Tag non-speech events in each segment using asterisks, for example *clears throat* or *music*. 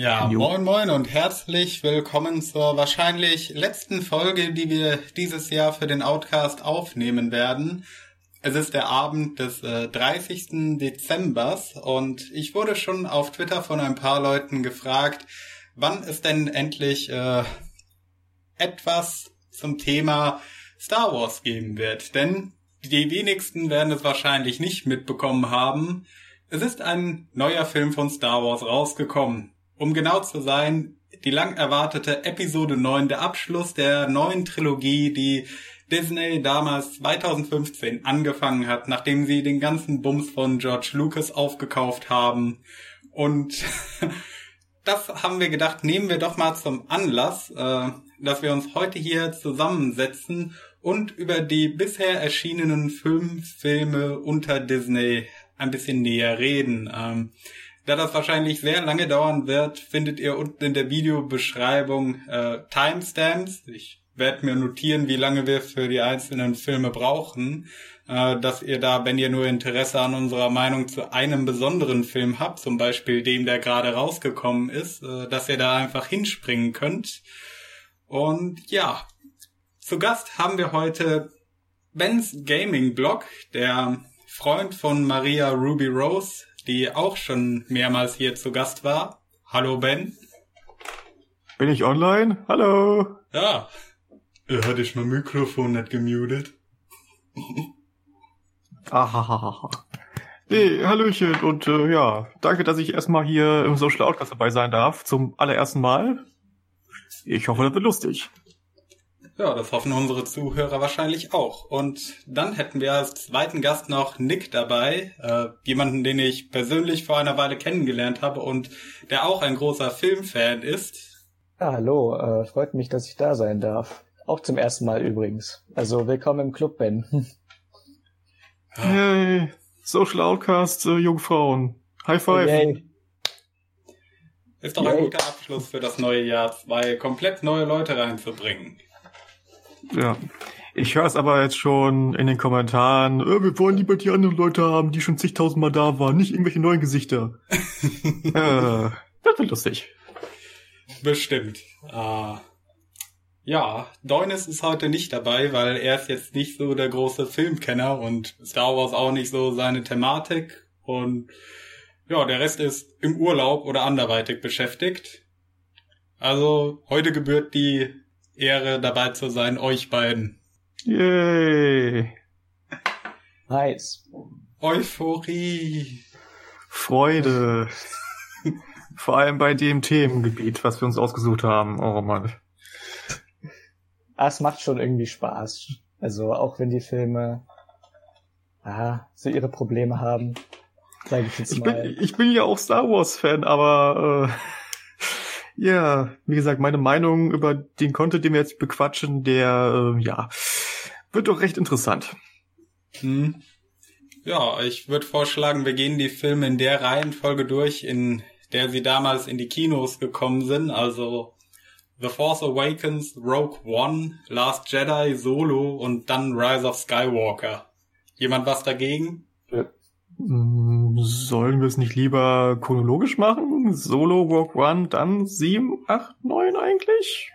Ja, jo. moin moin und herzlich willkommen zur wahrscheinlich letzten Folge, die wir dieses Jahr für den Outcast aufnehmen werden. Es ist der Abend des äh, 30. Dezembers und ich wurde schon auf Twitter von ein paar Leuten gefragt, wann es denn endlich äh, etwas zum Thema Star Wars geben wird. Denn die wenigsten werden es wahrscheinlich nicht mitbekommen haben. Es ist ein neuer Film von Star Wars rausgekommen. Um genau zu sein, die lang erwartete Episode 9, der Abschluss der neuen Trilogie, die Disney damals 2015 angefangen hat, nachdem sie den ganzen Bums von George Lucas aufgekauft haben. Und *laughs* das haben wir gedacht, nehmen wir doch mal zum Anlass, äh, dass wir uns heute hier zusammensetzen und über die bisher erschienenen fünf Filme unter Disney ein bisschen näher reden. Da das wahrscheinlich sehr lange dauern wird, findet ihr unten in der Videobeschreibung äh, Timestamps. Ich werde mir notieren, wie lange wir für die einzelnen Filme brauchen, äh, dass ihr da, wenn ihr nur Interesse an unserer Meinung zu einem besonderen Film habt, zum Beispiel dem, der gerade rausgekommen ist, äh, dass ihr da einfach hinspringen könnt. Und ja, zu Gast haben wir heute Bens Gaming Blog, der Freund von Maria Ruby Rose, die auch schon mehrmals hier zu Gast war. Hallo Ben. Bin ich online? Hallo. Ja. Hatte ich mein Mikrofon nicht gemutet. Ahahaha. Nee, Hallöchen und äh, ja, danke, dass ich erstmal hier im Social Outcast dabei sein darf, zum allerersten Mal. Ich hoffe, das wird lustig. Ja, das hoffen unsere Zuhörer wahrscheinlich auch. Und dann hätten wir als zweiten Gast noch Nick dabei, äh, jemanden, den ich persönlich vor einer Weile kennengelernt habe und der auch ein großer Filmfan ist. Ja, hallo, äh, freut mich, dass ich da sein darf. Auch zum ersten Mal übrigens. Also willkommen im Club, Ben. *laughs* Hey, Social Outcast, äh, Jungfrauen. High five. Yay. Ist doch Yay. ein guter Abschluss für das neue Jahr, zwei komplett neue Leute reinzubringen. Ja. Ich höre es aber jetzt schon in den Kommentaren, äh, wir wollen lieber die anderen Leute haben, die schon zigtausendmal da waren, nicht irgendwelche neuen Gesichter. *laughs* äh, das wird lustig. Bestimmt. Uh, ja, Deunis ist heute nicht dabei, weil er ist jetzt nicht so der große Filmkenner und Star Wars auch nicht so seine Thematik und ja, der Rest ist im Urlaub oder anderweitig beschäftigt. Also heute gebührt die Ehre dabei zu sein, euch beiden. Yay. Nice. Euphorie. Freude. Vor allem bei dem Themengebiet, was wir uns ausgesucht haben. Oh Mann. Ah, es macht schon irgendwie Spaß. Also auch wenn die Filme ah, so ihre Probleme haben, sage ich jetzt mal. Ich bin, ich bin ja auch Star Wars Fan, aber äh, ja, wie gesagt, meine Meinung über den Content, den wir jetzt bequatschen, der, äh, ja, wird doch recht interessant. Hm. Ja, ich würde vorschlagen, wir gehen die Filme in der Reihenfolge durch, in der sie damals in die Kinos gekommen sind. Also The Force Awakens, Rogue One, Last Jedi, Solo und dann Rise of Skywalker. Jemand was dagegen? Ja. Mm, sollen wir es nicht lieber chronologisch machen? Solo, Walk One, dann 7, 8, 9 eigentlich?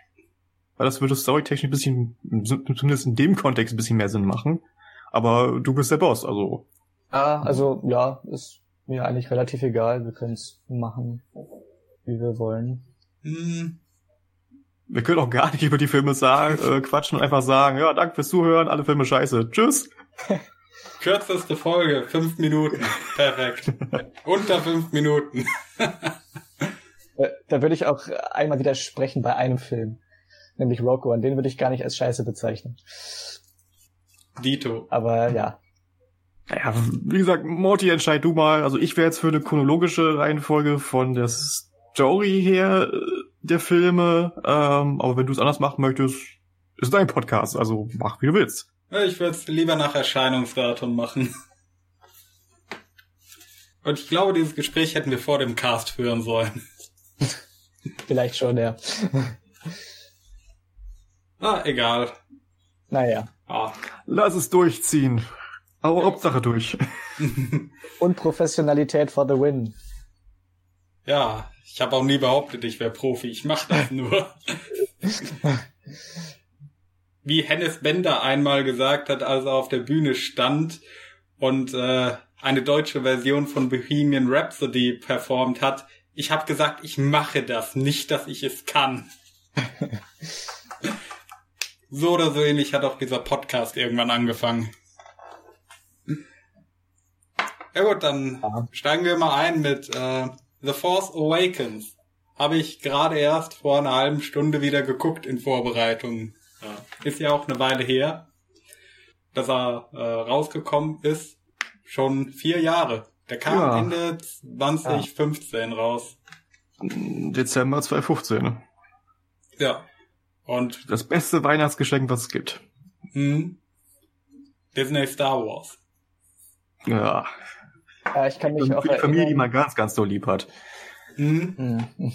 Weil das würde storytechnisch ein bisschen, zumindest in dem Kontext ein bisschen mehr Sinn machen. Aber du bist der Boss, also. Ah, also ja, ist mir eigentlich relativ egal. Wir können es machen, wie wir wollen. Hm. Wir können auch gar nicht über die Filme sagen, äh, quatschen und einfach sagen, ja, danke fürs Zuhören, alle Filme scheiße. Tschüss. *laughs* Kürzeste Folge, fünf Minuten. Perfekt. Unter fünf Minuten. Äh, da würde ich auch einmal widersprechen bei einem Film. Nämlich Rocco. Und den würde ich gar nicht als Scheiße bezeichnen. Dito. Aber ja. Naja, wie gesagt, Morty, entscheid du mal. Also ich wäre jetzt für eine chronologische Reihenfolge von der Story her äh, der Filme. Ähm, aber wenn du es anders machen möchtest, ist dein Podcast. Also mach, wie du willst. Ich würde es lieber nach Erscheinungsdatum machen. Und ich glaube, dieses Gespräch hätten wir vor dem Cast führen sollen. Vielleicht schon, ja. Ah, egal. Naja. Ah. Lass es durchziehen. Aber. Hauptsache durch. *laughs* Und Professionalität for the win. Ja, ich habe auch nie behauptet, ich wäre Profi. Ich mache das nur. *laughs* Wie Hennes Bender einmal gesagt hat, als er auf der Bühne stand und äh, eine deutsche Version von Bohemian Rhapsody performt hat. Ich habe gesagt, ich mache das, nicht, dass ich es kann. *laughs* so oder so ähnlich hat auch dieser Podcast irgendwann angefangen. Ja gut, dann steigen wir mal ein mit äh, The Force Awakens. Habe ich gerade erst vor einer halben Stunde wieder geguckt in Vorbereitung. Ja. Ist ja auch eine Weile her, dass er äh, rausgekommen ist. Schon vier Jahre. Der kam ja. Ende 2015 ja. raus. Dezember 2015. Ja. Und das beste Weihnachtsgeschenk, was es gibt. Hm. Disney Star Wars. Ja. Ja, ich kann mich auch für die Familie, die man ganz, ganz so lieb hat. Mhm.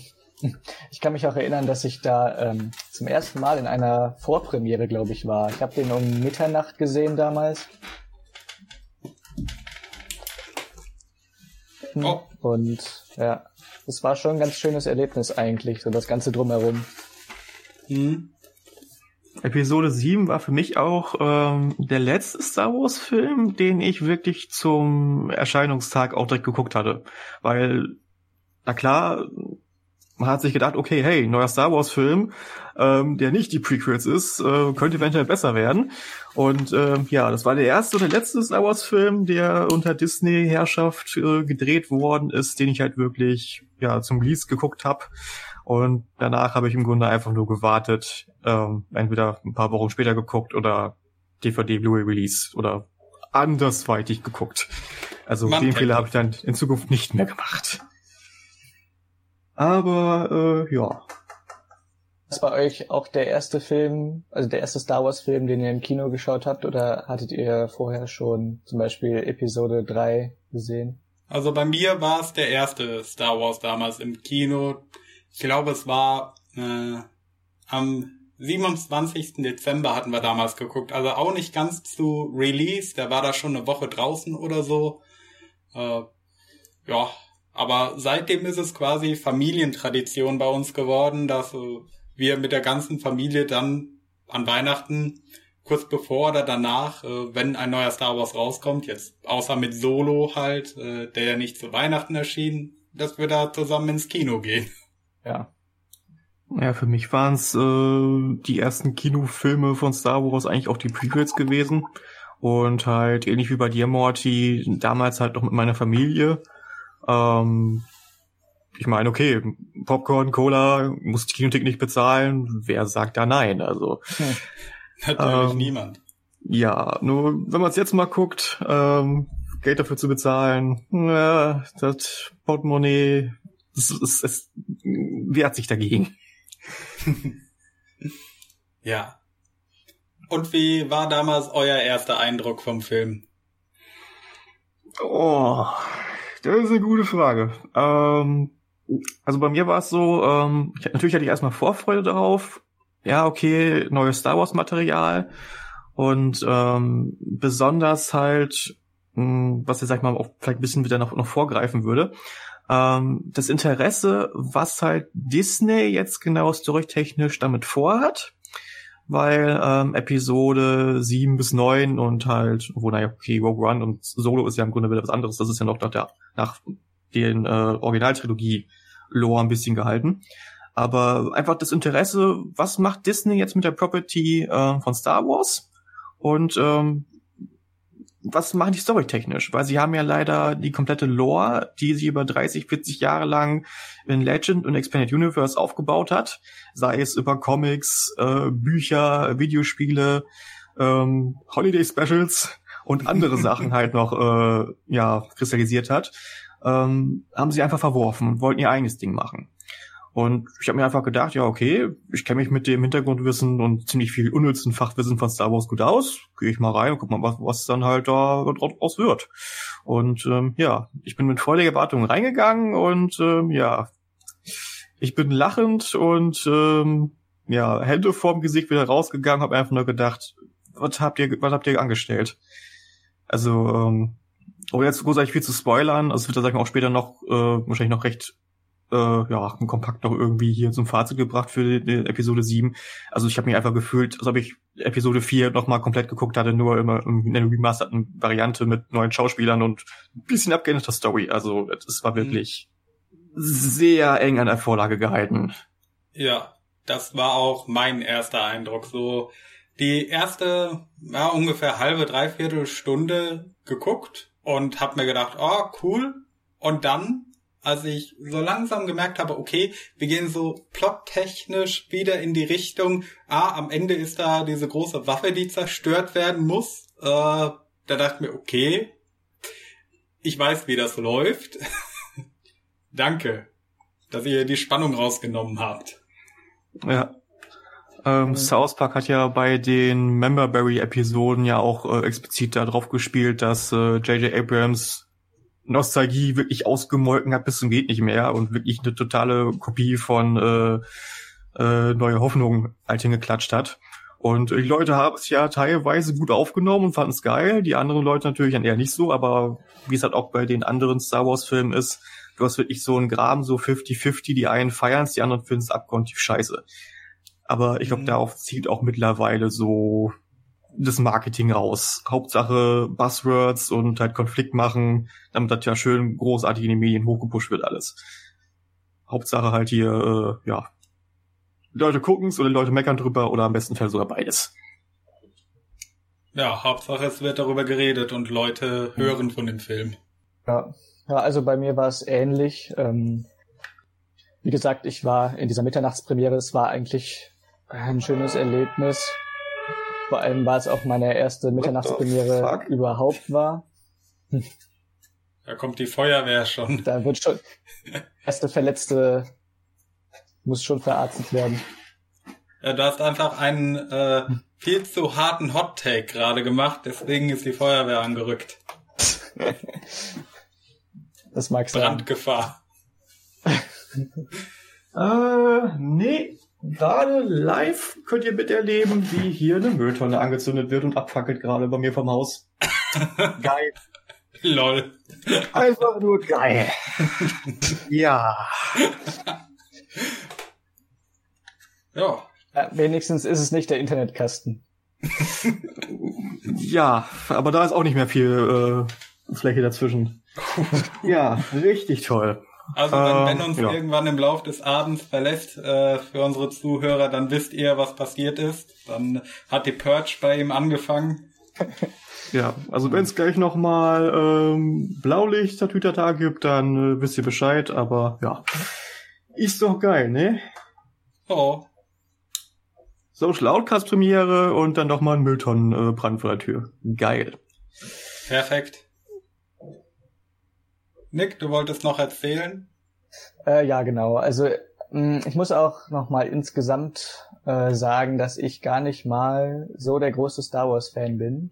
Ich kann mich auch erinnern, dass ich da ähm, zum ersten Mal in einer Vorpremiere, glaube ich, war. Ich habe den um Mitternacht gesehen damals. Oh. Und ja, es war schon ein ganz schönes Erlebnis eigentlich, so das Ganze drumherum. Mhm. Episode 7 war für mich auch ähm, der letzte Star Wars Film, den ich wirklich zum Erscheinungstag auch direkt geguckt hatte. Weil, na klar, man hat sich gedacht, okay, hey, neuer Star Wars Film, ähm, der nicht die Prequels ist, äh, könnte eventuell besser werden. Und äh, ja, das war der erste und der letzte Star Wars Film, der unter Disney Herrschaft äh, gedreht worden ist, den ich halt wirklich ja zum Release geguckt habe. Und danach habe ich im Grunde einfach nur gewartet, ähm, entweder ein paar Wochen später geguckt oder DVD Blu-ray Release oder andersweitig geguckt. Also Man den Fehler habe ich dann in Zukunft nicht mehr gemacht. Aber äh, ja. Das war euch auch der erste Film, also der erste Star Wars Film, den ihr im Kino geschaut habt, oder hattet ihr vorher schon zum Beispiel Episode 3 gesehen? Also bei mir war es der erste Star Wars damals im Kino. Ich glaube, es war äh, am 27. Dezember hatten wir damals geguckt. Also auch nicht ganz zu Release. Der war da schon eine Woche draußen oder so. Äh, ja, aber seitdem ist es quasi Familientradition bei uns geworden, dass wir mit der ganzen Familie dann an Weihnachten kurz bevor oder danach, äh, wenn ein neuer Star Wars rauskommt, jetzt außer mit Solo halt, äh, der ja nicht zu Weihnachten erschien, dass wir da zusammen ins Kino gehen. Ja. Ja, für mich waren es äh, die ersten Kinofilme von Star Wars eigentlich auch die Prequels gewesen. Und halt ähnlich wie bei dir, Morty, damals halt noch mit meiner Familie. Ähm, ich meine, okay, Popcorn, Cola, muss die Kinothek nicht bezahlen. Wer sagt da nein? Also hm. *laughs* natürlich ähm, niemand. Ja, nur wenn man es jetzt mal guckt, ähm, Geld dafür zu bezahlen, ja, das Portemonnaie, es, es, es wehrt sich dagegen. *laughs* ja. Und wie war damals euer erster Eindruck vom Film? Oh, das ist eine gute Frage. Ähm, also bei mir war es so, ähm, ich, natürlich hatte ich erstmal Vorfreude darauf. Ja, okay, neues Star Wars Material und ähm, besonders halt, mh, hm, was ich sag mal auch vielleicht ein bisschen wieder noch, noch vorgreifen würde, ähm, das Interesse, was halt Disney jetzt genau storytechnisch damit vorhat, weil ähm, Episode 7 bis 9 und halt, wo naja, okay, Rogue One und Solo ist ja im Grunde wieder was anderes, das ist ja noch nach, der, nach den äh, Originaltrilogie Lore ein bisschen gehalten. Aber einfach das Interesse, was macht Disney jetzt mit der Property äh, von Star Wars? Und ähm, was machen die storytechnisch? Weil sie haben ja leider die komplette Lore, die sie über 30, 40 Jahre lang in Legend und Expanded Universe aufgebaut hat. Sei es über Comics, äh, Bücher, Videospiele, ähm, Holiday Specials und andere *laughs* Sachen halt noch äh, ja kristallisiert hat, ähm, haben sie einfach verworfen, wollten ihr eigenes Ding machen. Und ich habe mir einfach gedacht, ja, okay, ich kenne mich mit dem Hintergrundwissen und ziemlich viel unnützen Fachwissen von Star Wars gut aus. Gehe ich mal rein und guck mal, was, was dann halt da draus wird. Und ähm, ja, ich bin mit freudiger Erwartung reingegangen und ähm, ja, ich bin lachend und ähm, ja, Hände vorm Gesicht wieder rausgegangen, habe einfach nur gedacht, was habt ihr, was habt ihr angestellt? Also, ähm, ohne jetzt großartig viel zu spoilern, also es wird da sagen wir auch später noch äh, wahrscheinlich noch recht äh, ja, kompakt noch irgendwie hier zum Fazit gebracht für die, die Episode 7. Also ich habe mich einfach gefühlt, als ob ich Episode 4 nochmal komplett geguckt hatte, nur immer in einer remasterten Variante mit neuen Schauspielern und ein bisschen abgeänderter Story. Also es war mhm. wirklich mhm. sehr eng an der Vorlage gehalten. Ja, das war auch mein erster Eindruck. So die erste, ja, ungefähr halbe, dreiviertel Stunde geguckt und hab mir gedacht, oh, cool. Und dann, als ich so langsam gemerkt habe, okay, wir gehen so plottechnisch wieder in die Richtung, ah, am Ende ist da diese große Waffe, die zerstört werden muss. Äh, da dachte ich mir, okay, ich weiß, wie das läuft. *laughs* Danke, dass ihr die Spannung rausgenommen habt. Ja. Ähm. South Park hat ja bei den Memberberry-Episoden ja auch äh, explizit darauf gespielt, dass J.J. Äh, Abrams Nostalgie wirklich ausgemolken hat bis zum geht nicht mehr und wirklich eine totale Kopie von äh, äh, Neue Hoffnung halt hingeklatscht hat. Und die Leute haben es ja teilweise gut aufgenommen und fanden es geil. Die anderen Leute natürlich dann eher nicht so, aber wie es halt auch bei den anderen Star Wars Filmen ist, du hast wirklich so einen Graben, so 50-50, die einen feiern die anderen finden es abgrundtief scheiße. Aber ich glaube, mhm. darauf zielt auch mittlerweile so das Marketing raus. Hauptsache Buzzwords und halt Konflikt machen, damit das ja schön großartig in den Medien hochgepusht wird alles. Hauptsache halt hier, äh, ja, die Leute gucken's oder die Leute meckern drüber oder am besten Fall sogar beides. Ja, Hauptsache es wird darüber geredet und Leute hören von dem Film. Ja, ja also bei mir war es ähnlich. Ähm, wie gesagt, ich war in dieser Mitternachtspremiere, es war eigentlich ein schönes Erlebnis. Vor allem war es auch meine erste Mitternachtspremiere überhaupt war. *laughs* Da kommt die Feuerwehr schon. Da wird schon *laughs* erste Verletzte muss schon verarztet werden. Ja, du hast einfach einen äh, viel zu harten Hot Take gerade gemacht, deswegen ist die Feuerwehr angerückt. *laughs* das mag sein. Brandgefahr. äh, nee, Gerade live könnt ihr miterleben, wie hier eine Mülltonne angezündet wird und abfackelt gerade bei mir vom Haus. *laughs* geil. Lol. Einfach nur geil. ja. Ja. ja. Wenigstens ist es nicht der Internetkasten. *laughs* ja, aber da ist auch nicht mehr viel äh, Fläche dazwischen. ja, richtig toll. Also wenn Ben ähm, uns ja. irgendwann im Lauf des Abends verlässt, äh, für unsere Zuhörer, dann wisst ihr, was passiert ist. Dann hat die Purge bei ihm angefangen. *laughs* Ja, also wenn es gleich nochmal ähm, Blaulicht Tatütata gibt, dann äh, wisst ihr Bescheid, aber ja. Ist doch geil, ne? Oh. Social Outcast Premiere und dann nochmal ein Mülltonnenbrand äh, vor der Tür. Geil. Perfekt. Nick, du wolltest noch erzählen? Äh, ja, genau. Also mm, ich muss auch noch mal insgesamt äh, sagen, dass ich gar nicht mal so der große Star Wars Fan bin.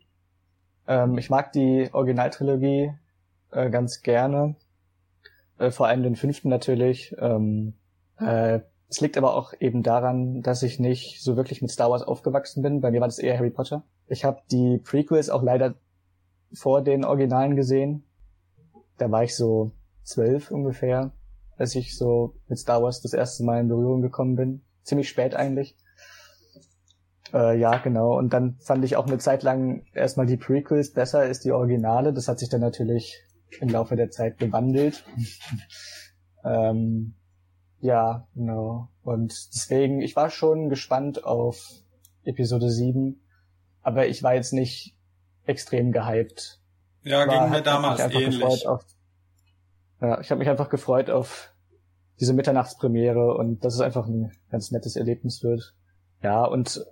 Ähm, ich mag die Originaltrilogie äh, ganz gerne, äh, vor allem den fünften natürlich. Ähm, äh, es liegt aber auch eben daran, dass ich nicht so wirklich mit Star Wars aufgewachsen bin. Bei mir war das eher Harry Potter. Ich habe die Prequels auch leider vor den Originalen gesehen da war ich so zwölf ungefähr, als ich so mit Star Wars das erste Mal in Berührung gekommen bin. Ziemlich spät eigentlich. Äh, ja, genau. Und dann fand ich auch eine Zeit lang erstmal die Prequels besser als die Originale. Das hat sich dann natürlich im Laufe der Zeit gewandelt. *laughs* ähm, ja, genau. Und deswegen, ich war schon gespannt auf Episode 7, aber ich war jetzt nicht extrem gehypt ja, war, ging mir damals ähnlich. Auf, ja, ich habe mich einfach gefreut auf diese Mitternachtspremiere und dass es einfach ein ganz nettes Erlebnis wird. Ja, und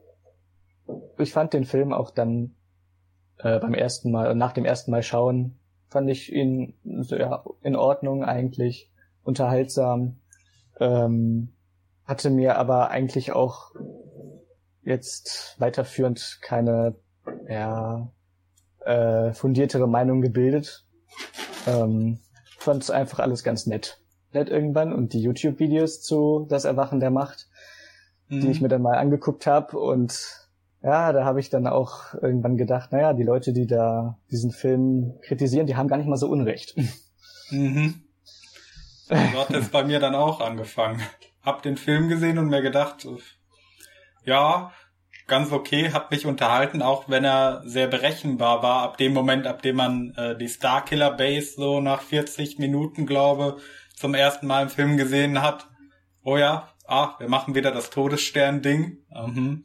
ich fand den Film auch dann äh, beim ersten Mal, nach dem ersten Mal schauen, fand ich ihn ja, in Ordnung eigentlich, unterhaltsam, ähm, hatte mir aber eigentlich auch jetzt weiterführend keine ja, äh, fundiertere Meinung gebildet. Ähm, fand es einfach alles ganz nett. Nett irgendwann und die YouTube-Videos zu Das Erwachen der Macht, mhm. die ich mir dann mal angeguckt habe und ja, da habe ich dann auch irgendwann gedacht, naja, die Leute, die da diesen Film kritisieren, die haben gar nicht mal so Unrecht. *laughs* Mhm. So hat es bei mir dann auch angefangen. Hab den Film gesehen und mir gedacht, ja, ganz okay, hat mich unterhalten, auch wenn er sehr berechenbar war. Ab dem Moment, ab dem man äh, die Starkiller Base so nach 40 Minuten, glaube zum ersten Mal im Film gesehen hat. Oh ja, ah, wir machen wieder das Todesstern-Ding. Mhm.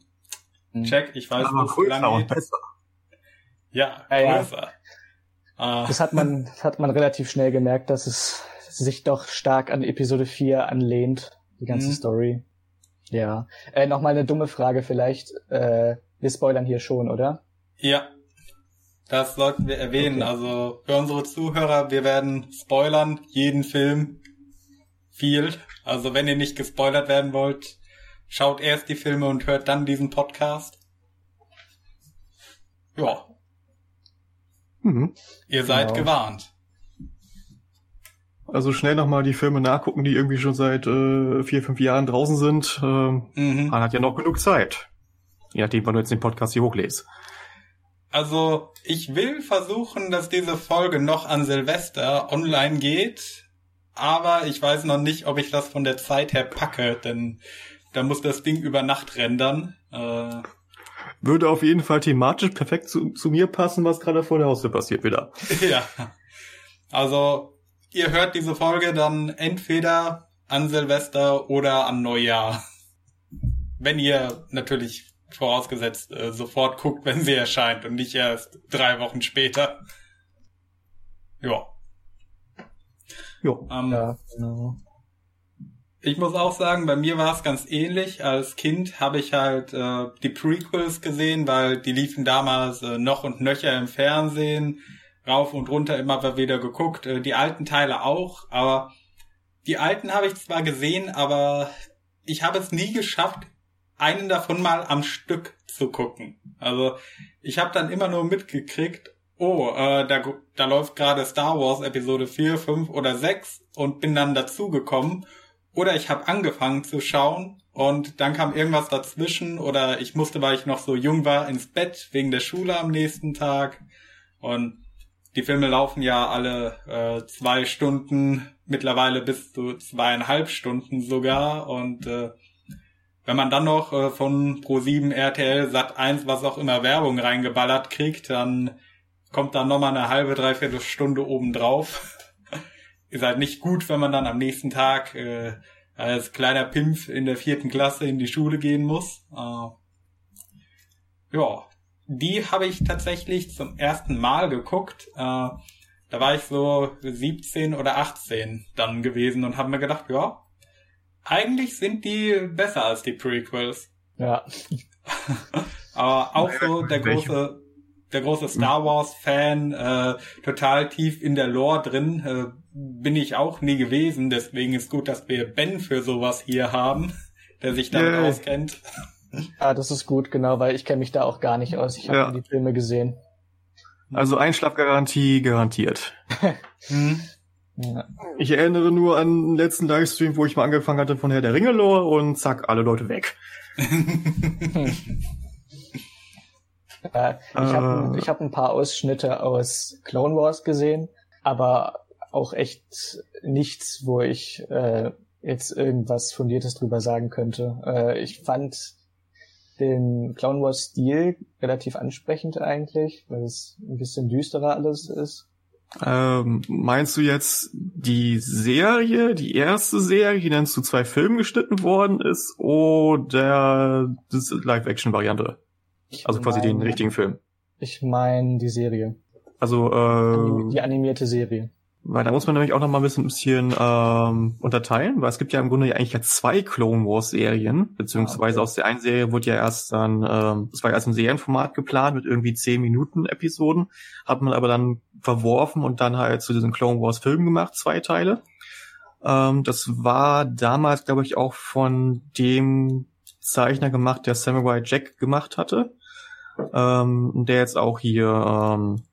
Hm. Check, ich weiß, wo es lang geht. Besser. Ja, ja, größer. Ja. Das hat man, hat man relativ schnell gemerkt, dass es sich doch stark an Episode 4 anlehnt, die ganze mhm. Story. Ja. Äh, Nochmal eine dumme Frage vielleicht. Äh, wir spoilern hier schon, oder? Ja. Das sollten wir erwähnen. Okay. Also für unsere Zuhörer, wir werden spoilern, jeden Film viel. Also wenn ihr nicht gespoilert werden wollt, schaut erst die Filme und hört dann diesen Podcast. Ja. Mhm. Ihr seid genau. gewarnt. Also schnell nochmal die Filme nachgucken, die irgendwie schon seit äh, vier, fünf Jahren draußen sind. Ähm, mhm. Man hat ja noch genug Zeit. Je nachdem, wann du jetzt den Podcast hier hochlässt. Also ich will versuchen, dass diese Folge noch an Silvester online geht, aber ich weiß noch nicht, ob ich das von der Zeit her packe, denn da muss das Ding über Nacht rendern. Äh, Würde auf jeden Fall thematisch perfekt zu, zu mir passen, was gerade vor der Haustür passiert wieder. *laughs* ja. Also, ihr hört diese Folge dann entweder an Silvester oder an Neujahr. Wenn ihr natürlich vorausgesetzt äh, sofort guckt, wenn sie erscheint und nicht erst drei Wochen später. Ja. Jo. Ähm, ja, genau. Ich muss auch sagen, bei mir war es ganz ähnlich. Als Kind habe ich halt äh, die Prequels gesehen, weil die liefen damals äh, noch und nöcher im Fernsehen, rauf und runter immer wieder geguckt. Äh, die alten Teile auch, aber die alten habe ich zwar gesehen, aber ich habe es nie geschafft, einen davon mal am Stück zu gucken. Also ich habe dann immer nur mitgekriegt, oh, äh, da, da läuft gerade Star Wars Episode 4, 5 oder 6 und bin dann dazugekommen. Oder ich habe angefangen zu schauen und dann kam irgendwas dazwischen oder ich musste, weil ich noch so jung war, ins Bett wegen der Schule am nächsten Tag. Und die Filme laufen ja alle äh, zwei Stunden, mittlerweile bis zu zweieinhalb Stunden sogar. Und äh, wenn man dann noch äh, von Pro7, RTL, Sat 1, was auch immer Werbung reingeballert kriegt, dann kommt dann nochmal eine halbe, dreiviertel Stunde obendrauf. *laughs* Ist halt nicht gut, wenn man dann am nächsten Tag äh, als kleiner Pimpf in der vierten Klasse in die Schule gehen muss. Äh, ja, die habe ich tatsächlich zum ersten Mal geguckt. Äh, da war ich so 17 oder 18 dann gewesen und habe mir gedacht, ja, eigentlich sind die besser als die Prequels. Ja. *laughs* Aber auch so der große, der große Star Wars Fan, äh, total tief in der Lore drin, äh, bin ich auch nie gewesen. Deswegen ist gut, dass wir Ben für sowas hier haben, der sich damit yeah. auskennt. Ja, das ist gut, genau, weil ich kenne mich da auch gar nicht aus. Ich habe ja. die Filme gesehen. Also Einschlafgarantie garantiert. *laughs* hm. Ja. Ich erinnere nur an den letzten Livestream, wo ich mal angefangen hatte von Herr der Ringe Lore und zack, alle Leute weg. ja, *laughs* ich habe äh. ich hab ein paar Ausschnitte aus Clone Wars gesehen, aber auch echt nichts, wo ich äh, jetzt irgendwas Fundiertes drüber sagen könnte. Äh, ich fand den Clone Wars Stil relativ ansprechend eigentlich, weil es ein bisschen düsterer alles ist. Ähm, meinst du jetzt die Serie, die erste Serie, die dann zu zwei Filmen geschnitten worden ist, oder das Live-Action-Variante? Also quasi mein, den richtigen Film. Ich meine die Serie. Also äh, die animierte Serie. Weil da muss man nämlich auch noch mal ein bisschen, ein bisschen ähm, unterteilen, weil es gibt ja im Grunde ja eigentlich ja zwei Clone Wars Serien, beziehungsweise ah, okay. aus der einen Serie wurde ja erst dann, ähm, das war ja erst im Serienformat geplant mit irgendwie zehn Minuten Episoden, hat man aber dann verworfen und dann halt zu diesen Clone Wars Filmen gemacht, zwei Teile. Ähm, das war damals, glaube ich, auch von dem Zeichner gemacht, der Samurai Jack gemacht hatte, ähm, der jetzt auch hier ähm,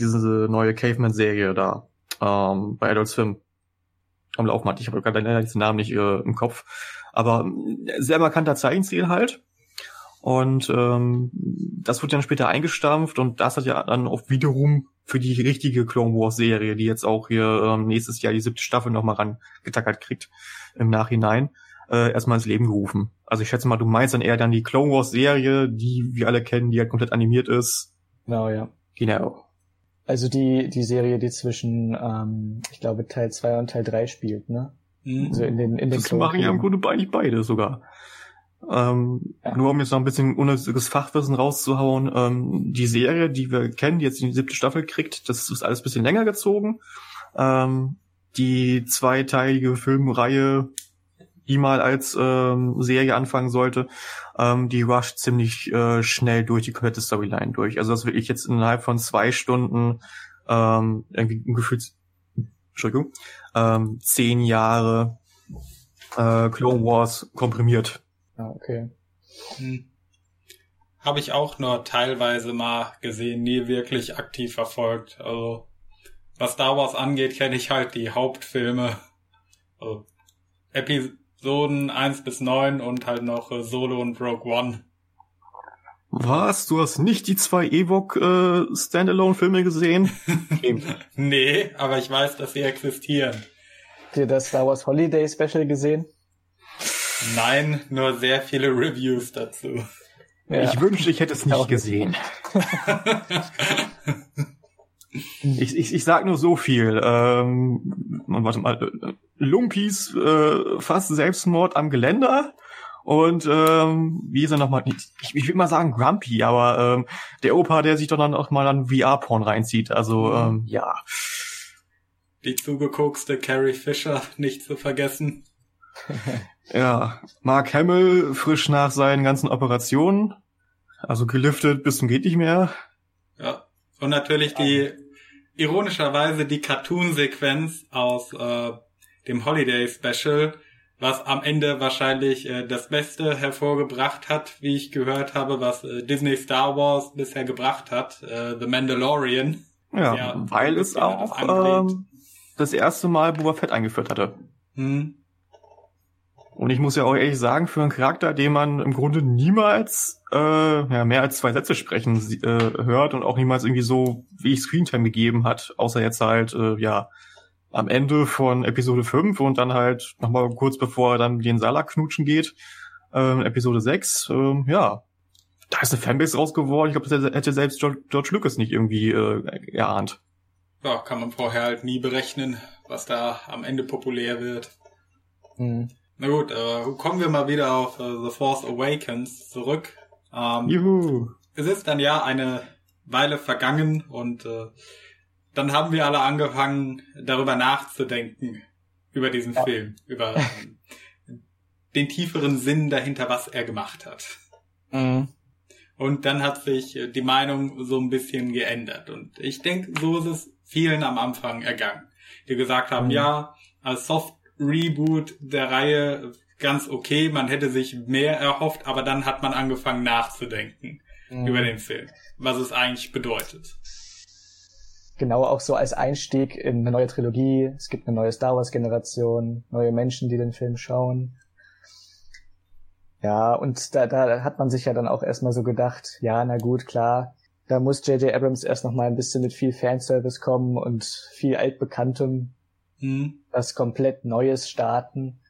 diese neue Caveman-Serie da ähm, bei Adult Swim am Laufen hatte. Ich habe gerade leider diesen Namen nicht äh, im Kopf. Aber äh, sehr markanter Zeichenstil halt. Und ähm, das wurde dann später eingestampft und das hat ja dann auch wiederum für die richtige Clone Wars Serie, die jetzt auch hier ähm, nächstes Jahr die siebte Staffel nochmal rangetackert kriegt im Nachhinein, äh, erstmal ins Leben gerufen. Also ich schätze mal, du meinst dann eher dann die Clone Wars Serie, die wir alle kennen, die halt komplett animiert ist. Genau, ja. Genau. Also die, die Serie, die zwischen, ähm, ich glaube, Teil 2 und Teil 3 spielt, ne? Mhm. Also in den, in den Das machen ja im. Grunde eigentlich beide sogar. Ähm, Ja. Nur um jetzt noch ein bisschen unnötiges Fachwissen rauszuhauen, ähm, die Serie, die wir kennen, die jetzt die siebte Staffel kriegt, das ist alles ein bisschen länger gezogen. Ähm, die zweiteilige Filmreihe, die mal als ähm, Serie anfangen sollte, ähm, die rusht ziemlich äh, schnell durch die komplette Storyline durch. Also das will ich jetzt innerhalb von zwei Stunden ähm, irgendwie gefühlt, Entschuldigung, ähm, zehn Jahre äh, Clone Wars komprimiert. Ah, okay. Hm. Habe ich auch nur teilweise mal gesehen, nie wirklich aktiv verfolgt. Also, was Star Wars angeht, kenne ich halt die Hauptfilme. Also, Episoden 1 bis 9 und halt noch äh, Solo und Rogue One. Was? Du hast nicht die zwei Ewok äh, Standalone-Filme gesehen? *laughs* Nee, aber ich weiß, dass sie existieren. Habt ihr das Star Wars Holiday Special gesehen? Nein, nur sehr viele Reviews dazu. Ja. Ich wünschte, ich hätte es nicht. gesehen. *laughs* ich, ich, ich sag nur so viel. Ähm, warte mal. Lumpis äh, fast Selbstmord am Geländer. Und ähm, wie ist er nochmal? Ich, ich will mal sagen Grumpy, aber ähm, der Opa, der sich doch dann auch mal an VR-Porn reinzieht. Also ähm, ja. Die zugekokste Carrie Fisher nicht zu vergessen. *laughs* Ja, Mark Hamill frisch nach seinen ganzen Operationen, also geliftet bis zum geht nicht mehr. Ja. Und natürlich die, ironischerweise die Cartoon-Sequenz aus äh, dem Holiday Special, was am Ende wahrscheinlich äh, das Beste hervorgebracht hat, wie ich gehört habe, was äh, Disney Star Wars bisher gebracht hat, äh, The Mandalorian. Ja, Ja, weil es auch ähm, das erste Mal Boba Fett eingeführt hatte. Hm. Und ich muss ja auch ehrlich sagen, für einen Charakter, den man im Grunde niemals äh, ja, mehr als zwei Sätze sprechen äh, hört und auch niemals irgendwie so wie ich Screentime gegeben hat, außer jetzt halt, äh, ja, am Ende von Episode 5 und dann halt nochmal kurz bevor er dann mit den Salah knutschen geht, äh, Episode 6, äh, ja, da ist eine Fanbase raus geworden. Ich glaube, das hätte selbst George, George Lucas nicht irgendwie äh, erahnt. Ja, kann man vorher halt nie berechnen, was da am Ende populär wird. Hm. Na gut, äh, kommen wir mal wieder auf äh, The Force Awakens zurück. Ähm, Juhu. es ist dann ja eine Weile vergangen und äh, dann haben wir alle angefangen, darüber nachzudenken, über diesen Ja. Film, über ähm, den tieferen Sinn dahinter, was er gemacht hat. Mhm. Und dann hat sich äh, die Meinung so ein bisschen geändert. Und ich denke, so ist es vielen am Anfang ergangen, die gesagt haben, Mhm. ja, als Soft Reboot der Reihe ganz okay, man hätte sich mehr erhofft, aber dann hat man angefangen nachzudenken Mhm. über den Film, was es eigentlich bedeutet. Genau, auch so als Einstieg in eine neue Trilogie. Es gibt eine neue Star Wars Generation, neue Menschen, die den Film schauen. Ja, und da, da hat man sich ja dann auch erstmal so gedacht, ja, na gut, klar, da muss J.J. Abrams erst noch mal ein bisschen mit viel Fanservice kommen und viel altbekanntem, Hm. Was komplett Neues starten.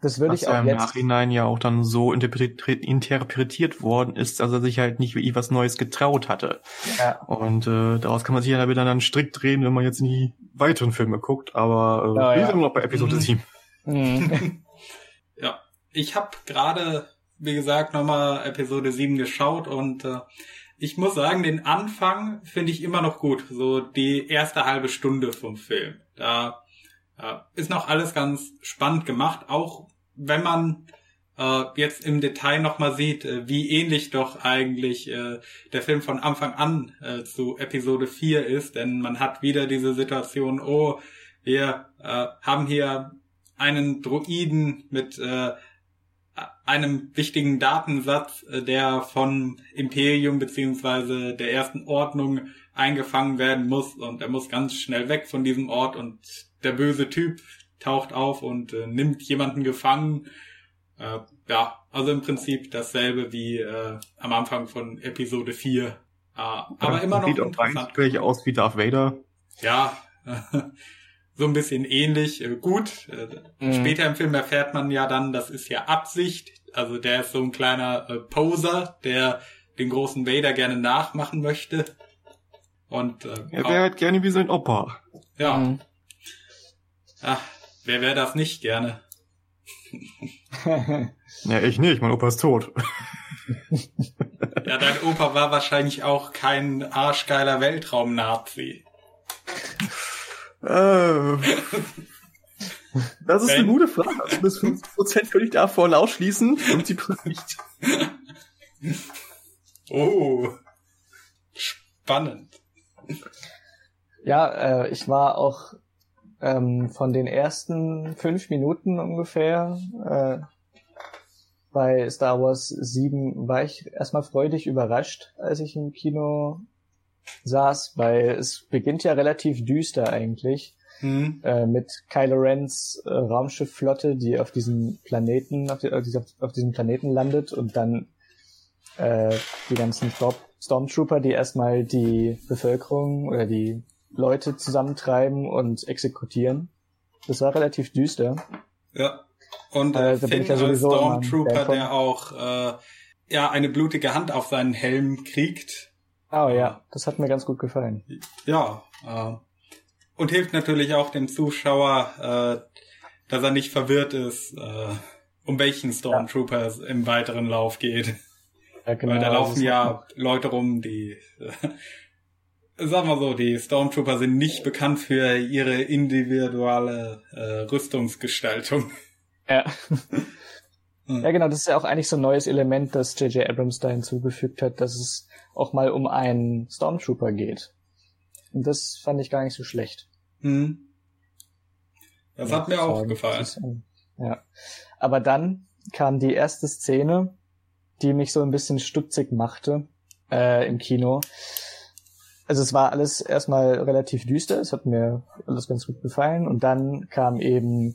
Das würde Was ich ja auch im jetzt. Nachhinein ja auch dann so interpretiert, interpretiert worden ist, dass er sich halt nicht wirklich was Neues getraut hatte. Ja, Und äh, daraus kann man sich ja wieder dann strikt drehen, wenn man jetzt in die weiteren Filme guckt. Aber äh, Ja, wir ja. sind immer noch bei Episode Mhm. 7. Mhm. *laughs* Ja, ich habe gerade, wie gesagt, nochmal Episode 7 geschaut und äh, ich muss sagen, den Anfang finde ich immer noch gut. So die erste halbe Stunde vom Film. Da ist noch alles ganz spannend gemacht, auch wenn man äh, jetzt im Detail nochmal sieht, äh, wie ähnlich doch eigentlich äh, der Film von Anfang an äh, zu Episode 4 ist, denn man hat wieder diese Situation, oh, wir äh, haben hier einen Droiden mit äh, einem wichtigen Datensatz, äh, der von Imperium beziehungsweise der ersten Ordnung eingefangen werden muss und er muss ganz schnell weg von diesem Ort und der böse Typ taucht auf und äh, nimmt jemanden gefangen. Äh, ja, also im Prinzip dasselbe wie äh, am Anfang von Episode 4 Ah, aber immer noch Sieht interessant. eigentlich aus wie Darth Vader. Ja, *laughs* so ein bisschen ähnlich. Äh, Gut, äh, Mhm. später im Film erfährt man ja dann, das ist ja Absicht. Also der ist so ein kleiner äh, Poser, der den großen Vader gerne nachmachen möchte. Und äh, Er wäre halt gerne wie sein Opa. ja, Mhm. Ach, wer wäre das nicht gerne? *laughs* Ja, ich nicht, mein Opa ist tot. Ja, dein Opa war wahrscheinlich auch kein arschgeiler Weltraum-Nazi. Äh, das ist Ben? eine gute Frage. Also bis 50% würde ich davon ausschließen und sie nicht. *laughs* Oh, spannend. Ja, äh, ich war auch ähm, von den ersten fünf Minuten ungefähr äh, bei Star Wars 7 war ich erstmal freudig überrascht, als ich im Kino saß, weil es beginnt ja relativ düster eigentlich Hm. äh, mit Kylo Rens äh, Raumschiffflotte, die auf diesem Planeten, auf, die, auf, diesem- Planeten landet und dann äh, die ganzen Storm Stormtrooper, die erstmal die Bevölkerung oder die Leute zusammentreiben und exekutieren. Das war relativ düster. Ja. Und Äh, äh, Finn ja als Stormtrooper, der auch äh, ja eine blutige Hand auf seinen Helm kriegt. Oh ja, das hat mir ganz gut gefallen. Ja. Äh, und hilft natürlich auch dem Zuschauer, äh, dass er nicht verwirrt ist, äh, um welchen Stormtrooper es im weiteren Lauf geht. Ja, genau, Weil da laufen ja Leute rum, die, sagen wir so, die Stormtrooper sind nicht bekannt für ihre individuelle äh, Rüstungsgestaltung. Ja. *laughs* Ja, genau, das ist ja auch eigentlich so ein neues Element, das J.J. Abrams da hinzugefügt hat, dass es auch mal um einen Stormtrooper geht. Und das fand ich gar nicht so schlecht. Hm. Das hat mir Ja, auch gefallen. Ja. Aber dann kam die erste Szene, die mich so ein bisschen stutzig machte äh, im Kino. Also es war alles erstmal relativ düster, es hat mir alles ganz gut gefallen. Und dann kam eben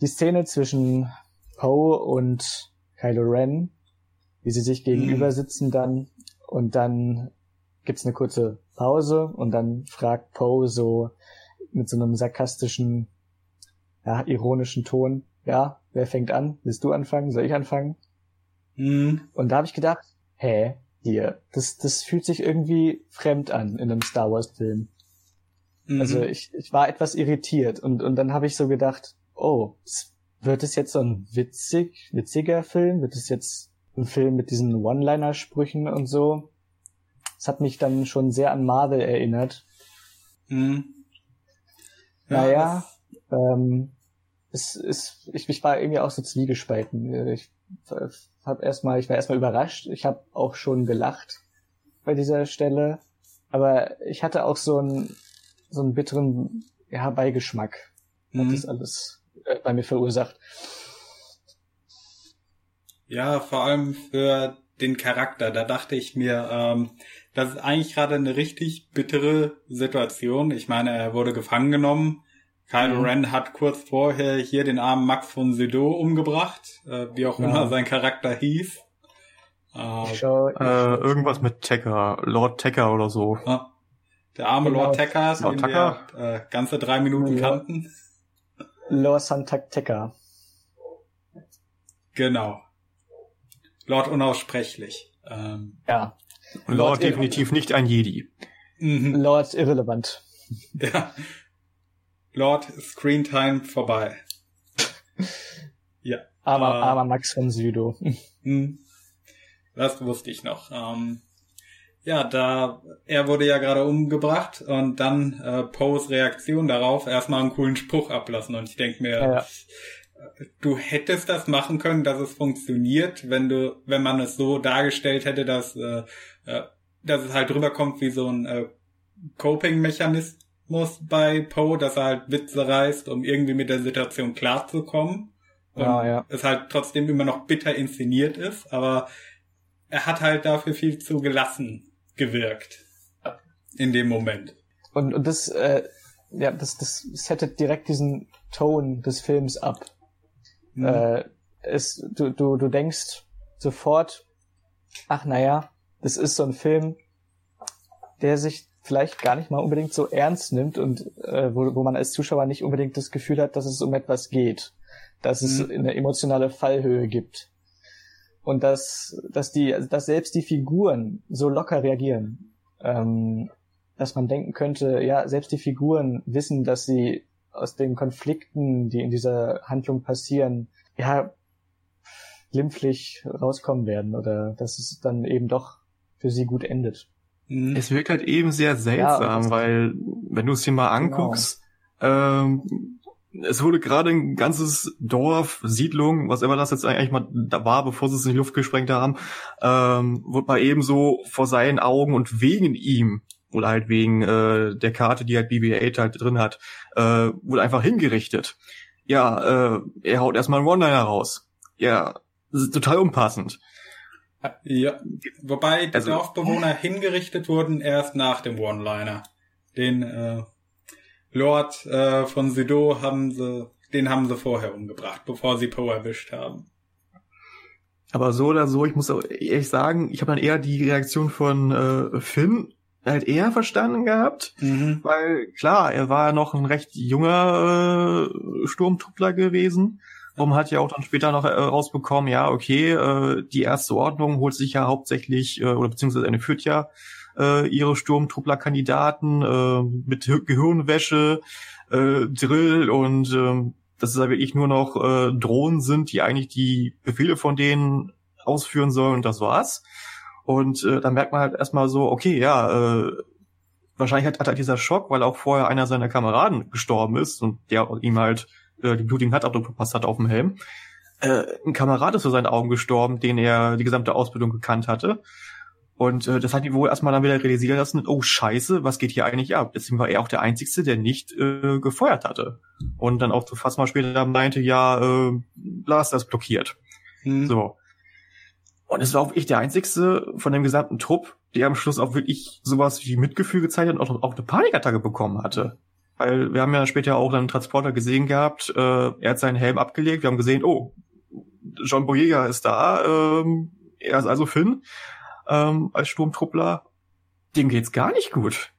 die Szene zwischen Poe und Kylo Ren, wie sie sich gegenüber Mhm. sitzen dann. Und dann gibt's eine kurze Pause und dann fragt Poe so mit so einem sarkastischen, ja, ironischen Ton, ja, wer fängt an? Willst du anfangen? Soll ich anfangen? Hm. Und da habe ich gedacht, hä, hier, das, das fühlt sich irgendwie fremd an in einem Star Wars Film. Mhm. Also ich, ich war etwas irritiert und, und dann habe ich so gedacht, oh, wird es jetzt so ein witzig, witziger Film? Wird es jetzt ein Film mit diesen One-Liner-Sprüchen und so? Das hat mich dann schon sehr an Marvel erinnert. Hm. naja, ähm, es ist, ich, ich war irgendwie auch so zwiegespalten. Ich hab erstmal, ich war erstmal überrascht. Ich habe auch schon gelacht bei dieser Stelle, aber ich hatte auch so einen so einen bitteren ja, Beigeschmack, hat Mhm. das alles äh, bei mir verursacht. Ja, vor allem für den Charakter. Da dachte ich mir, ähm, das ist eigentlich gerade eine richtig bittere Situation. Ich meine, er wurde gefangen genommen. Kylo Mhm. Ren hat kurz vorher hier den armen Max von Sydow umgebracht, äh, wie auch Ja. immer sein Charakter hieß. Äh, Ich schau, Äh, irgendwas mit Tecker, Lord Tecker oder so. ja. der arme Genau. Lord Tacker, Lord den Tucker? wir äh, ganze drei Minuten Ja. kannten. Lor Santakteca. Genau. Lord unaussprechlich. Ähm, Ja, Lord, Lord definitiv nicht ein Jedi. mhm. Lord Irrelevant. Ja. Lord Screentime vorbei. Ja. Armer, Ah. armer Max von Südo. *laughs* Hm. Das wusste ich noch. Ähm, ja, da er wurde ja gerade umgebracht und dann äh, Poes Reaktion darauf erstmal einen coolen Spruch ablassen und ich denke mir, Ja, ja. du hättest das machen können, dass es funktioniert, wenn du, wenn man es so dargestellt hätte, dass, äh, äh, dass es halt rüberkommt wie so ein äh, Coping-Mechanismus bei Poe, dass er halt Witze reißt, um irgendwie mit der Situation klarzukommen. Und Ja, ja. es halt trotzdem immer noch bitter inszeniert ist, aber er hat halt dafür viel zu gelassen gewirkt. In dem Moment. Und, und das, äh, ja, das, das settet direkt diesen Ton des Films ab. Mhm. Äh, es, du, du, du denkst sofort, ach naja, das ist so ein Film, der sich vielleicht gar nicht mal unbedingt so ernst nimmt und äh, wo, wo man als Zuschauer nicht unbedingt das Gefühl hat, dass es um etwas geht, dass es Mhm. eine emotionale Fallhöhe gibt und dass dass die dass selbst die Figuren so locker reagieren, ähm, dass man denken könnte, ja selbst die Figuren wissen, dass sie aus den Konflikten, die in dieser Handlung passieren, ja glimpflich rauskommen werden oder dass es dann eben doch für sie gut endet. Mhm. Es wirkt halt eben sehr seltsam, Ja, weil wenn du es dir mal anguckst, ähm, es wurde gerade ein ganzes Dorf, Siedlung, was immer das jetzt eigentlich mal da war, bevor sie es in die Luft gesprengt haben, ähm, wurde mal eben so vor seinen Augen und wegen ihm oder halt wegen äh, der Karte, die halt BB-8 halt drin hat, äh, wurde einfach hingerichtet. Ja, äh, er haut erstmal einen One-Liner raus. Ja, das ist total unpassend. Ja, wobei die Also- Dorfbewohner hingerichtet wurden erst nach dem One-Liner. Den äh, Lord äh, von Sido haben sie, den haben sie vorher umgebracht, bevor sie Poe erwischt haben. Aber so oder so, ich muss auch ehrlich sagen, ich habe dann eher die Reaktion von äh, Finn halt eher verstanden gehabt, Mhm. weil klar, er war ja noch ein recht junger äh, Sturmtruppler gewesen. Und hat ja auch dann später noch äh, rausbekommen, ja, okay, äh, die erste Ordnung holt sich ja hauptsächlich, äh, oder beziehungsweise eine führt ja äh, ihre Sturmtruppler-Kandidaten äh, mit Hi- Gehirnwäsche, äh, Drill und ähm, dass es da wirklich nur noch äh, Drohnen sind, die eigentlich die Befehle von denen ausführen sollen und das war's. Und äh, dann merkt man halt erstmal so, okay, ja, äh, wahrscheinlich hat, hat halt dieser Schock, weil auch vorher einer seiner Kameraden gestorben ist und der ihm halt äh, die blutigen Handabdruck verpasst hat auf dem Helm. Äh, ein Kamerad ist vor seinen Augen gestorben, den er die gesamte Ausbildung gekannt hatte. Und äh, das hat ihn wohl erstmal dann wieder realisieren lassen, oh scheiße, was geht hier eigentlich ab? Deswegen war er auch der Einzige, der nicht äh, gefeuert hatte. Und dann auch so fast mal später meinte, ja, äh, Blaster ist blockiert. Mhm. So. Und es war auch ich der Einzige von dem gesamten Trupp, der am Schluss auch wirklich sowas wie Mitgefühl gezeigt hat und auch, auch eine Panikattacke bekommen hatte. Weil wir haben ja später auch einen Transporter gesehen gehabt, äh, er hat seinen Helm abgelegt, wir haben gesehen, oh, John Boyega ist da, ähm, er ist also Finn, ähm, als Sturmtruppler. Dem geht's gar nicht gut.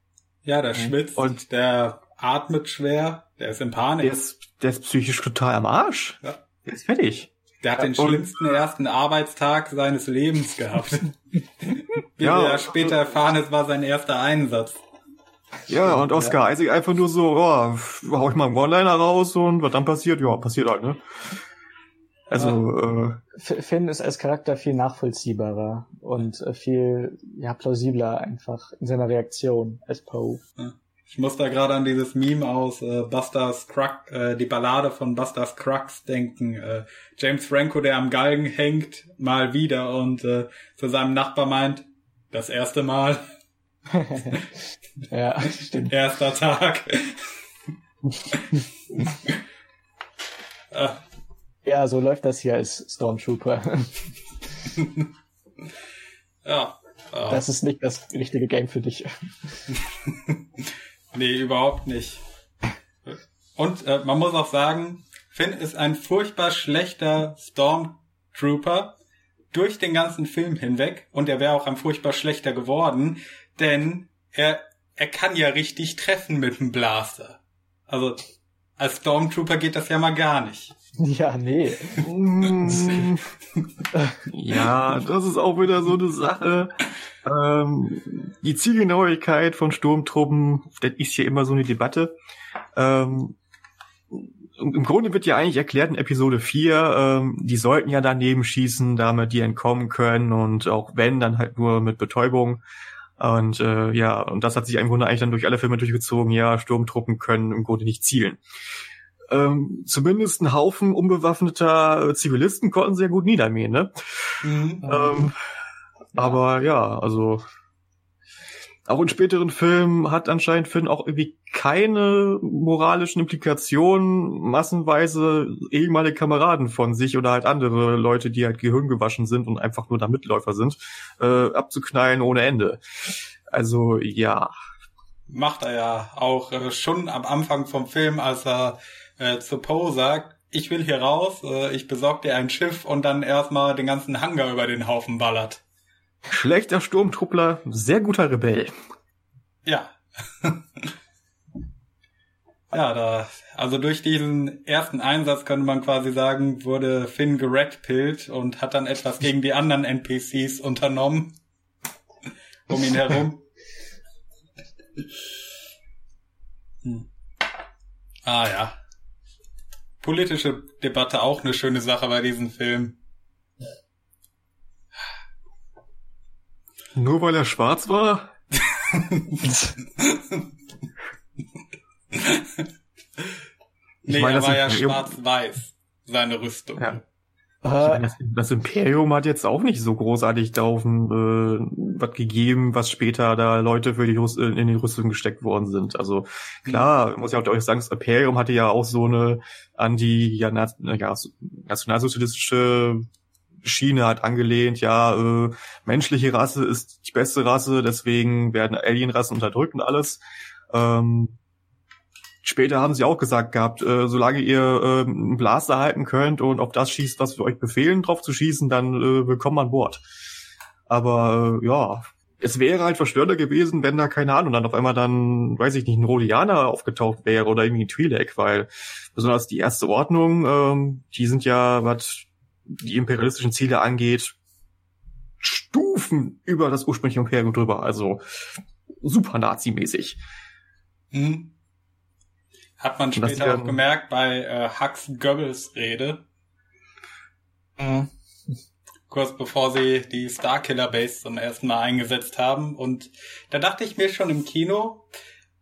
Ja, der schwitzt Und- der atmet schwer, der ist in Panik. Der ist, der ist psychisch total am Arsch. Ja. Der ist fertig. Der hat den Und- schlimmsten ersten Arbeitstag seines Lebens gehabt. *laughs* Wie Ja. wir ja später erfahren, es war sein erster Einsatz. Ja, und Oscar Isaac einfach nur so, oh, hau ich mal einen One-Liner raus und was dann passiert? Ja, passiert halt, ne? Also, äh, Finn ist als Charakter viel nachvollziehbarer und äh, viel ja, plausibler einfach in seiner Reaktion als Poe. Ich muss da gerade an dieses Meme aus äh, Buster's Crux, äh, die Ballade von Buster's Crux denken. Äh, James Franco, der am Galgen hängt, mal wieder und äh, zu seinem Nachbar meint, das erste Mal, *laughs* ja, stimmt. erster Tag. äh, Ja, so läuft das hier als Stormtrooper. ja. Äh, Das ist nicht das richtige Game für dich. *laughs* Nee, überhaupt nicht. Und äh, man muss auch sagen, Finn ist ein furchtbar schlechter Stormtrooper durch den ganzen Film hinweg und er wäre auch ein furchtbar schlechter geworden, denn er er kann ja richtig treffen mit dem Blaster. Also als Stormtrooper geht das ja mal gar nicht. *laughs* Ja, nee. *laughs* ja, das ist auch wieder so eine Sache. Ähm, die Zielgenauigkeit von Sturmtruppen, das ist ja immer so eine Debatte. Ähm, im Grunde wird ja eigentlich erklärt in Episode 4, ähm, die sollten ja daneben schießen, damit die entkommen können und auch wenn, dann halt nur mit Betäubung. Und äh, ja, und das hat sich im Grunde eigentlich dann durch alle Filme durchgezogen, ja, Sturmtruppen können im Grunde nicht zielen. Ähm, zumindest ein Haufen unbewaffneter äh, Zivilisten konnten ja gut niedermähen, ne? Mhm. Ähm, aber ja, also auch in späteren Filmen hat anscheinend Finn auch irgendwie keine moralischen Implikationen, massenweise ehemalige Kameraden von sich oder halt andere Leute, die halt gehirngewaschen sind und einfach nur da Mitläufer sind, äh, abzuknallen ohne Ende. Also ja. Macht er ja auch äh, schon am Anfang vom Film, als er äh, zu Poe sagt, ich will hier raus, äh, ich besorg dir ein Schiff und dann erstmal den ganzen Hangar über den Haufen ballert. Schlechter Sturmtruppler, sehr guter Rebell. Ja. ja, da, also durch diesen ersten Einsatz könnte man quasi sagen, wurde Finn geredpillt und hat dann etwas gegen die anderen NPCs unternommen. um ihn herum. Hm. Ah ja. Politische Debatte auch eine schöne Sache bei diesem Film. Nur weil er schwarz war? nee, meine, er war ja schwarz-weiß, seine Rüstung. Ja. Meine, das Imperium hat jetzt auch nicht so großartig da auf äh, was gegeben, was später da Leute für die Rüst äh, in die Rüstung gesteckt worden sind. Also klar, mhm. muss ich auch euch sagen, das Imperium hatte ja auch so eine anti ja, ja nationalsozialistische Schiene hat angelehnt, ja, äh, menschliche Rasse ist die beste Rasse, deswegen werden Alienrassen unterdrückt und alles. Ähm, später haben sie auch gesagt gehabt, äh, solange ihr äh, einen Blaster halten könnt und auf das schießt, was wir euch befehlen, drauf zu schießen, dann äh, willkommen an Bord. Aber äh, ja, es wäre halt verstörender gewesen, wenn da, keine Ahnung, dann auf einmal dann, weiß ich nicht, ein Rhodianer aufgetaucht wäre oder irgendwie ein Twi'lek, weil besonders die erste Ordnung, ähm, die sind ja, was die imperialistischen Ziele angeht, Stufen über das ursprüngliche Imperium drüber, also super Nazi-mäßig. Mhm. Hat man später auch gemerkt bei äh, Hux Goebbels Rede. Mhm. Kurz bevor sie die Starkiller Base zum ersten Mal eingesetzt haben. Und da dachte ich mir schon im Kino,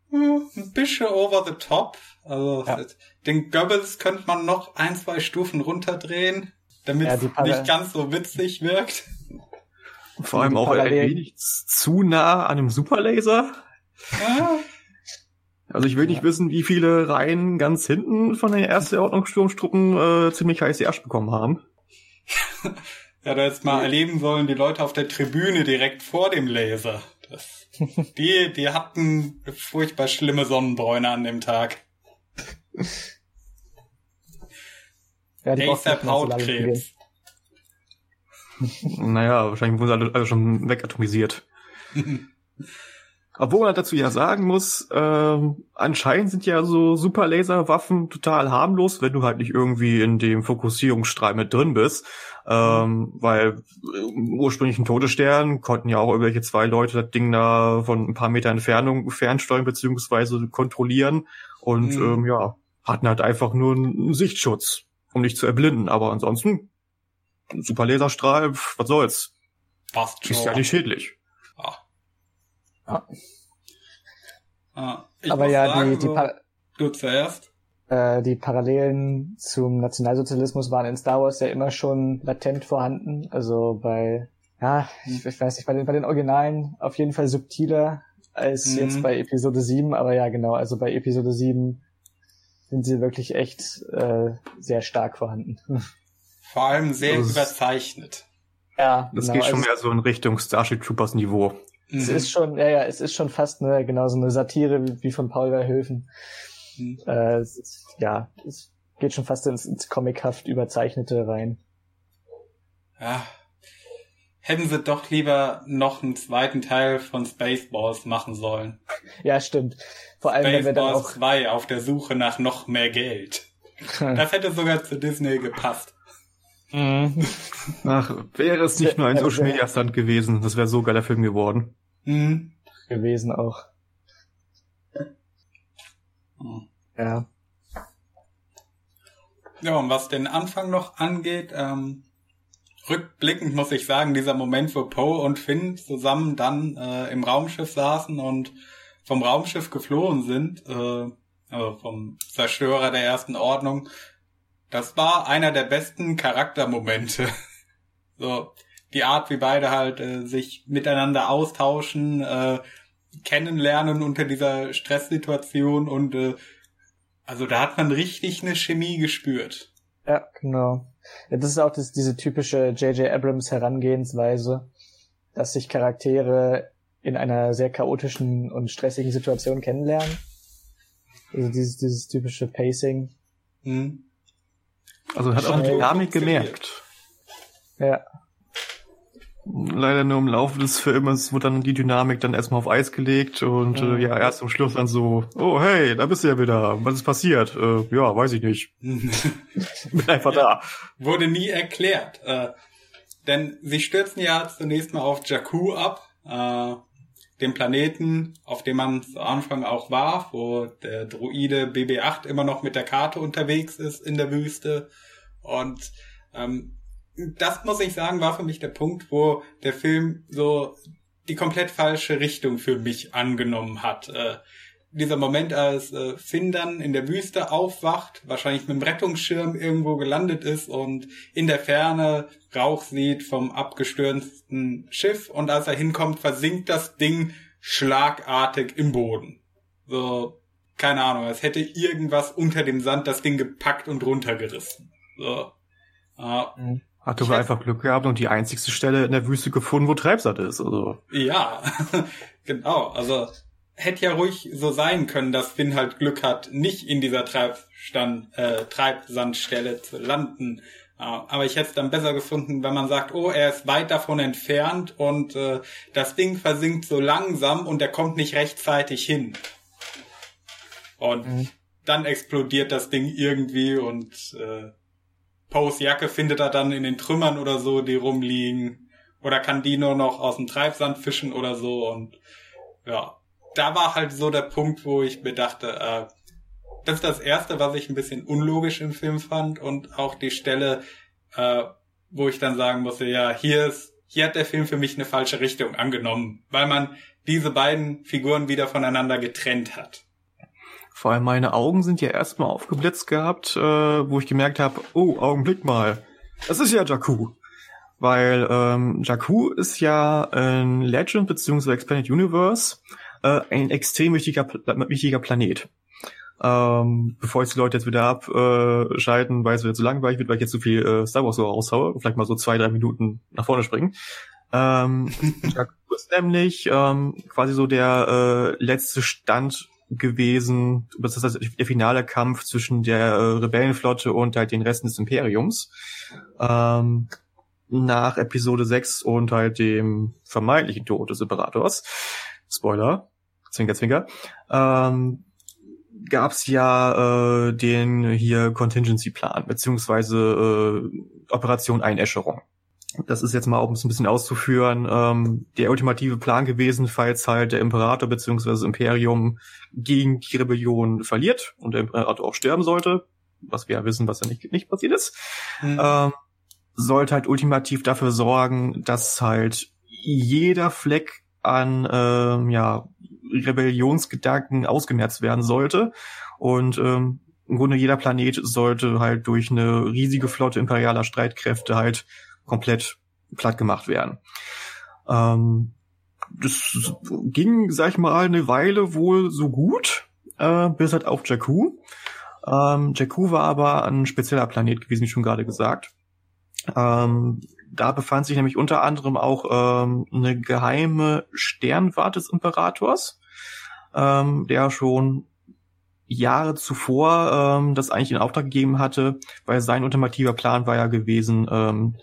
hm, ein bisschen over the top. Also ja. den Goebbels könnte man noch ein, zwei Stufen runterdrehen, damit ja, es nicht ganz so witzig wirkt. Vor allem auch ein wenig zu nah an einem Superlaser. Ja. Also ich will nicht wissen, wie viele Reihen ganz hinten von den ersten Ordnungssturmstruppen äh, ziemlich heiße Arsch bekommen haben. *laughs* ja, da jetzt mal erleben sollen, die Leute auf der Tribüne direkt vor dem Laser. Das, die, die hatten furchtbar schlimme Sonnenbräune an dem Tag. *laughs* Ja, die ASAP Hautkrebs. *laughs* naja, wahrscheinlich wurden sie alle, alle schon wegatomisiert. *laughs* Obwohl man dazu ja sagen muss, ähm, anscheinend sind ja so Superlaserwaffen total harmlos, wenn du halt nicht irgendwie in dem Fokussierungsstrahl mit drin bist. Ähm, weil im ursprünglichen Todesstern konnten ja auch irgendwelche zwei Leute das Ding da von ein paar Meter Entfernung fernsteuern beziehungsweise kontrollieren und mhm. ähm, ja, hatten halt einfach nur einen Sichtschutz, um nicht zu erblinden. Aber ansonsten, Superlaserstrahl, was soll's? Passt schon. Ist ja nicht schädlich. Ja. Ah, Aber ja, sagen, die, die so, du zuerst. Äh, die Parallelen zum Nationalsozialismus waren in Star Wars ja immer schon latent vorhanden. Also bei, ja, ich, ich weiß nicht, bei den, bei den Originalen auf jeden Fall subtiler als mhm. jetzt bei Episode 7. Aber ja, genau, also bei Episode 7 sind sie wirklich echt äh, sehr stark vorhanden. *laughs* Vor allem sehr also überzeichnet. Ja, das genau, geht schon also, mehr so in Richtung Starship Troopers Niveau. Mhm. Es ist schon, ja, ja, es ist schon fast eine, genau so eine Satire wie, wie von Paul Verhoeven. Mhm. Äh, es ist, ja, es geht schon fast ins, ins Comichaft überzeichnete rein. Ja. Hätten sie doch lieber noch einen zweiten Teil von Spaceballs machen sollen. Ja, stimmt. Vor allem, Spaceballs wenn wir dann auch 2 auf der Suche nach noch mehr Geld. *laughs* das hätte sogar zu Disney gepasst. Mhm. Ach, wäre es nicht nur ein *laughs* Social Media Stand gewesen, das wäre so geiler Film geworden. Mhm. Gewesen auch. Mhm. Ja. Ja, und was den Anfang noch angeht, ähm, rückblickend muss ich sagen, dieser Moment, wo Poe und Finn zusammen dann äh, im Raumschiff saßen und vom Raumschiff geflohen sind, äh, also vom Zerstörer der ersten Ordnung, das war einer der besten Charaktermomente. *laughs* so, die Art, wie beide halt äh, sich miteinander austauschen, äh, kennenlernen unter dieser Stresssituation und äh, also da hat man richtig eine Chemie gespürt. Ja, genau. Ja, das ist auch das, diese typische J.J. Abrams Herangehensweise, dass sich Charaktere in einer sehr chaotischen und stressigen Situation kennenlernen. Also dieses, dieses typische Pacing. Mhm. Also hat auch Dynamik gemerkt. Ja. Leider nur im Laufe des Filmes wird dann die Dynamik dann erstmal auf Eis gelegt und mhm. äh, ja, erst am Schluss dann so, oh hey, da bist du ja wieder. Was ist passiert? Äh, ja, weiß ich nicht. *laughs* Bin einfach ja, da. Wurde nie erklärt. Äh, denn sie stürzen ja zunächst mal auf Jakku ab, äh, dem Planeten, auf dem man zu Anfang auch war, wo der Druide BB-8 immer noch mit der Karte unterwegs ist in der Wüste. Und ähm, das muss ich sagen, war für mich der Punkt, wo der Film so die komplett falsche Richtung für mich angenommen hat. Äh, dieser Moment, als äh, Finn dann in der Wüste aufwacht, wahrscheinlich mit dem Rettungsschirm irgendwo gelandet ist und in der Ferne Rauch sieht vom abgestürzten Schiff und als er hinkommt, versinkt das Ding schlagartig im Boden. So, keine Ahnung, als hätte irgendwas unter dem Sand das Ding gepackt und runtergerissen. So. Äh, mhm. Hat du einfach Glück gehabt und die einzigste Stelle in der Wüste gefunden, wo Treibsand ist. Also. Ja, *laughs* genau. Also hätte ja ruhig so sein können, dass Finn halt Glück hat, nicht in dieser Treibstand, äh, Treibsandstelle zu landen. Äh, aber ich hätte es dann besser gefunden, wenn man sagt, oh, er ist weit davon entfernt und äh, das Ding versinkt so langsam und er kommt nicht rechtzeitig hin. Und mhm. dann explodiert das Ding irgendwie und äh, Poes Jacke findet er dann in den Trümmern oder so, die rumliegen. Oder kann die nur noch aus dem Treibsand fischen oder so. Und ja, da war halt so der Punkt, wo ich mir dachte, äh, das ist das Erste, was ich ein bisschen unlogisch im Film fand. Und auch die Stelle, äh, wo ich dann sagen musste, ja, hier ist, hier hat der Film für mich eine falsche Richtung angenommen, weil man diese beiden Figuren wieder voneinander getrennt hat. Vor allem meine Augen sind ja erstmal aufgeblitzt gehabt, äh, wo ich gemerkt habe, oh, Augenblick mal, das ist ja Jakku. Weil ähm, Jakku ist ja ein Legend bzw. Expanded Universe äh, ein extrem wichtiger, wichtiger Planet. Ähm, bevor ich die Leute jetzt wieder abschalten, weil es wieder zu langweilig wird, weil ich jetzt so viel äh, Star Wars so raushaue, vielleicht mal so zwei, drei Minuten nach vorne springen. Ähm, *laughs* Jakku ist nämlich ähm, quasi so der äh, letzte Stand gewesen. Das ist der finale Kampf zwischen der äh, Rebellenflotte und halt den Resten des Imperiums. Ähm, nach Episode 6 und halt dem vermeintlichen Tod des Imperators. Spoiler. Zwinker, zwinker. Ähm, gab es ja äh, den hier Contingency-Plan, beziehungsweise äh, Operation Einäscherung das ist jetzt mal auch ein bisschen auszuführen, ähm, der ultimative Plan gewesen, falls halt der Imperator bzw. Imperium gegen die Rebellion verliert und der Imperator auch sterben sollte, was wir ja wissen, was ja nicht, nicht passiert ist, mhm. ähm, sollte halt ultimativ dafür sorgen, dass halt jeder Fleck an ähm, ja, Rebellionsgedanken ausgemerzt werden sollte und ähm, im Grunde jeder Planet sollte halt durch eine riesige Flotte imperialer Streitkräfte halt komplett platt gemacht werden. Ähm, das ging, sag ich mal, eine Weile wohl so gut, äh, bis halt auf Jakku. Ähm, Jakku war aber ein spezieller Planet gewesen, wie schon gerade gesagt. Ähm, da befand sich nämlich unter anderem auch ähm, eine geheime Sternwarte des Imperators, ähm, der schon Jahre zuvor ähm, das eigentlich in Auftrag gegeben hatte, weil sein ultimativer Plan war ja gewesen, ähm,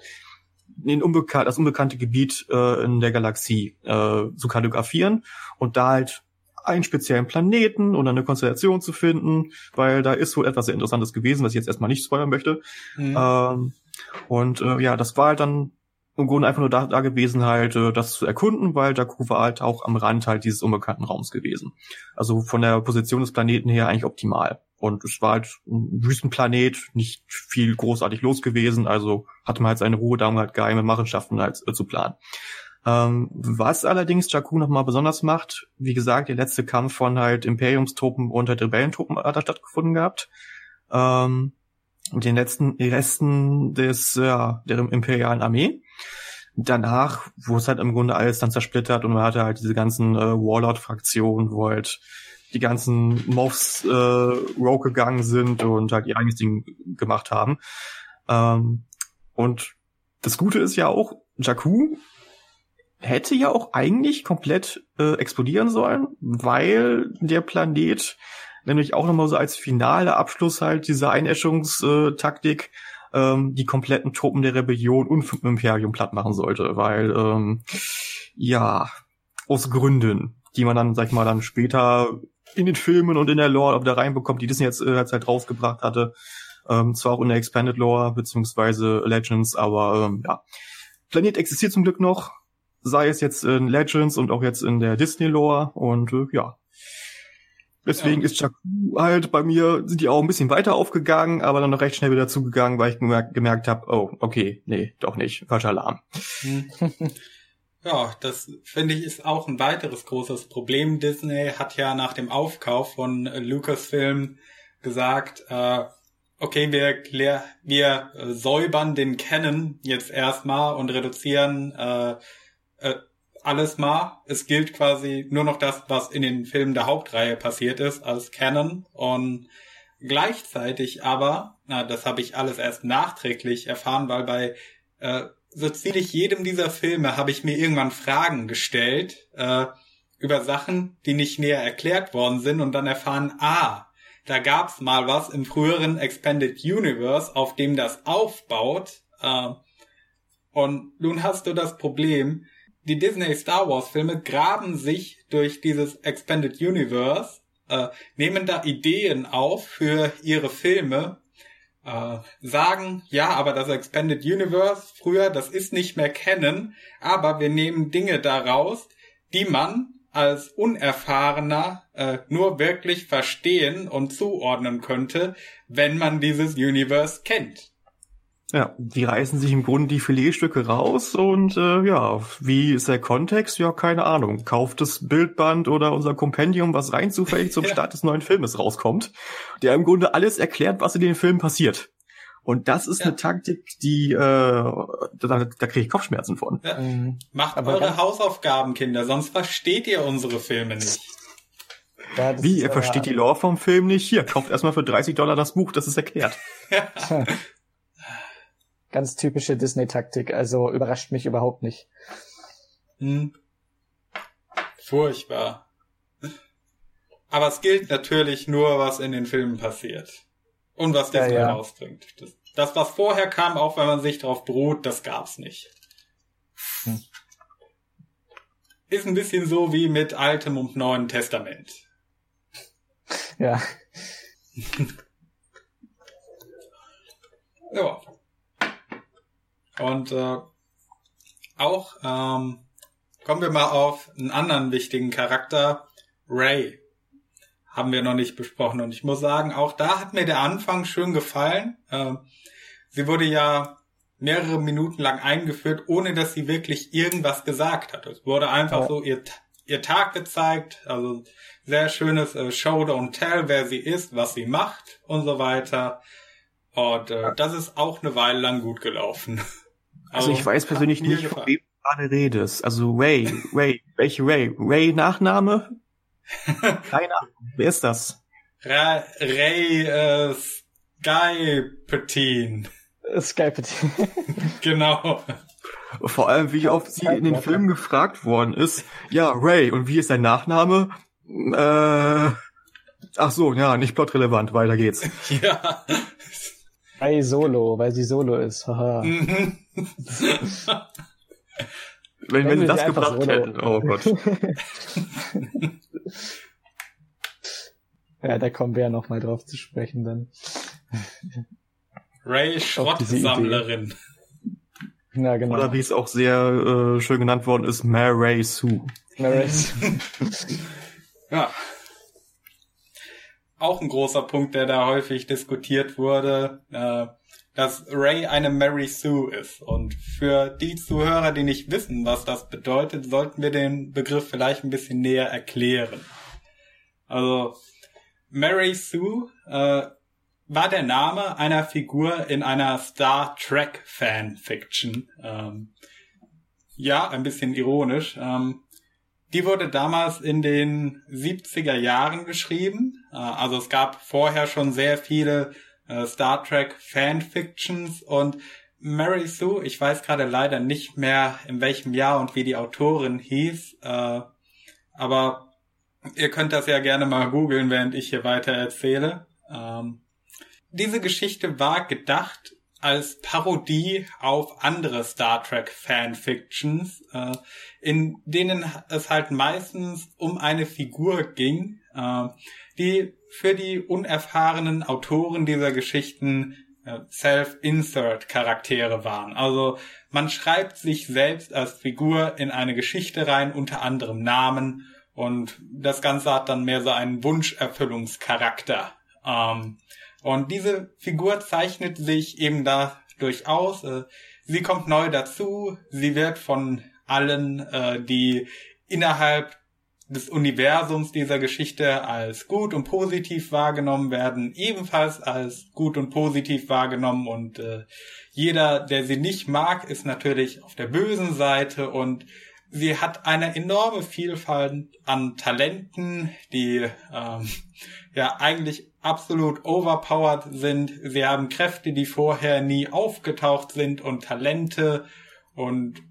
den unbekan das unbekannte Gebiet äh, in der Galaxie äh, zu kartografieren und da halt einen speziellen Planeten oder eine Konstellation zu finden, weil da ist wohl etwas sehr Interessantes gewesen, was ich jetzt erstmal nicht spoilern möchte. Mhm. Ähm, und äh, ja, das war halt dann im Grunde einfach nur da, da gewesen, halt äh, das zu erkunden, weil Jakku war halt auch am Rand halt dieses unbekannten Raums gewesen. Also von der Position des Planeten her eigentlich optimal. Und es war halt ein Wüstenplanet, nicht viel großartig los gewesen, also hatte man halt seine Ruhe, da um halt geheime Machenschaften halt äh, zu planen. Ähm, was allerdings Jakku nochmal besonders macht, wie gesagt, der letzte Kampf von halt Imperiumstruppen und halt Rebellentruppen hat da stattgefunden gehabt. Ähm, mit den letzten Resten des, ja, der imperialen Armee. Danach, wo es halt im Grunde alles dann zersplittert und man hatte halt diese ganzen äh, Warlord-Fraktionen, wo halt die ganzen Moffs äh, Rogue gegangen sind und halt ihr eigenes Ding gemacht haben. Ähm, und das Gute ist ja auch, Jakku hätte ja auch eigentlich komplett äh, explodieren sollen, weil der Planet nämlich auch nochmal so als finale Abschluss halt dieser Einäschungstaktik ähm, die kompletten Truppen der Rebellion und vom Imperium platt machen sollte, weil ähm, ja aus Gründen, die man dann, sag ich mal, dann später in den Filmen und in der Lore wieder reinbekommt, die Disney jetzt äh, halt rausgebracht hatte, ähm, zwar auch in der Expanded Lore beziehungsweise Legends, aber ähm, ja, Planet existiert zum Glück noch, sei es jetzt in Legends und auch jetzt in der Disney Lore und äh, ja, Deswegen ja. ist Jakku halt bei mir, sind die auch ein bisschen weiter aufgegangen, aber dann noch recht schnell wieder zugegangen, weil ich gemerkt, gemerkt habe, oh, okay, nee, doch nicht, falscher Alarm. *laughs* Ja, das finde ich ist auch ein weiteres großes Problem. Disney hat ja nach dem Aufkauf von Lucasfilm gesagt, äh, okay, wir, wir säubern den Canon jetzt erstmal und reduzieren äh, äh, alles mal. Es gilt quasi nur noch das, was in den Filmen der Hauptreihe passiert ist, als Canon. Und gleichzeitig aber, na, das habe ich alles erst nachträglich erfahren, weil bei äh, so ziemlich jedem dieser Filme habe ich mir irgendwann Fragen gestellt äh, über Sachen, die nicht näher erklärt worden sind und dann erfahren, ah, da gab's mal was im früheren Expanded Universe, auf dem das aufbaut. Äh, und nun hast du das Problem, die Disney Star Wars Filme graben sich durch dieses Expanded Universe, äh, nehmen da Ideen auf für ihre Filme, äh, sagen, ja, aber das Expanded Universe früher, das ist nicht mehr kennen, aber wir nehmen Dinge daraus, die man als Unerfahrener äh, nur wirklich verstehen und zuordnen könnte, wenn man dieses Universe kennt. Ja, die reißen sich im Grunde die Filetstücke raus und äh, ja, wie ist der Kontext? Ja, keine Ahnung. Kauft das Bildband oder unser Kompendium, was rein zufällig zum *laughs* Start des neuen Filmes rauskommt, der im Grunde alles erklärt, was in den Filmen passiert. Und das ist ja. eine Taktik, die äh, da, da kriege ich Kopfschmerzen von. Ja. Mhm. Macht Aber eure Hausaufgaben, Kinder, sonst versteht ihr unsere Filme nicht. Ja, Wie, ihr versteht die Lore vom Film nicht? Hier, kauft erstmal für 30 Dollar das Buch, das ist erklärt. *laughs* *laughs* Ganz typische Disney-Taktik, also überrascht mich überhaupt nicht. Hm. Furchtbar. Aber es gilt natürlich nur, was in den Filmen passiert. Und was Disney ja, ja. rausbringt. Das, das, was vorher kam, auch wenn man sich darauf beruht, das gab's nicht. Hm. Ist ein bisschen so wie mit Altem und Neuen Testament. Ja. ja. Und äh, auch ähm, kommen wir mal auf einen anderen wichtigen Charakter, Ray. Haben wir noch nicht besprochen. Und ich muss sagen, auch da hat mir der Anfang schön gefallen. Äh, sie wurde ja mehrere Minuten lang eingeführt, ohne dass sie wirklich irgendwas gesagt hat. Es wurde einfach ja. so ihr, ihr Tag gezeigt, also sehr schönes äh, Show Don't Tell, wer sie ist, was sie macht und so weiter. Und äh, das ist auch eine Weile lang gut gelaufen. *laughs* Also, ich weiß persönlich nicht, von wem du gerade redest. Also Ray, Ray, welche Ray? Ray Nachname? *laughs* Keine Ahnung. Wer ist das? Ra Ray äh, Sky Petin. Sky Petin. *laughs* genau. Vor allem, wie oft sie in den Filmen gefragt worden ist. Ja, Ray, und wie ist dein Nachname? Äh, ach so, ja, nicht plotrelevant. Weiter geht's. *laughs* ja. Ray Solo, weil sie Solo ist. Haha. Mhm. *laughs* wenn, wenn sie das gebracht Solo. hätten. Oh Gott. *laughs* ja, da kommen wir ja noch mal drauf zu sprechen dann. Ray Schrottsammlerin. Ja, genau. Oder wie es auch sehr äh, schön genannt worden ist, Mary Sue. Mary Sue. *laughs* ja auch ein großer Punkt, der da häufig diskutiert wurde, äh, dass Ray eine Mary Sue ist. Und für die Zuhörer, die nicht wissen, was das bedeutet, sollten wir den Begriff vielleicht ein bisschen näher erklären. Also Mary Sue äh, war der Name einer Figur in einer Star Trek Fanfiction. Ähm, ja, ein bisschen ironisch. Ähm, die wurde damals in den 70er Jahren geschrieben. Äh, also es gab vorher schon sehr viele äh, Star Trek Fanfictions und Mary Sue, ich weiß gerade leider nicht mehr in welchem Jahr und wie die Autorin hieß, äh, aber ihr könnt das ja gerne mal googeln, während ich hier weiter erzähle. Ähm, diese Geschichte war gedacht als Parodie auf andere Star Trek Fanfictions, äh, in denen es halt meistens um eine Figur ging, äh, die für die unerfahrenen Autoren dieser Geschichten äh, Self-Insert-Charaktere waren. Also man schreibt sich selbst als Figur in eine Geschichte rein unter anderem Namen und das Ganze hat dann mehr so einen Wunscherfüllungscharakter. Ähm, und diese Figur zeichnet sich eben dadurch aus. Äh, sie kommt neu dazu. Sie wird von allen, äh, die innerhalb des Universums dieser Geschichte als gut und positiv wahrgenommen werden, ebenfalls als gut und positiv wahrgenommen und äh, jeder, der sie nicht mag, ist natürlich auf der bösen Seite und sie hat eine enorme Vielfalt an Talenten, die ähm, ja eigentlich absolut overpowered sind. Sie haben Kräfte, die vorher nie aufgetaucht sind und Talente und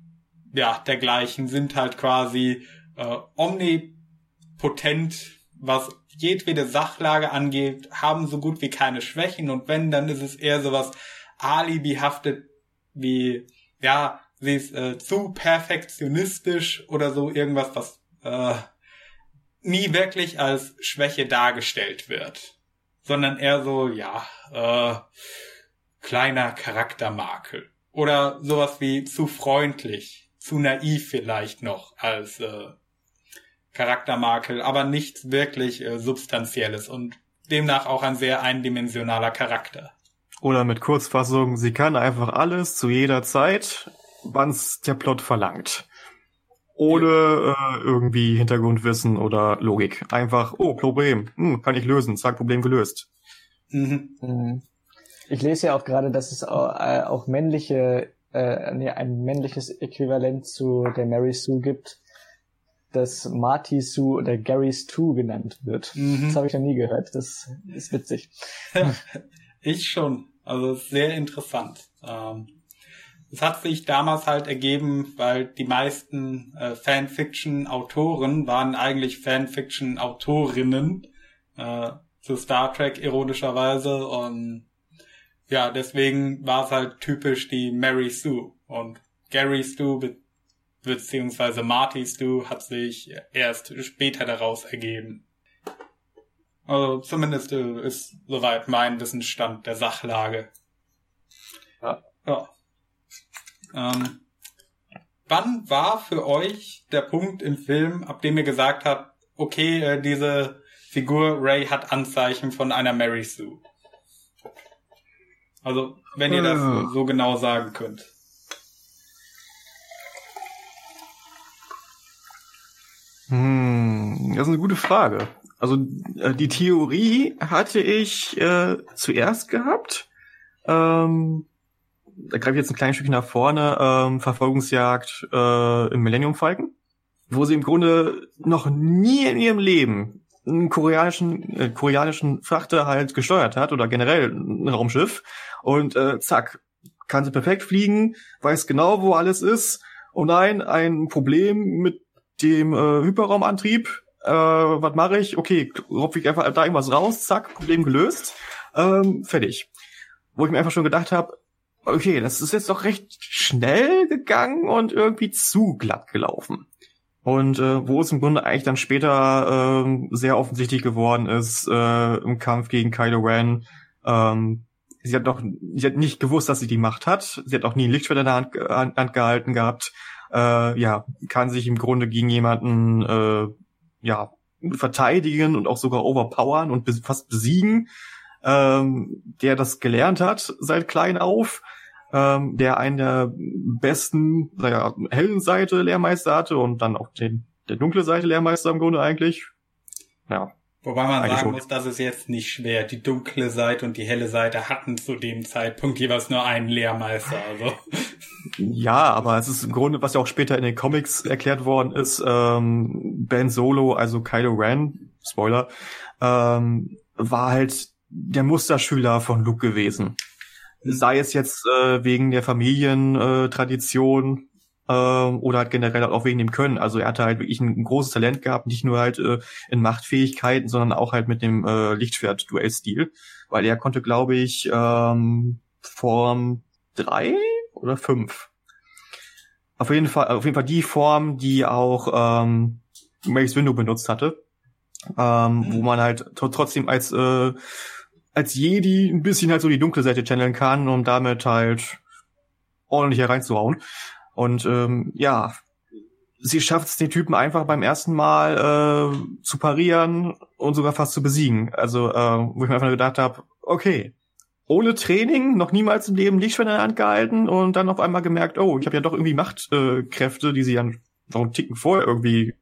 ja, dergleichen sind halt quasi äh, omnipotent, was jedwede Sachlage angeht, haben so gut wie keine Schwächen und wenn, dann ist es eher sowas alibihaftet wie, ja, sie ist äh, zu perfektionistisch oder so irgendwas, was äh, nie wirklich als Schwäche dargestellt wird, sondern eher so, ja, äh, kleiner Charaktermakel. Oder sowas wie zu freundlich, zu naiv vielleicht noch als äh, Charaktermakel, aber nichts wirklich äh, Substanzielles und demnach auch ein sehr eindimensionaler Charakter. Oder mit Kurzfassung, sie kann einfach alles zu jeder Zeit, wann's der Plot verlangt ohne äh, irgendwie Hintergrundwissen oder Logik. Einfach, oh, Problem, hm, kann ich lösen, zack, Problem gelöst. Mhm. mhm. Ich lese ja auch gerade, dass es auch, äh, auch männliche, äh, nee, ein männliches Äquivalent zu der Mary Sue gibt, das Marty Sue oder Gary Stu genannt wird. Mhm. Das habe ich noch nie gehört. Das ist witzig. *laughs* ich schon. Also sehr interessant. Ähm, es hat sich damals halt ergeben, weil die meisten äh, Fanfiction-Autoren waren eigentlich Fanfiction-Autorinnen äh, zu Star Trek ironischerweise und ja, deswegen war es halt typisch die Mary Sue und Gary Stu be beziehungsweise Marty Stu hat sich erst später daraus ergeben. Also zumindest äh, ist soweit mein Wissensstand der Sachlage. Ja. ja. Ähm, wann war für euch der Punkt im Film, ab dem ihr gesagt habt, okay, äh, diese Figur Ray hat Anzeichen von einer Mary Sue? Also, wenn ihr das äh. so genau sagen könnt. Hm, das ist eine gute Frage. Also äh, die Theorie hatte ich äh, zuerst gehabt. Ähm, da greife ich jetzt ein kleines Stückchen nach vorne, ähm, Verfolgungsjagd äh, im Millennium Falcon, wo sie im Grunde noch nie in ihrem Leben einen koreanischen, äh, koreanischen Frachter halt gesteuert hat oder generell ein Raumschiff und äh, zack, kann sie perfekt fliegen, weiß genau, wo alles ist. Oh nein, ein Problem mit dem äh, Hyperraumantrieb. Äh, was mache ich? Okay, ropfe ich einfach da irgendwas raus, zack, Problem gelöst. Ähm, fertig. Wo ich mir einfach schon gedacht habe, okay, das ist jetzt doch recht schnell gegangen und irgendwie zu glatt gelaufen. Und äh, wo es im Grunde eigentlich dann später äh, sehr offensichtlich geworden ist äh, im Kampf gegen Kylo Ren, ähm, sie hat doch, sie hat nicht gewusst, dass sie die Macht hat. Sie hat auch nie ein Lichtschwert in der Hand, Hand gehalten gehabt. Äh, ja, kann sich im Grunde gegen jemanden äh, ja verteidigen und auch sogar overpowern und fast besiegen, ähm, der das gelernt hat seit klein auf ähm, der einen der besten, naja, hellen Seite Lehrmeister hatte und dann auch den, der dunkle Seite Lehrmeister im Grunde eigentlich. Ja. Wobei man sagen muss, das ist jetzt nicht schwer. Die dunkle Seite und die helle Seite hatten zu dem Zeitpunkt jeweils nur einen Lehrmeister. Also. *laughs* Ja, aber es ist im Grunde, was ja auch später in den Comics erklärt worden ist, ähm, Ben Solo, also Kylo Ren, Spoiler, ähm, war halt der Musterschüler von Luke gewesen sei es jetzt äh, wegen der Familientradition äh, oder halt generell auch wegen dem Können. Also er hatte halt wirklich ein, ein großes Talent gehabt, nicht nur halt äh, in Machtfähigkeiten, sondern auch halt mit dem äh, Lichtschwert-Duell-Stil, weil er konnte, glaube ich, ähm, Form drei oder fünf. Auf jeden Fall, auf jeden Fall die Form, die auch ähm, Mace Window benutzt hatte, ähm, mhm. wo man halt trotzdem als äh, als Jedi ein bisschen halt so die dunkle Seite channeln kann, um damit halt ordentlich hereinzuhauen. Und ähm, ja, sie schafft es den Typen einfach beim ersten Mal äh, zu parieren und sogar fast zu besiegen. Also, äh, wo ich mir einfach gedacht habe, okay, ohne Training, noch niemals im Leben Lichtschwert in der Hand gehalten und dann auf einmal gemerkt, oh, ich habe ja doch irgendwie Machtkräfte, äh, die sie ja noch einen Ticken vorher irgendwie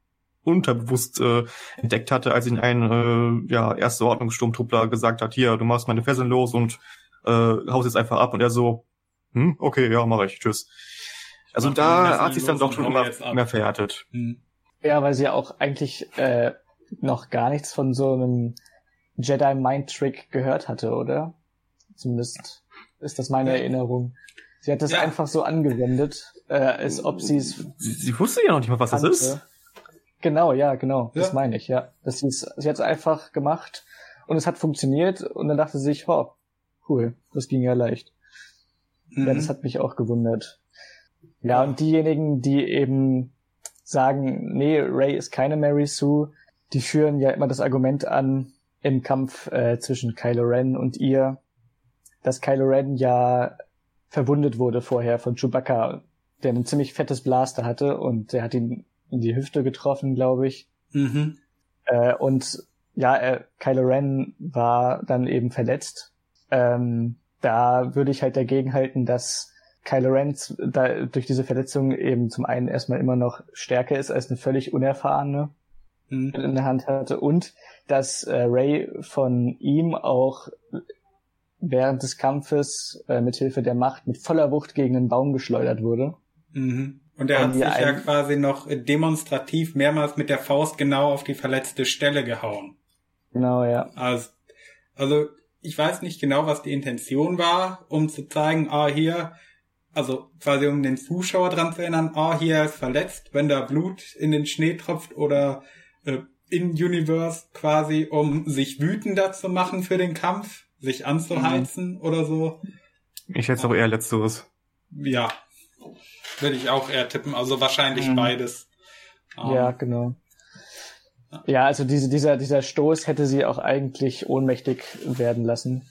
unterbewusst äh, entdeckt hatte, als ihn ein äh, ja, erste Ordnungssturmtruppler gesagt hat, hier, du machst meine Fesseln los und äh, haust jetzt einfach ab und er so, hm, okay, ja, mach ich, tschüss. Also da hat sich dann doch schon immer mehr verhärtet. Hm. Ja, weil sie ja auch eigentlich äh, noch gar nichts von so einem Jedi Mind Trick gehört hatte, oder? Zumindest ist das meine Erinnerung. Sie hat das ja. einfach so angewendet, äh, als ob sie es. Sie, sie wusste ja noch nicht mal, was kannte. das ist. Genau, ja, genau. Ja. Das meine ich, ja. Das sie, sie hat es einfach gemacht und es hat funktioniert und dann dachte sie sich, oh, cool, das ging ja leicht. Mhm. Ja, das hat mich auch gewundert. Ja, und diejenigen, die eben sagen, nee, Ray ist keine Mary Sue, die führen ja immer das Argument an im Kampf äh, zwischen Kylo Ren und ihr, dass Kylo Ren ja verwundet wurde vorher von Chewbacca, der ein ziemlich fettes Blaster hatte und der hat ihn in die Hüfte getroffen, glaube ich. Mhm. Äh, und ja, äh, Kylo Ren war dann eben verletzt. Ähm, da würde ich halt dagegen halten, dass Kylo Ren da, durch diese Verletzung eben zum einen erstmal immer noch stärker ist als eine völlig unerfahrene mhm. in der Hand hatte und dass äh, Ray von ihm auch während des Kampfes äh, mit Hilfe der Macht mit voller Wucht gegen einen Baum geschleudert wurde. Mhm. Und er hat sich ja quasi noch demonstrativ mehrmals mit der Faust genau auf die verletzte Stelle gehauen. Genau, ja. Also, also ich weiß nicht genau, was die Intention war, um zu zeigen, ah, hier, also quasi um den Zuschauer dran zu erinnern, ah, hier ist verletzt, wenn da Blut in den Schnee tropft oder äh, in Universe quasi, um sich wütender zu machen für den Kampf, sich anzuheizen mhm. oder so. Ich hätte auch eher letzteres. Ja, würde ich auch eher tippen, also wahrscheinlich mhm. beides. ja, um, genau. Ja, also diese, dieser, dieser Stoß hätte sie auch eigentlich ohnmächtig werden lassen.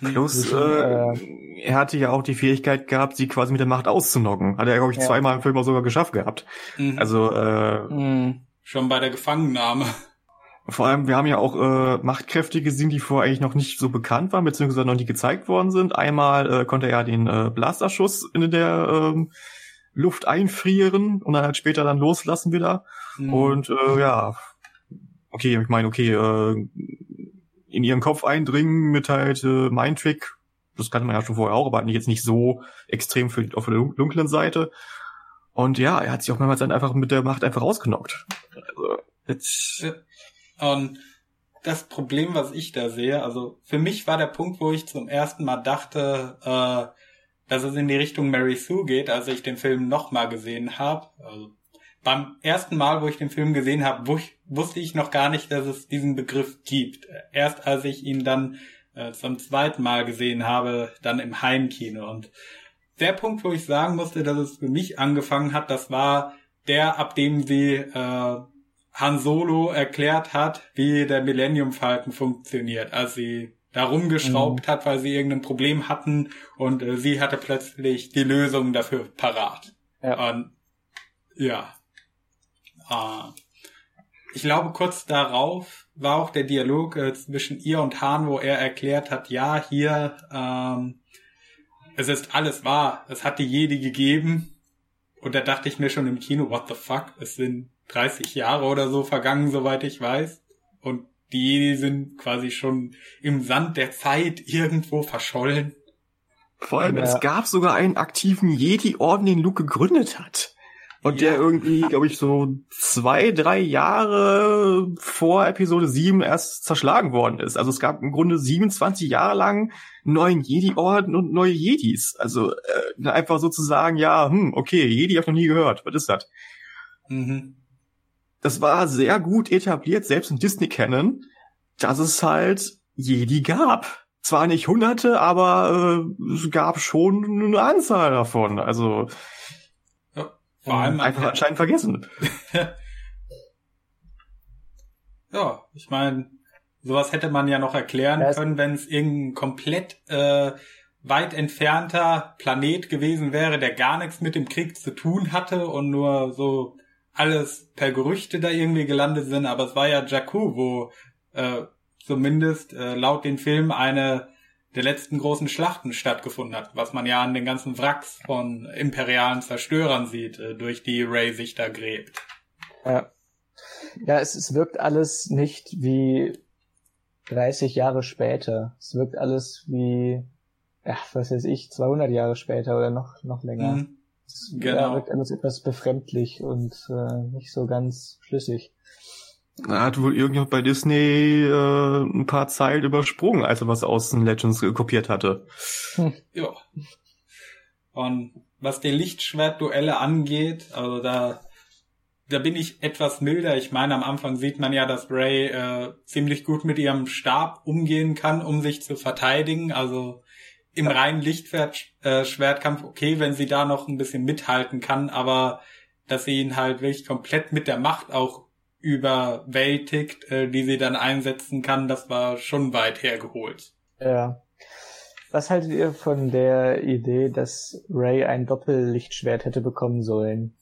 Plus, äh, äh, er hatte ja auch die Fähigkeit gehabt, sie quasi mit der Macht auszunocken. Hat er, glaube ich, ja. zweimal im Film auch sogar geschafft gehabt. Mhm. Also, äh, mhm. Schon bei der Gefangennahme. Vor allem, wir haben ja auch äh, Machtkräfte gesehen, die vorher eigentlich noch nicht so bekannt waren, beziehungsweise noch nicht gezeigt worden sind. Einmal äh, konnte er ja den äh, Blasterschuss in der ähm, Luft einfrieren und dann halt später dann loslassen wieder. Mhm. Und äh, ja, okay, ich meine, okay, äh, in ihren Kopf eindringen mit halt äh, Mindtrick. Das kannte man ja schon vorher auch, aber jetzt nicht so extrem für, auf der dunklen Seite. Und ja, er hat sich auch mehrmals dann einfach mit der Macht einfach rausgenockt. Also, jetzt... Und das Problem, was ich da sehe, also für mich war der Punkt, wo ich zum ersten Mal dachte, äh, dass es in die Richtung Mary Sue geht, als ich den Film nochmal gesehen habe. Also beim ersten Mal, wo ich den Film gesehen habe, wusste ich noch gar nicht, dass es diesen Begriff gibt. Erst als ich ihn dann äh, zum zweiten Mal gesehen habe, dann im Heimkino. Und der Punkt, wo ich sagen musste, dass es für mich angefangen hat, das war der, ab dem sie äh, Han Solo erklärt hat, wie der Millennium Falcon funktioniert, als sie da rumgeschraubt mhm. hat, weil sie irgendein Problem hatten und äh, sie hatte plötzlich die Lösung dafür parat. Ja. Und ja, äh, ich glaube, kurz darauf war auch der Dialog äh, zwischen ihr und Hahn, wo er erklärt hat, ja, hier, ähm, es ist alles wahr, es hat die Jedi gegeben. Und da dachte ich mir schon im Kino, what the fuck, es sind 30 Jahre oder so vergangen, soweit ich weiß. Und die Jedi sind quasi schon im Sand der Zeit irgendwo verschollen. Vor allem, ja. es gab sogar einen aktiven Jedi-Orden, den Luke gegründet hat. Und ja. der irgendwie, glaube ich, so zwei, drei Jahre vor Episode 7 erst zerschlagen worden ist. Also es gab im Grunde 27 Jahre lang neuen Jedi-Orden und neue Jedis. Also äh, einfach sozusagen, ja, hm, okay, Jedi hab ich noch nie gehört. Was ist das? Mhm. Das war sehr gut etabliert, selbst in Disney-Canon, dass es halt Jedi gab. zwar nicht hunderte, aber äh, es gab schon eine Anzahl davon. Also ja, vor allem einfach anscheinend vergessen. *laughs* ja, ich meine, sowas hätte man ja noch erklären ja, können, wenn es irgendein komplett äh, weit entfernter Planet gewesen wäre, der gar nichts mit dem Krieg zu tun hatte und nur so alles per Gerüchte da irgendwie gelandet sind. Aber es war ja Jakku, wo äh, zumindest äh, laut den Film eine der letzten großen Schlachten stattgefunden hat, was man ja an den ganzen Wracks von imperialen Zerstörern sieht, äh, durch die Ray sich da gräbt. Ja, ja es, es wirkt alles nicht wie 30 Jahre später. Es wirkt alles wie, ja, was weiß ich, 200 Jahre später oder noch, noch länger. Mhm. Genau. wirkt alles etwas befremdlich und äh, nicht so ganz schlüssig. Da hat wohl irgendjemand bei Disney äh, ein paar Zeilen übersprungen, als er was aus den Legends kopiert hatte. Hm. Ja. Und was die Lichtschwertduelle angeht, also da, da bin ich etwas milder. Ich meine, am Anfang sieht man ja, dass Ray äh, ziemlich gut mit ihrem Stab umgehen kann, um sich zu verteidigen. Also im reinen Lichtschwertkampf äh, okay, wenn sie da noch ein bisschen mithalten kann, aber dass sie ihn halt wirklich komplett mit der Macht auch überwältigt, äh, die sie dann einsetzen kann, das war schon weit hergeholt. Ja. Was haltet ihr von der Idee, dass Ray ein Doppellichtschwert hätte bekommen sollen?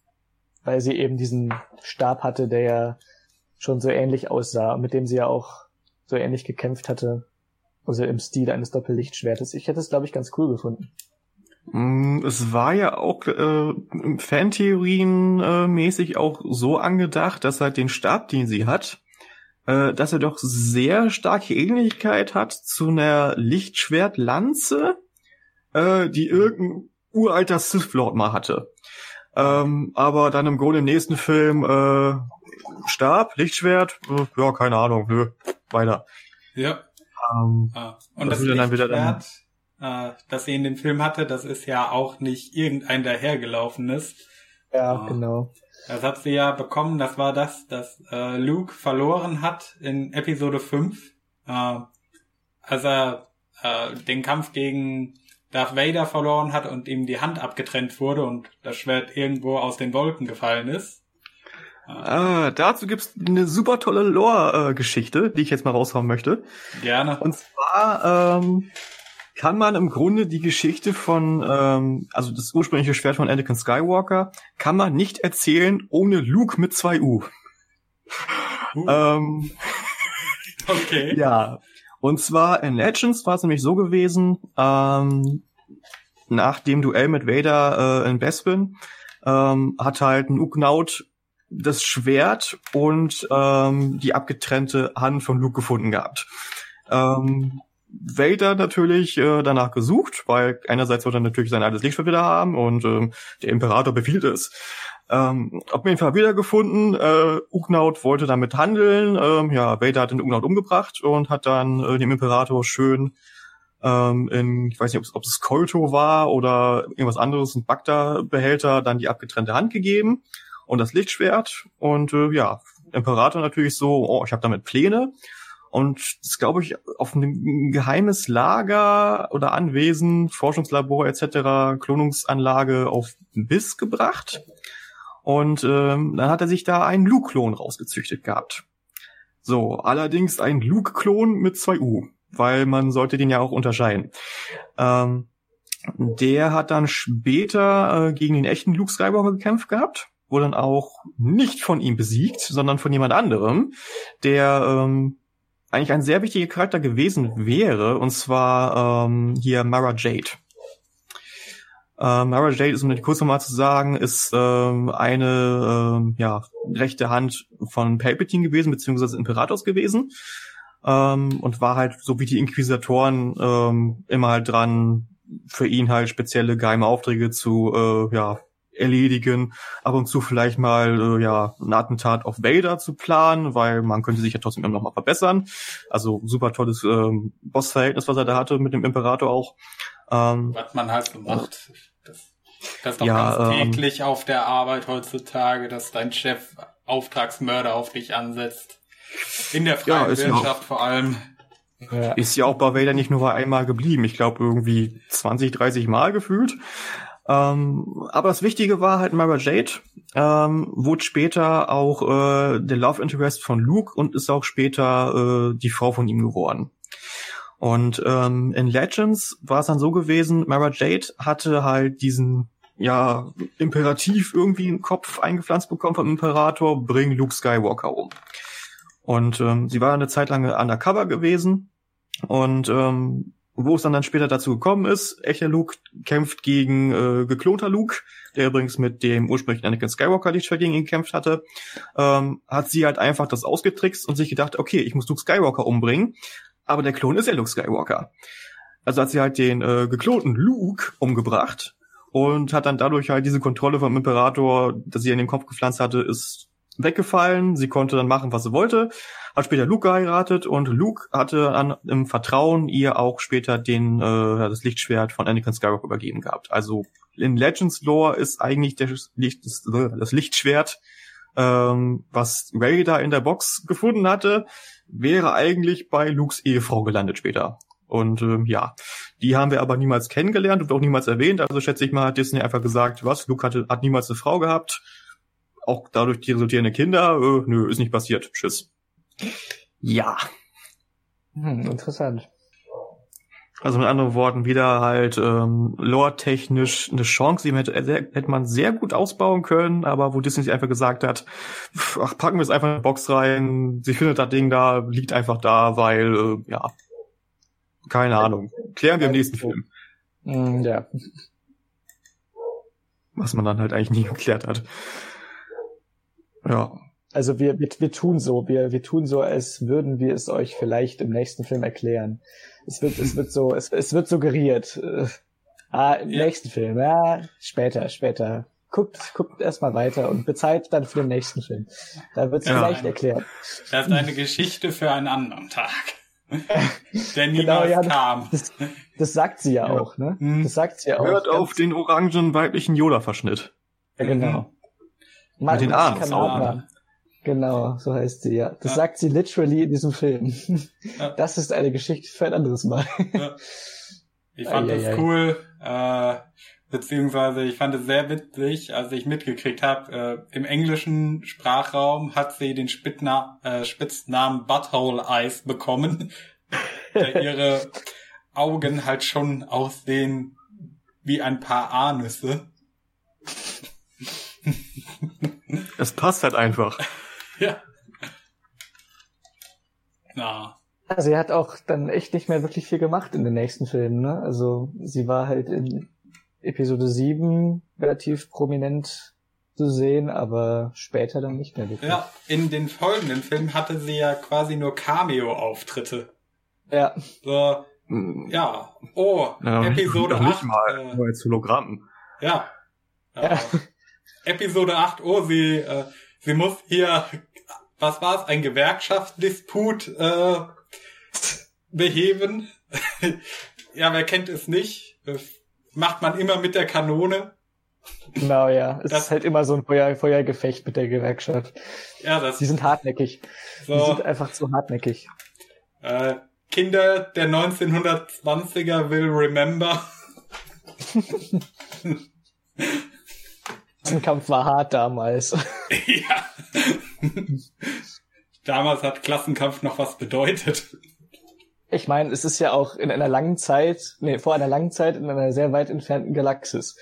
Weil sie eben diesen Stab hatte, der ja schon so ähnlich aussah, mit dem sie ja auch so ähnlich gekämpft hatte. Also im Stil eines Doppellichtschwertes. Ich hätte es, glaube ich, ganz cool gefunden. Mm, es war ja auch äh, Fantheorien äh, mäßig auch so angedacht, dass halt den Stab, den sie hat, äh, dass er doch sehr starke Ähnlichkeit hat zu einer Lichtschwertlanze, äh, die irgendein uralter Sith Lord mal hatte. Ähm, aber dann im Grunde im nächsten Film äh, Stab, Lichtschwert, äh, ja, keine Ahnung, nö, weiter. Ja. Ähm, ah. Und das, das dann wieder dann äh, das sie in dem Film hatte, das ist ja auch nicht irgendein dahergelaufenes. Ja, äh, genau. Das hat sie ja bekommen, das war das, dass äh, Luke verloren hat in Episode 5, äh, als er äh, den Kampf gegen Darth Vader verloren hat und ihm die Hand abgetrennt wurde und das Schwert irgendwo aus den Wolken gefallen ist. Ah, dazu gibt's eine super tolle Lore-Geschichte, die ich jetzt mal raushauen möchte. Gerne. Und zwar ähm, kann man im Grunde die Geschichte von, ähm, also das ursprüngliche Schwert von Anakin Skywalker, kann man nicht erzählen ohne Luke mit zwei U. Uh. ähm, *laughs* okay. Ja. Und zwar in Legends war es nämlich so gewesen, ähm, nach dem Duell mit Vader äh, in Bespin ähm, hat halt ein Uknaut das Schwert und ähm, die abgetrennte Hand von Luke gefunden gehabt. Ähm, Vader natürlich äh, danach gesucht, weil einerseits wollte er natürlich sein altes Lichtschwert wieder haben und ähm, der Imperator befiehlt es. Ähm, auf jeden Fall wiedergefunden. Äh, Ugnaut wollte damit handeln. Ähm, ja, Vader hat den Ugnaut umgebracht und hat dann äh, dem Imperator schön ähm, in, ich weiß nicht, ob es Kolto war oder irgendwas anderes, ein Bagda-Behälter, dann die abgetrennte Hand gegeben und das Lichtschwert. Und äh, ja, Imperator natürlich so, oh, ich habe damit Pläne und das glaube ich auf ein geheimes Lager oder Anwesen, Forschungslabor etc., Klonungsanlage auf Biss gebracht. Und ähm, dann hat er sich da einen Luke-Klon rausgezüchtet gehabt. So, allerdings ein Luke-Klon mit zwei U, weil man sollte den ja auch unterscheiden. Ähm, der hat dann später äh, gegen den echten Luke Skywalker gekämpft gehabt, wurde dann auch nicht von ihm besiegt, sondern von jemand anderem, der ähm, eigentlich ein sehr wichtiger Charakter gewesen wäre, und zwar ähm, hier Mara Jade. Äh, Mara Jade ist, um die kurz nochmal zu sagen, ist ähm, eine ähm, ja, rechte Hand von Palpatine gewesen, beziehungsweise Imperators gewesen. Ähm, und war halt, so wie die Inquisitoren, ähm, immer halt dran, für ihn halt spezielle geheime Aufträge zu äh, ja, erledigen, ab und zu vielleicht mal äh, ja ein Attentat auf Vader zu planen, weil man könnte sich ja trotzdem immer noch mal verbessern. Also super tolles ähm, Bossverhältnis, was er da hatte mit dem Imperator auch. Ähm, was man halt so macht. Das, das ist doch ja, ganz ähm, täglich ähm, auf der Arbeit heutzutage, dass dein Chef Auftragsmörder auf dich ansetzt. In der freien ja, Wirtschaft vor allem. Ja. Ist ja auch bei Vader nicht nur bei einmal geblieben. Ich glaube irgendwie 20, 30 Mal gefühlt. Ähm, aber das Wichtige war halt Mara Jade, ähm, wurde später auch äh, der Love Interest von Luke und ist auch später äh, die Frau von ihm geworden. Und ähm, in Legends war es dann so gewesen, Mara Jade hatte halt diesen ja Imperativ irgendwie im Kopf eingepflanzt bekommen vom Imperator, bring Luke Skywalker um. Und ähm, sie war eine Zeit lang undercover gewesen und ähm, wo es dann, dann später dazu gekommen ist, echter Luke kämpft gegen äh, geklonter Luke, der übrigens mit dem ursprünglichen Anakin Skywalker Lichtschwert gegen ihn gekämpft hatte, ähm, hat sie halt einfach das ausgetrickst und sich gedacht, okay, ich muss Luke Skywalker umbringen, aber der Klon ist ja Luke Skywalker. Also hat sie halt den äh, geklonten Luke umgebracht und hat dann dadurch halt diese Kontrolle vom Imperator, dass sie in den Kopf gepflanzt hatte, ist weggefallen. Sie konnte dann machen, was sie wollte. Hat später Luke geheiratet und Luke hatte an, im Vertrauen ihr auch später den äh, das Lichtschwert von Anakin Skywalker übergeben gehabt. Also in Legends Lore ist eigentlich das, Licht, das, das Lichtschwert, ähm, was Ray da in der Box gefunden hatte, wäre eigentlich bei Lukes Ehefrau gelandet später. Und ähm, ja, die haben wir aber niemals kennengelernt und auch niemals erwähnt. Also schätze ich mal, hat Disney einfach gesagt, was, Luke hatte, hat niemals eine Frau gehabt auch dadurch die resultierende Kinder, äh, nö, ist nicht passiert. Tschüss. Ja. Hm, interessant. Also mit anderen Worten, wieder halt ähm, lore-technisch eine Chance, die hätte, hätte man sehr gut ausbauen können, aber wo Disney sich einfach gesagt hat, ach, packen wir es einfach in eine Box rein, sie findet das Ding da, liegt einfach da, weil, äh, ja, keine Ahnung. Klären wir im nächsten Film. Hm, ja. Was man dann halt eigentlich nie *laughs* geklärt hat. Ja. Also wir, wir, wir tun so, wir, wir tun so, als würden wir es euch vielleicht im nächsten Film erklären. Es wird, es wird so, es, es wird suggeriert. Äh, ah, im ja. nächsten Film, ja, später, später. Guckt, guckt erstmal weiter und bezahlt dann für den nächsten Film. Da wird es ja, vielleicht erklärt. Das ist eine Geschichte für einen anderen Tag. *laughs* Der niemals genau, ja, kam. Das, das, sagt sie ja, ja. auch, ne? Hm. Das sagt sie ja auch. Hört auf den orangen weiblichen Yoda-Verschnitt. Ja, genau. Mit den Armen. Genau, so heißt sie, ja. Das ja. sagt sie literally in diesem Film. *laughs* Ja. Das ist eine Geschichte für ein anderes Mal. Ja. Ich fand es cool, äh, beziehungsweise ich fand es sehr witzig, als ich mitgekriegt habe, äh, im englischen Sprachraum hat sie den Spitzna äh, Spitznamen Butthole Eyes bekommen, *laughs* da ihre Augen halt schon aussehen wie ein paar Anüsse. *laughs* Es passt halt einfach. *laughs* ja. Na. Also sie hat auch dann echt nicht mehr wirklich viel gemacht in den nächsten Filmen, ne? Also sie war halt in Episode 7 relativ prominent zu sehen, aber später dann nicht mehr wirklich. Ja, in den folgenden Filmen hatte sie ja quasi nur Cameo-Auftritte. Ja. So, ja. Oh, ja, Episode nicht 8. Mal, äh, nur als Hologramm. Ja. *laughs* ja. Episode 8, oh, sie, äh, sie muss hier, was war's, ein Gewerkschaftsdisput äh, beheben. *laughs* ja, wer kennt es nicht? Das macht man immer mit der Kanone. Genau, ja. Es das, ist halt immer so ein Feuer, Feuergefecht mit der Gewerkschaft. Ja, das. Die sind hartnäckig. So, Die sind einfach zu hartnäckig. Äh, Kinder der 1920er will remember. *laughs* *laughs* Klassenkampf war hart damals. *laughs* ja. damals hat Klassenkampf noch was bedeutet. Ich meine, es ist ja auch in einer langen Zeit, nee, vor einer langen Zeit in einer sehr weit entfernten Galaxis.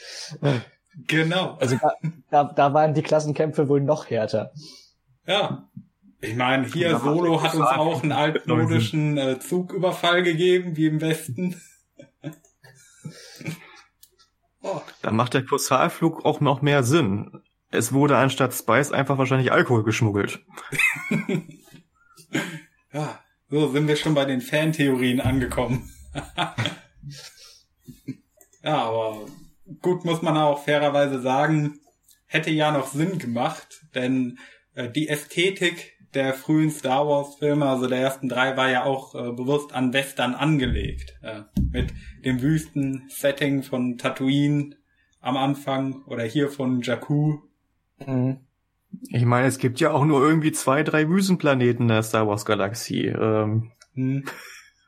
Genau. Also da, da, da waren die Klassenkämpfe wohl noch härter. Ja. Ich meine, hier Solo hat uns auch einen altmodischen äh, Zugüberfall gegeben, wie im Westen. Da macht der Kursalflug auch noch mehr Sinn. Es wurde anstatt Spice einfach wahrscheinlich Alkohol geschmuggelt. *laughs* ja, so sind wir schon bei den Fantheorien angekommen. *laughs* ja, aber gut muss man auch fairerweise sagen, hätte ja noch Sinn gemacht, denn äh, die Ästhetik der frühen Star Wars Filme, also der ersten drei, war ja auch äh, bewusst an Western angelegt. Äh, mit dem Wüsten-Setting von Tatooine am Anfang oder hier von Jakku. Mhm. Ich meine, es gibt ja auch nur irgendwie zwei, drei Wüstenplaneten in der Star Wars Galaxie. Ähm. Hm.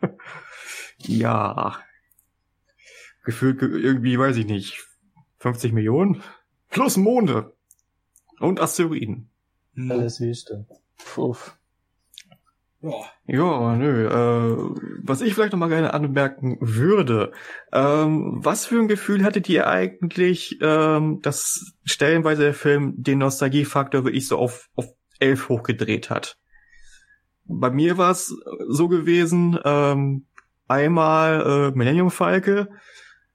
*laughs* ja. Gefühlt irgendwie, weiß ich nicht, 50 Millionen? Plus Monde. Und Asteroiden. Hm. Alles Wüste. Puff. Ja. nö. Äh, was ich vielleicht noch mal gerne anmerken würde, ähm, was für ein Gefühl hattet ihr eigentlich, ähm, dass stellenweise der Film den Nostalgiefaktor wirklich so auf, auf elf hochgedreht hat? Bei mir war es so gewesen, ähm, einmal äh, Millennium Falke,